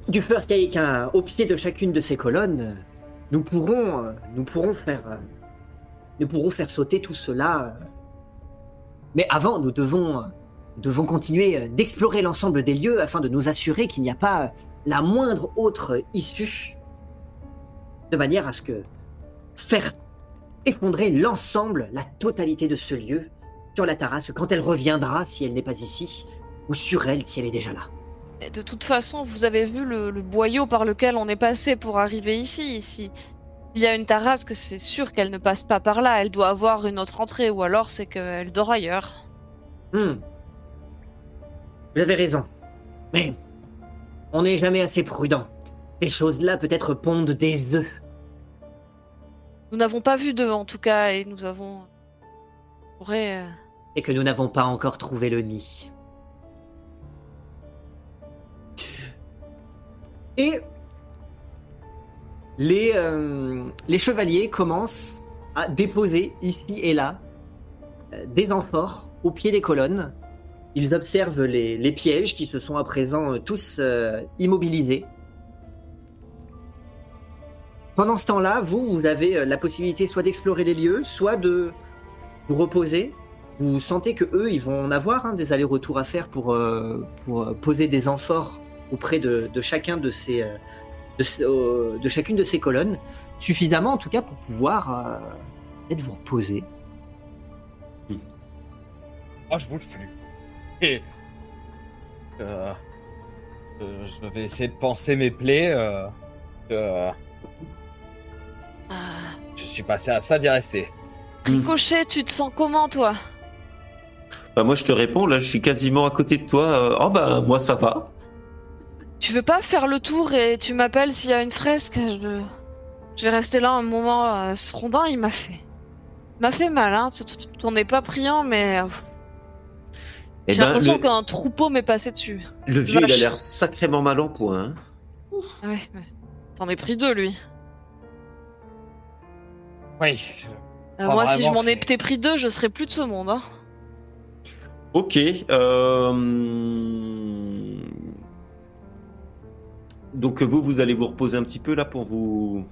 du feu archaïque hein, au pied de chacune de ces colonnes, nous pourrons, euh, nous pourrons faire, euh, nous pourrons faire sauter tout cela. Mais avant, nous devons, devons continuer euh, d'explorer l'ensemble des lieux afin de nous assurer qu'il n'y a pas la moindre autre issue, de manière à ce que faire effondrer l'ensemble, la totalité de ce lieu sur la Tarasque quand elle reviendra si elle n'est pas ici, ou sur elle si elle est déjà là. Et De toute façon, vous avez vu le, le boyau par lequel on est passé pour arriver ici. Ici, il y a une tarasque, c'est sûr qu'elle ne passe pas par là. Elle doit avoir une autre entrée, ou alors c'est qu'elle dort ailleurs. Hmm. Vous avez raison. Mais on n'est jamais assez prudent. Ces choses-là peut-être pondent des œufs. Nous n'avons pas vu d'eux, en tout cas, et nous avons. on pourrait, euh, et que nous n'avons pas encore trouvé le nid. Et les, euh, les chevaliers commencent à déposer ici et là euh, des amphores au pied des colonnes. Ils observent les, pièges qui se sont à présent euh, tous euh, immobilisés. Pendant ce temps-là, vous, vous avez euh, la possibilité soit d'explorer les lieux, soit de vous reposer. Vous sentez que eux, ils vont en avoir hein, des allers-retours à faire pour, poser des amphores auprès de, chacun de ces, de, chacune de ces colonnes, suffisamment en tout cas pour pouvoir peut-être vous reposer. Moi, je bouge plus. Et euh, euh, je vais essayer de penser mes plaies. euh, euh, ah. je suis passé à ça d'y rester. Ricochet, tu te sens comment, toi? Bah, moi, je te réponds, là, je suis quasiment à côté de toi. euh, Oh, bah, moi, ça va. Tu veux pas faire le tour et tu m'appelles s'il y a une fresque? Je... je vais rester là un moment. euh, ce rondin, il m'a fait. m'a fait mal, hein. T'en es pas priant, mais. Eh J'ai ben, l'impression le, qu'un troupeau m'est passé dessus. le vieux, il a l'air sacrément mal en point. hein. Ah Ouais, ouais. T'en es pris deux, lui. Oui. Euh, Pas moi, si je m'en étais pris deux, je serais plus de ce monde, hein. Ok. euh, Donc, vous, vous allez vous reposer un petit peu, là, pour vous...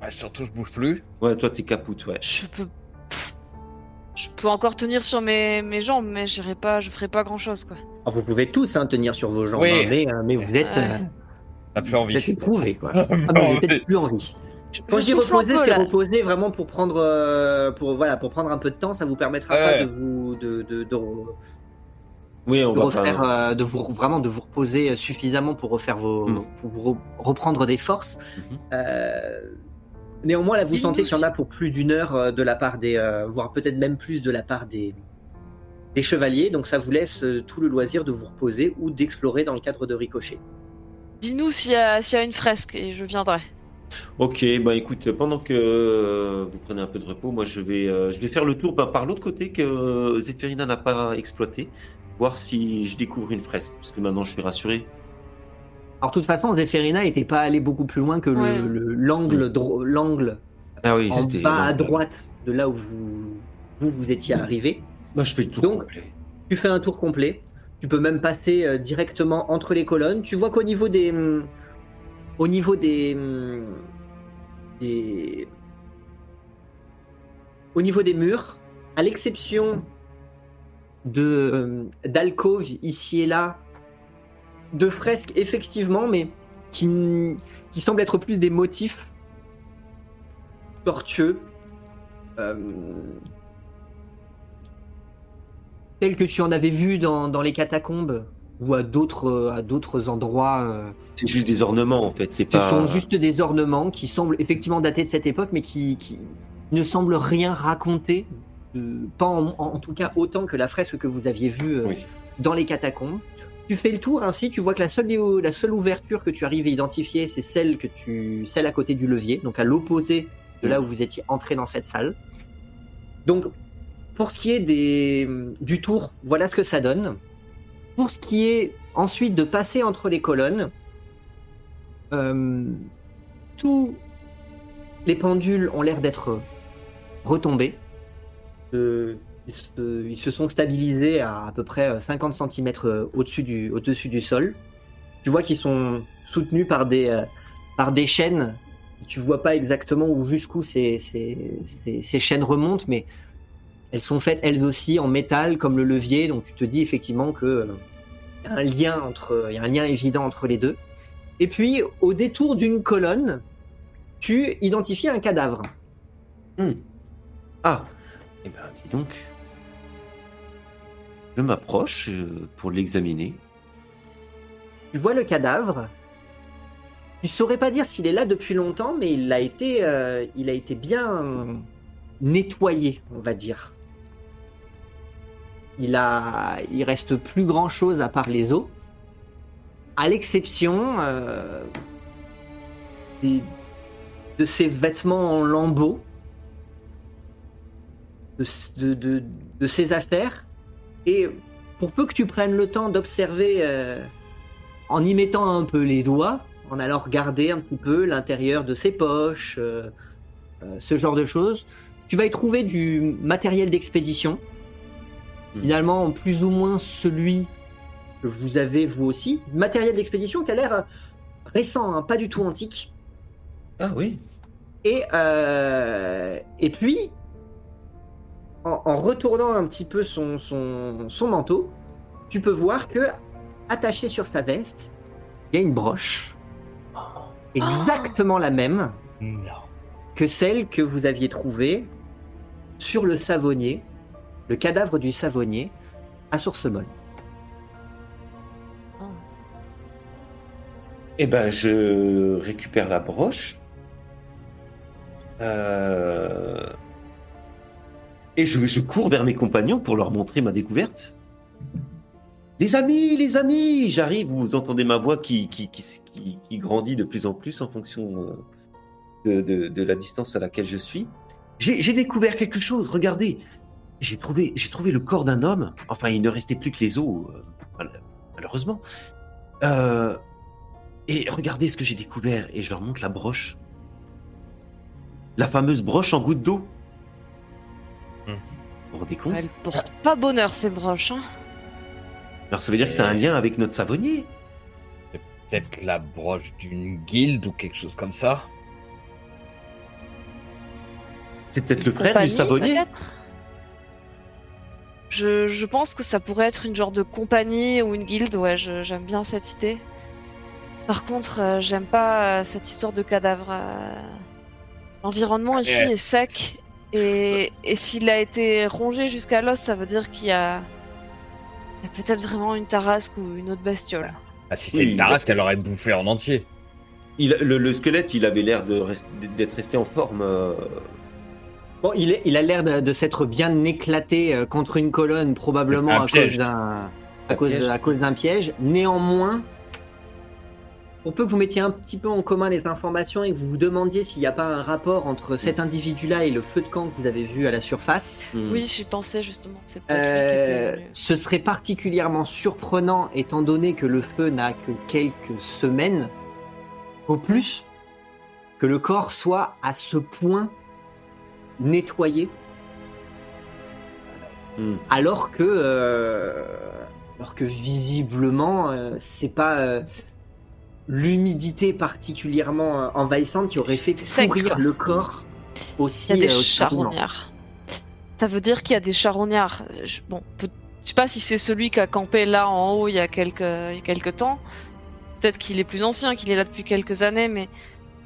Ouais, surtout, je bouge plus. Ouais, toi, t'es capoute, ouais. Je peux. Je peux encore tenir sur mes, mes jambes, mais j'irai pas, je ferai pas grand chose, quoi. Alors, vous pouvez tous hein, tenir sur vos jambes, Oui. hein, mais, euh, mais vous êtes, Ouais. euh, T'as plus vous envie. êtes éprouvés, quoi. Ah, mais vous peut-être plus envie. Quand je dis reposer, c'est reposer vraiment pour prendre, euh, pour voilà, pour prendre un peu de temps. Ça vous permettra Ouais. pas de vous, de, de, de, Oui, on de va refaire, pas. euh, de vous vraiment de vous reposer suffisamment pour refaire vos, Mm. pour vous re- reprendre des forces. Mhm. Euh, néanmoins, là, vous sentez qu'il y en a pour plus d'une heure euh, de la part des, euh, voire peut-être même plus de la part des, des chevaliers. Donc, ça vous laisse euh, tout le loisir de vous reposer ou d'explorer dans le cadre de Ricochet. Dis-nous s'il y, y a une fresque et je viendrai. Ok, bah écoute, pendant que euh, vous prenez un peu de repos, moi je vais, euh, je vais faire le tour bah, par l'autre côté que euh, Zéphirina n'a pas exploité, voir si je découvre une fresque, parce que maintenant je suis rassuré. Alors, de toute façon, Zéphirina n'était pas allé beaucoup plus loin que le- Ouais. le- l'angle, l'angle Ah oui, en bas à droite de là où vous, vous, vous étiez arrivé. Bah je fais le tour Donc- complet. Tu fais un tour complet. Tu peux même passer euh, directement entre les colonnes. Tu vois qu'au niveau des, hum, au niveau des, des, au niveau des murs, à l'exception de hum, d'alcôves ici et là, de fresques effectivement, mais qui, qui semblent être plus des motifs tortueux. euh, tels que tu en avais vu dans, dans les catacombes ou à d'autres euh, à d'autres endroits. euh, C'est juste des ornements en fait, c'est ce pas. sont juste des ornements qui semblent effectivement dater de cette époque, mais qui, qui ne semblent rien raconter, euh, pas en, en tout cas autant que la fresque que vous aviez vue euh, Oui. dans les catacombes. Tu fais le tour ainsi, tu vois que la seule, la seule ouverture que tu arrives à identifier, c'est celle que tu, celle à côté du levier, donc à l'opposé de là où vous étiez entré dans cette salle. Donc, pour ce qui est du tour, voilà ce que ça donne. Pour ce qui est ensuite de passer entre les colonnes, euh, tous les pendules ont l'air d'être retombés. Euh, ils, se, sont stabilisés à à peu près 50 cm au-dessus du, au-dessus du sol. Tu vois qu'ils sont soutenus par des, euh, par des chaînes. Tu vois pas exactement où jusqu'où ces, ces, ces- chaînes remontent, mais elles sont faites elles aussi en métal comme le levier. Donc tu te dis effectivement que euh, y a un lien entre, y a un lien évident entre les deux. Et puis au détour d'une colonne, tu identifies un cadavre. Hmm. Ah, eh ben dis donc. Je m'approche euh, pour l'examiner. Tu vois le cadavre? Tu saurais pas dire s'il est là depuis longtemps, mais il a été, euh, il a été bien nettoyé, on va dire. Il a, il reste plus grand chose à part les os, à l'exception euh, des- de ses vêtements en lambeaux, de, ses affaires, et pour peu que tu prennes le temps d'observer euh, en y mettant un peu les doigts, en allant regarder un petit peu l'intérieur de ses poches, euh, euh, ce genre de choses, tu vas y trouver du matériel d'expédition. Mhm. Finalement, plus ou moins celui que vous avez vous aussi. Matériel d'expédition qui a l'air récent, hein, pas du tout antique. Ah oui. Et, et puis, en, en retournant un petit peu son, son, son manteau, tu peux voir que, attaché sur sa veste, il y a une broche. Exactement la même Non. que celle que vous aviez trouvée sur le savonnier, le cadavre du savonnier, à Source-Molle. Eh ben, je récupère la broche. Euh, Et je, cours vers mes compagnons pour leur montrer ma découverte. Les amis, les amis, j'arrive, vous entendez ma voix qui, qui, qui, grandit de plus en plus en fonction euh, de, de- la distance à laquelle je suis. J'ai découvert quelque chose, regardez. J'ai trouvé, trouvé le corps d'un homme. Enfin, il ne restait plus que les os, euh, mal- malheureusement. Euh, et regardez ce que j'ai découvert. Et je leur montre la broche. La fameuse broche en goutte d'eau. Vous vous rendez compte Elle porte pas bonheur ces broches. Hein. Alors ça veut dire que c'est un lien avec notre savonnier. Peut-être la broche d'une guilde ou quelque chose comme ça. C'est peut-être le frère du savonnier. je, je pense que ça pourrait être une genre de compagnie ou une guilde, ouais, j'aime bien cette idée. Par contre, euh, j'aime pas euh, cette histoire de cadavre. euh. L'environnement ici est sec et, et s'il a été rongé jusqu'à l'os, ça veut dire qu'il y a, il y a peut-être vraiment une tarasque ou une autre bestiole. Ah, si c'est Oui, une tarasque, elle aurait bouffé en entier. Il, le, le squelette, il avait l'air rest- d'être resté en forme. euh, Bon, il, est- il a l'air de, de s'être bien éclaté euh, contre une colonne, probablement Un à piège. cause d'un à Un cause, piège. à cause d'un piège. Néanmoins, pour peu que vous mettiez un petit peu en commun les informations et que vous vous demandiez s'il n'y a pas un rapport entre cet individu-là et le feu de camp que vous avez vu à la surface, hmm. Oui, j'y pensais justement. C'est euh, était ce serait particulièrement surprenant étant donné que le feu n'a que quelques semaines au plus, que le corps soit à ce point nettoyé Hmm. alors que euh, alors que visiblement euh, c'est pas euh, l'humidité particulièrement euh, envahissante qui aurait fait pourrir le corps aussi Il y a des euh, charognards. Ça veut dire qu'il y a des charognards. Je- Bon, peut- je sais pas si c'est celui qui a campé là en haut il y a quelques, il y a quelques temps. Peut-être qu'il est plus ancien, qu'il est là depuis quelques années, mais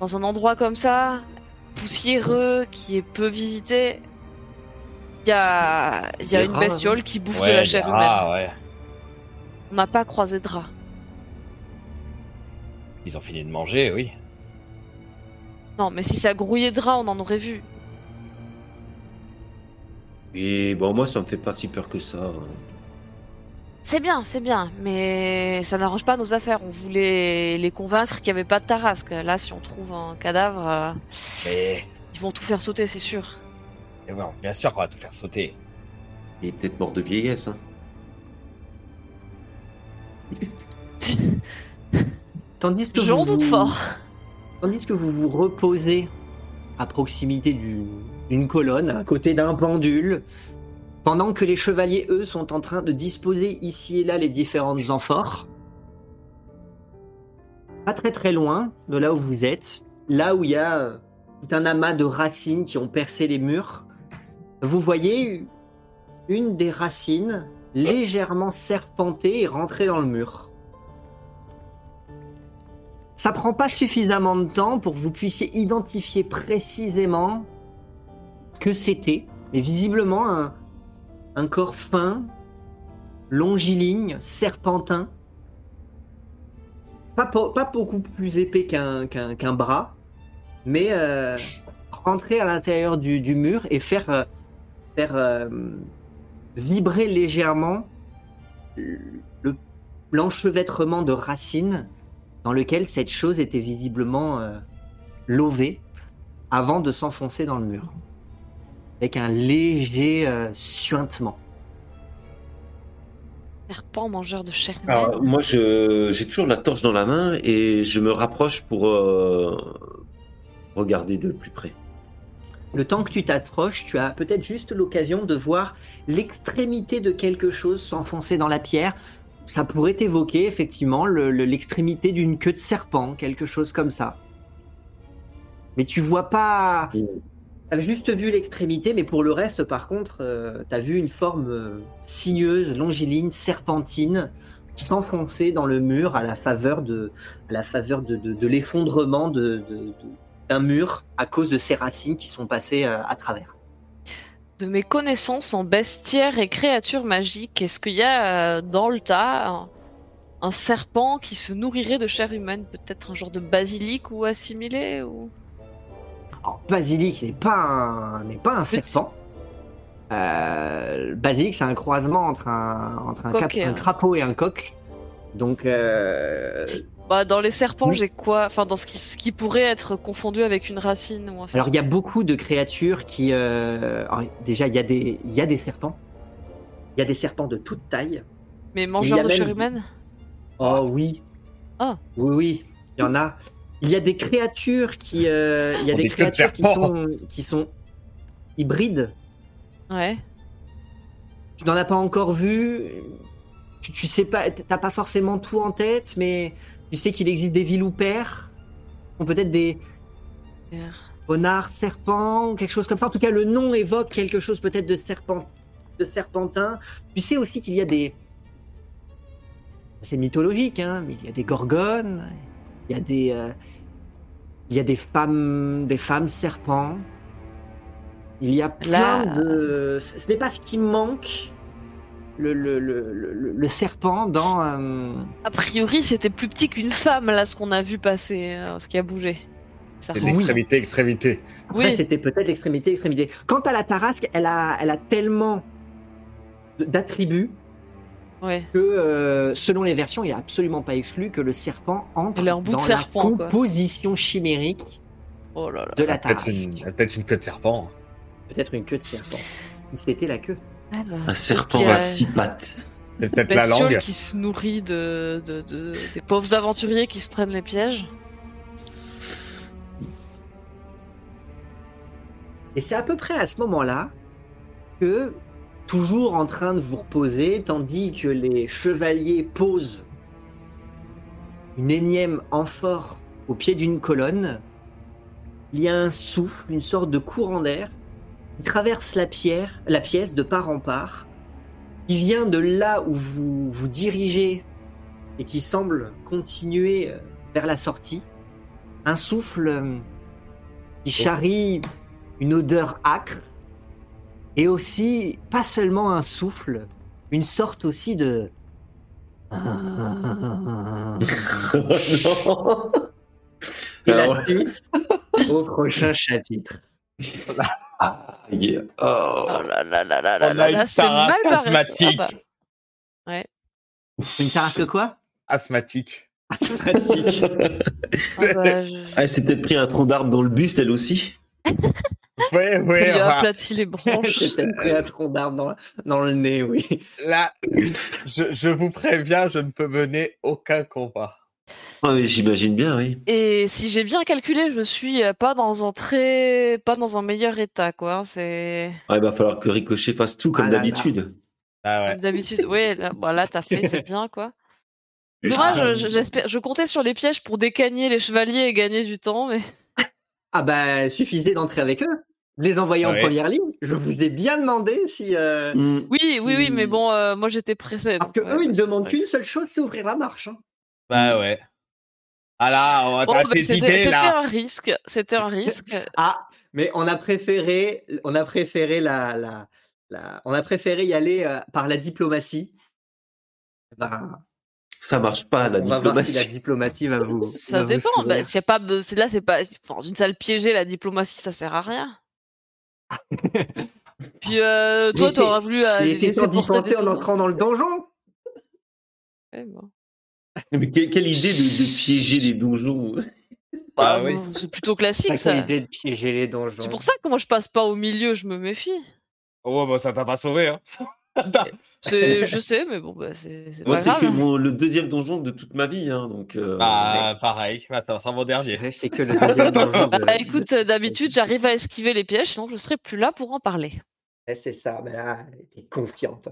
dans un endroit comme ça, poussiéreux, qui est peu visité, il y a, y a une rats, bestiole qui bouffe de la chair humaine. ouais. On n'a pas croisé de rat. Ils ont fini de manger, oui. Non, mais si ça grouillait de rat, on en aurait vu. Et bon, moi, ça me fait pas si peur que ça. hein. C'est bien, c'est bien, mais ça n'arrange pas nos affaires. On voulait les convaincre qu'il n'y avait pas de tarasque. Là, si on trouve un cadavre, euh, Mais, ils vont tout faire sauter, c'est sûr. mais bon, bien sûr qu'on va tout faire sauter. Il est peut-être mort de vieillesse. Hein. Tandis que vous doute vous- fort. Tandis que vous vous reposez à proximité du- d'une colonne, à côté d'un pendule, pendant que les chevaliers, eux, sont en train de disposer ici et là les différentes amphores, pas très très loin de là où vous êtes, là où il y a euh, tout un amas de racines qui ont percé les murs, vous voyez une des racines légèrement serpentée et rentrée dans le mur. Ça prend pas suffisamment de temps pour que vous puissiez identifier précisément que c'était, mais visiblement un, corps fin, longiligne, serpentin, pas, pas beaucoup plus épais qu'un qu'un qu'un bras, mais euh, rentrer à l'intérieur du, du mur et faire, euh, faire euh, vibrer légèrement le l'enchevêtrement de racines dans lequel cette chose était visiblement euh, lovée avant de s'enfoncer dans le mur, avec un léger euh, suintement. Serpent mangeur de chair. Alors, moi, j'ai toujours la torche dans la main et je me rapproche pour euh, regarder de plus près. Le temps que tu t'approches, tu as peut-être juste l'occasion de voir l'extrémité de quelque chose s'enfoncer dans la pierre. Ça pourrait évoquer effectivement le- le- l'extrémité d'une queue de serpent, quelque chose comme ça. Mais tu vois pas. Mm. T'as juste vu l'extrémité, mais pour le reste, par contre, euh, t'as vu une forme euh, sinueuse, longiligne, serpentine, s'enfoncer dans le mur à la faveur de, à la faveur de, de- de l'effondrement d'un mur à cause de ces racines qui sont passées euh, à travers. De mes connaissances en bestiaires et créatures magiques, est-ce qu'il y a euh, dans le tas un, un serpent qui se nourrirait de chair humaine Peut-être un genre de basilic ou assimilé ou... Alors, basilic n'est pas un, n'est pas un serpent. Euh, basilic, c'est un croisement entre un, entre un, cap- un- crapaud et un coq. Donc, euh, Bah, dans les serpents, Oui. j'ai quoi Enfin, dans ce qui, ce qui pourrait être confondu avec une racine ou un serpent. alors il y a beaucoup de créatures qui, euh, alors, déjà il y a des, il y a des serpents. Il y a des serpents de toute taille. Mais il y mangeur a de même chair humaine? Oh oui. Ah. Oui, oui, il y en a. Il y a des créatures qui, euh, il y a On des de créatures qui sont, qui sont hybrides. Ouais. Tu n'en as pas encore vu. Tu, tu sais pas, t'as pas forcément tout en tête, mais tu sais qu'il existe des villoupères, ou peut-être des renards serpents, ou quelque chose comme ça. En tout cas, le nom évoque quelque chose peut-être de serpent, de serpentin. Tu sais aussi qu'il y a des, c'est mythologique, hein, mais il y a des gorgones, il y a des, euh, Il y a des femmes, des femmes serpents. Il y a plein Là- de. Ce n'est pas ce qui manque. Le, le, le, le, le serpent dans. euh, A priori, c'était plus petit qu'une femme, là, ce qu'on a vu passer, euh, ce qui a bougé. L'extrémité, extrémité. Après, Oui, c'était peut-être extrémité, extrémité. Quant à la tarasque, elle a, elle a tellement d'attributs ouais. que, euh, selon les versions, il n'est absolument pas exclu que le serpent entre de dans serpent, la quoi. composition chimérique Oh là là. de la Peut-être tarasque. une, peut-être une queue de serpent. Peut-être une queue de serpent. C'était la queue. Ah bah, Un serpent a à six pattes. C'est peut-être la langue. qui se nourrit de, de, de- des pauvres aventuriers qui se prennent les pièges. Et c'est à peu près à ce moment-là que, toujours en train de vous reposer, tandis que les chevaliers posent une énième amphore au pied d'une colonne, il y a un souffle, une sorte de courant d'air qui traverse la, pierre, la pièce de part en part, qui vient de là où vous vous dirigez et qui semble continuer euh, vers la sortie. Un souffle euh, qui charrie une odeur âcre et aussi pas seulement un souffle, une sorte aussi de non. et Alors, la suite au prochain chapitre. Ah, yeah. Oh. Oh là là là là là On là a là, une ça. asthmatique. Ah bah, Une tarasque quoi? Asthmatique. Asthmatique. ah bah, je- Ah, elle s'est peut-être pris un tronc d'arbre dans le buste, elle aussi. Ouais, ouais. lui a aplati les branches. J'ai peut-être pris un tronc d'arbre dans, dans le nez, oui. là, je, je vous préviens, je ne peux mener aucun combat. Ah, j'imagine bien, oui. Et si j'ai bien calculé, je suis euh, pas dans un très, pas dans un meilleur état, quoi. hein, C'est Ah, il va falloir que Ricochet fasse tout comme Ah d'habitude. comme Ah ouais. d'habitude. Oui, là, bon, là, t'as fait, c'est bien, quoi. Dommage, je- j'espère, je comptais sur les pièges pour décagner les chevaliers et gagner du temps, mais Ah bah, suffisait d'entrer avec eux, de les envoyer en Ouais. première ligne. Je vous ai bien demandé si... euh, Hmm. oui, oui, oui, mais bon, euh, moi j'étais pressé. Parce que ouais, eux, ils ne demandent qu'une seule chose, c'est ouvrir la marche. hein. Bah ouais. Ah là, on a Bon, bah, tes c'était idées c'était là. un risque, c'était un risque. Ah, mais on a préféré, on a préféré la, la, la- on a préféré y aller euh, par la diplomatie. Ben, Ça marche pas, la on va voir si la diplomatie. diplomatie va vous. Ça va vous dépend. sourire. Bah, y a pas, là, c'est pas dans une salle piégée, la diplomatie, ça sert à rien. Puis euh, Mais toi, t'aurais voulu euh, temps d'y porter penser en entrant dans le donjon? Ouais, bon. Mais quelle idée de, de piéger les donjons. Bah, Ah oui. C'est plutôt classique ça. quelle idée de piéger les donjons. C'est pour ça que moi je passe pas au milieu, je me méfie. Oh bah ça t'a pas sauvé hein. C'est, je sais, mais bon, bah, c'est c'est Moi, pas c'est grave. que mon- le deuxième donjon de toute ma vie. Hein, donc, euh, Bah pareil, bah, ça sera mon dernier. C'est que le deuxième donjon. de- Bah, écoute, euh, d'habitude, j'arrive à esquiver les pièges, sinon je serais plus là pour en parler. C'est ça. Mais là, t'es confiante.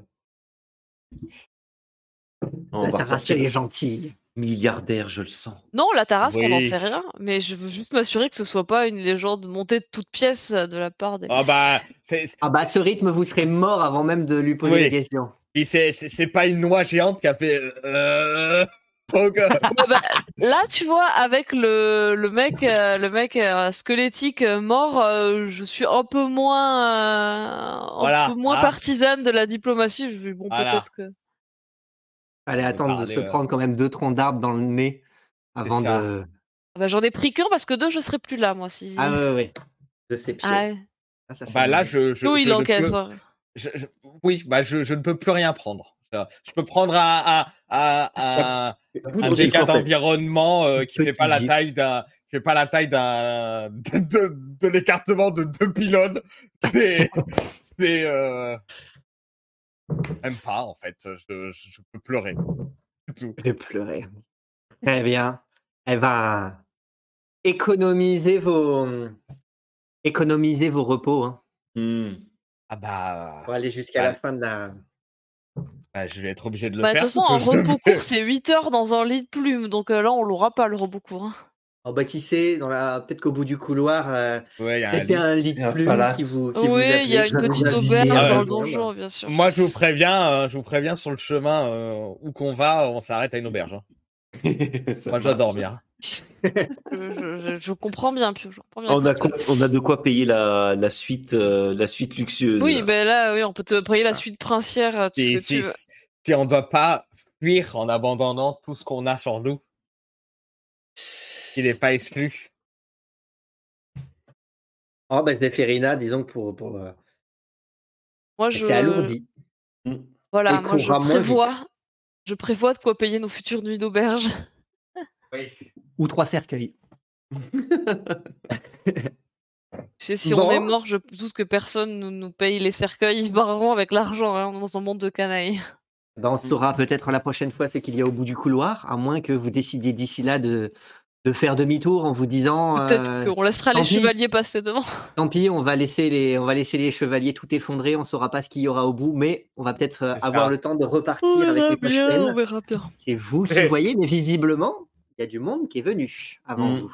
La Tarasque, elle est gentille. milliardaire, je le sens. Non, la Tarasque, on n'en sait rien, mais je veux juste m'assurer que ce soit pas une légende montée de toutes pièces de la part des. Ah bah c'est Ah bah, à ce rythme, vous serez mort avant même de lui poser Oui. des questions. puis c'est c'est c'est pas une noix géante qui a fait euh... oh, Ouais, bah, là, tu vois, avec le, le mec, euh, le mec euh, squelettique euh, mort, euh, je suis un peu moins, euh, un Voilà, peu moins hein. partisane de la diplomatie. Je bon, Voilà. peut-être que. Allez, attendre de se prendre quand même deux troncs d'arbres dans le nez avant de. Bah, J'en ai pris qu'un parce que deux, je serais plus là, moi. Si... Ah ouais, ouais. De ces pieds. Ah ouais. Ah, ça fait Bah là je je, Nous, je il ne encaisse. peux- hein. je- je- oui bah je, je ne peux plus rien prendre. Je, peux prendre un un un, un, Poudre un de dégât d'environnement euh, qui fait Petit pas la taille d'un qui fait pas la taille d'un de, de, de l'écartement de deux pylônes c'est c'est euh... même pas en fait je, je, je peux pleurer tout. Je vais pleurer. Très bien. Elle va économiser vos économiser vos repos hein, Hmm. ah bah, pour aller jusqu'à la fin de la. bah, je vais être obligé de le Bah, de faire toute façon, un repos court, c'est 8 heures dans un lit de plumes. Donc euh, là, on l'aura pas, le repos court. hein. Oh bah qui sait, dans la peut-être qu'au bout du couloir, euh, ouais, il y a un lit. un lit de Un plumes palace. qui vous. Qui Oui, il y a une petite auberge dans le donjon, bien sûr. moi je vous préviens euh, je vous préviens sur le chemin euh, où qu'on va on s'arrête à une auberge hein. Moi je dois marche. dormir je, je- je comprends bien. Je comprends bien On a, quoi- on a de quoi payer la, la suite, euh, la suite luxueuse. Oui, là. ben là, oui, on peut te payer la suite princière, tout ce Si, que si, tu veux. si on ne doit pas fuir en abandonnant tout ce qu'on a sur nous, il n'est pas exclu. Oh, bah, Zéphérina, disons que pour. pour euh, Moi, je, C'est alourdi. voilà, et moi, je vite. prévois, je prévois de quoi payer nos futures nuits d'auberge. Oui. Ou trois cercueils. Sais, si on est mort, je doute que personne nous, nous paye les cercueils. Ils barreront avec l'argent hein, dans un monde de canailles. Ben, on saura peut-être la prochaine fois ce qu'il y a au bout du couloir, à moins que vous décidiez d'ici là de, de faire demi-tour en vous disant Peut-être euh, qu'on laissera les pis. chevaliers passer devant. tant pis, on va laisser les on va laisser les chevaliers tout effondrer, on saura pas ce qu'il y aura au bout, mais on va peut-être euh, avoir le temps de repartir On avec les bien, on poches verra bien. C'est vous qui voyez, mais visiblement, il y a du monde qui est venu avant Mm. vous.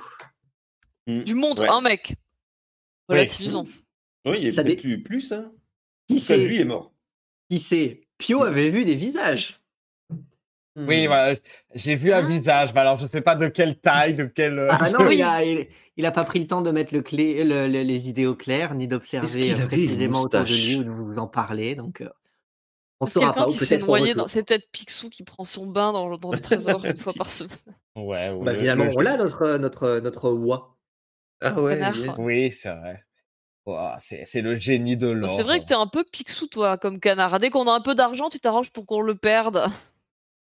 Mm. Du monde, Ouais. un mec. Relativisons. Oui, il y a Ça peut-être dé- plus. Hein. Qui Ça, lui sait est mort. Qui sait? Pio avait vu des visages. Oui, Hmm. voilà, j'ai vu un Ah. visage, mais alors je ne sais pas de quelle taille, de quelle. euh, Ah non, Oui. il, a, il, il a pas pris le temps de mettre le clé, le- le- les idées au clair, ni d'observer euh, précisément autour de lui ou de vous en parler. Donc, euh, on saura pas. C'est peut-être Picsou qui prend son bain dans, dans le trésor une fois par semaine. Ouais, ou Bah, le- finalement, le- on l'a notre notre notre oie. Ah ouais, yes. Oui, c'est vrai. C'est c'est le génie de l'or. C'est vrai que t'es un peu Picsou, toi, comme canard. Dès qu'on a un peu d'argent, tu t'arranges pour qu'on le perde.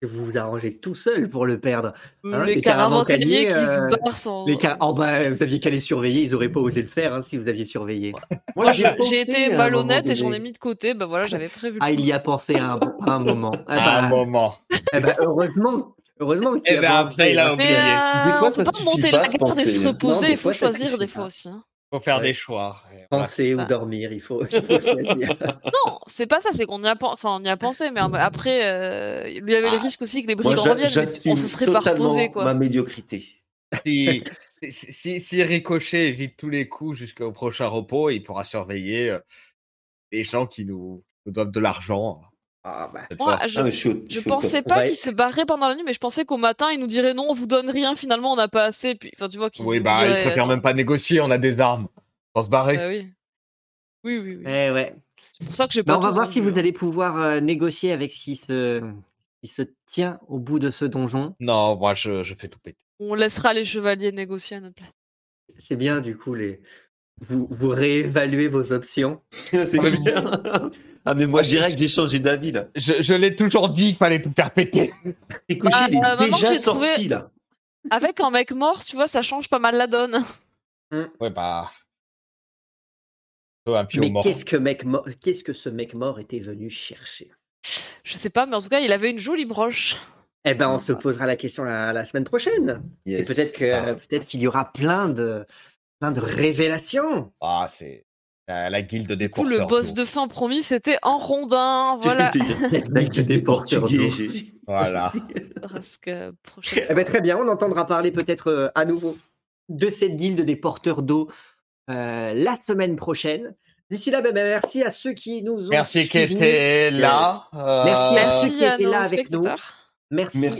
Vous vous arrangez tout seul pour le perdre. Hein, les les qui euh, se barrent sans. Les cas, oh bah, vous aviez qu'à les surveiller, ils auraient pas osé le faire hein, si vous aviez surveillé. Moi, j'ai été malhonnête moment et j'en ai mis de côté. Bah voilà, j'avais prévu. Ah, il y a pensé à un, à un moment. Ah À bah, un moment. eh bah, heureusement, heureusement qu'il Eh y a ben, après, il a hein. oublié. Mais euh, Des fois, on ça peut pas monter pas la de garde et se reposer. Il faut choisir des fois aussi. hein. Faut faire Ouais. des choix. Voilà. penser ou dormir, il faut. Non, c'est pas ça. C'est qu'on y a, pen- enfin, on y a pensé, mais après, euh, il y avait le Ah, risque aussi que les brigands reviennent. on se serait pas reposé, quoi. ma médiocrité. Si, si, si, si Ricochet évite tous les coups jusqu'au prochain repos, il pourra surveiller euh, les gens qui nous, nous doivent de l'argent. Ah bah, Moi, fois. je, Ah, je pensais On pas qu'il se barrait pendant la nuit, mais je pensais qu'au matin, il nous dirait non, on vous donne rien, finalement, on n'a pas assez. Puis, enfin, tu vois, qu'il Oui, bah, il dirait, préfère euh, même pas négocier, on a des armes. On se barrer. bah oui. Oui, oui, oui. eh ouais. C'est pour ça que j'ai Bah, pas on va voir si vous allez pouvoir euh, négocier avec ce qui se, tient au bout de ce donjon. Non, moi, je, je fais tout péter. On laissera les chevaliers négocier à notre place. C'est bien, du coup, les... vous, vous réévaluez vos options. C'est Ah, bien. Ah, mais moi, Ah, je- direct, j'ai changé d'avis, là. Je, je l'ai toujours dit qu'il fallait tout faire péter. Ricochet, il est Bah, maintenant que déjà j'ai trouvé- sorti, là. Avec un mec mort, tu vois, ça change pas mal la donne. Ouais, bah. Un pion Mais mort. qu'est-ce que, mec mort... qu'est-ce que ce mec mort était venu chercher? Je sais pas, mais en tout cas, il avait une jolie broche. Eh ben, on se posera la question la, la semaine prochaine. Et Yes. peut-être que Ah. peut-être qu'il y aura plein de plein de révélations. Ah, c'est la, la guilde des Du coup, le porteurs boss de fin promis, c'était en rondin. Voilà. La guilde des porteurs Voilà. Parce que prochaine Eh ben, très bien, on entendra parler peut-être euh, à nouveau de cette guilde des porteurs d'eau euh, la semaine prochaine. D'ici là, ben, ben, merci à ceux qui nous ont Merci qui était là. Euh, Merci à Merci ceux qui étaient là avec nous. Merci, à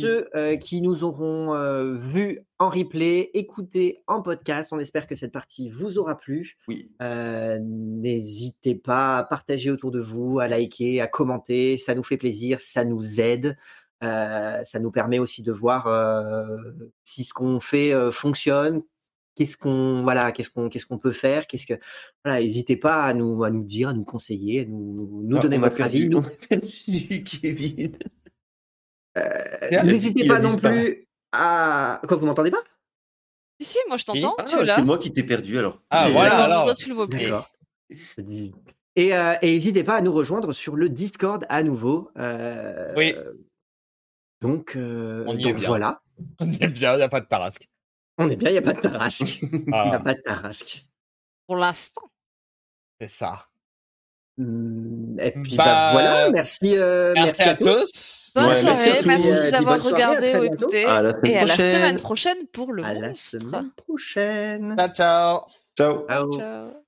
ceux euh, qui nous auront euh, vus en replay, écoutés en podcast. On espère que cette partie vous aura plu. Oui. Euh, N'hésitez pas à partager autour de vous, à liker, à commenter. Ça nous fait plaisir, ça nous aide. Ça nous permet aussi de voir si ce qu'on fait fonctionne. Qu'est-ce qu'on voilà, qu'est-ce qu'on qu'est-ce qu'on peut faire? Qu'est-ce que voilà, n'hésitez pas à nous à nous dire, à nous conseiller, à nous, nous Ah, donner votre avis. Nous- on a perdu Kevin. Euh, N'hésitez pas non plus à quoi vous m'entendez pas? Si, si, moi je t'entends. Ah, c'est moi qui t'ai perdu alors. Ah, Et- voilà, D'accord, alors. Toi, tu le vois plus. D'accord. Et euh, et n'hésitez pas à nous rejoindre sur le Discord à nouveau. Euh, Oui. Donc, euh, On y est donc bien. voilà. On est bien, il n'y a pas de tarasque. On est bien, il n'y a pas de tarasque. Il n'y a Ah, pas de tarasque. Pour l'instant. c'est ça. Hum, Et puis Bah, bah, voilà, merci, euh, Merci, à tous. Bonne Ouais, merci soirée, merci, d'avoir regardé ou écouté. À la semaine Et à la semaine prochaine pour le À la semaine prochaine. Ciao, ciao. Ciao. Ciao. Ciao.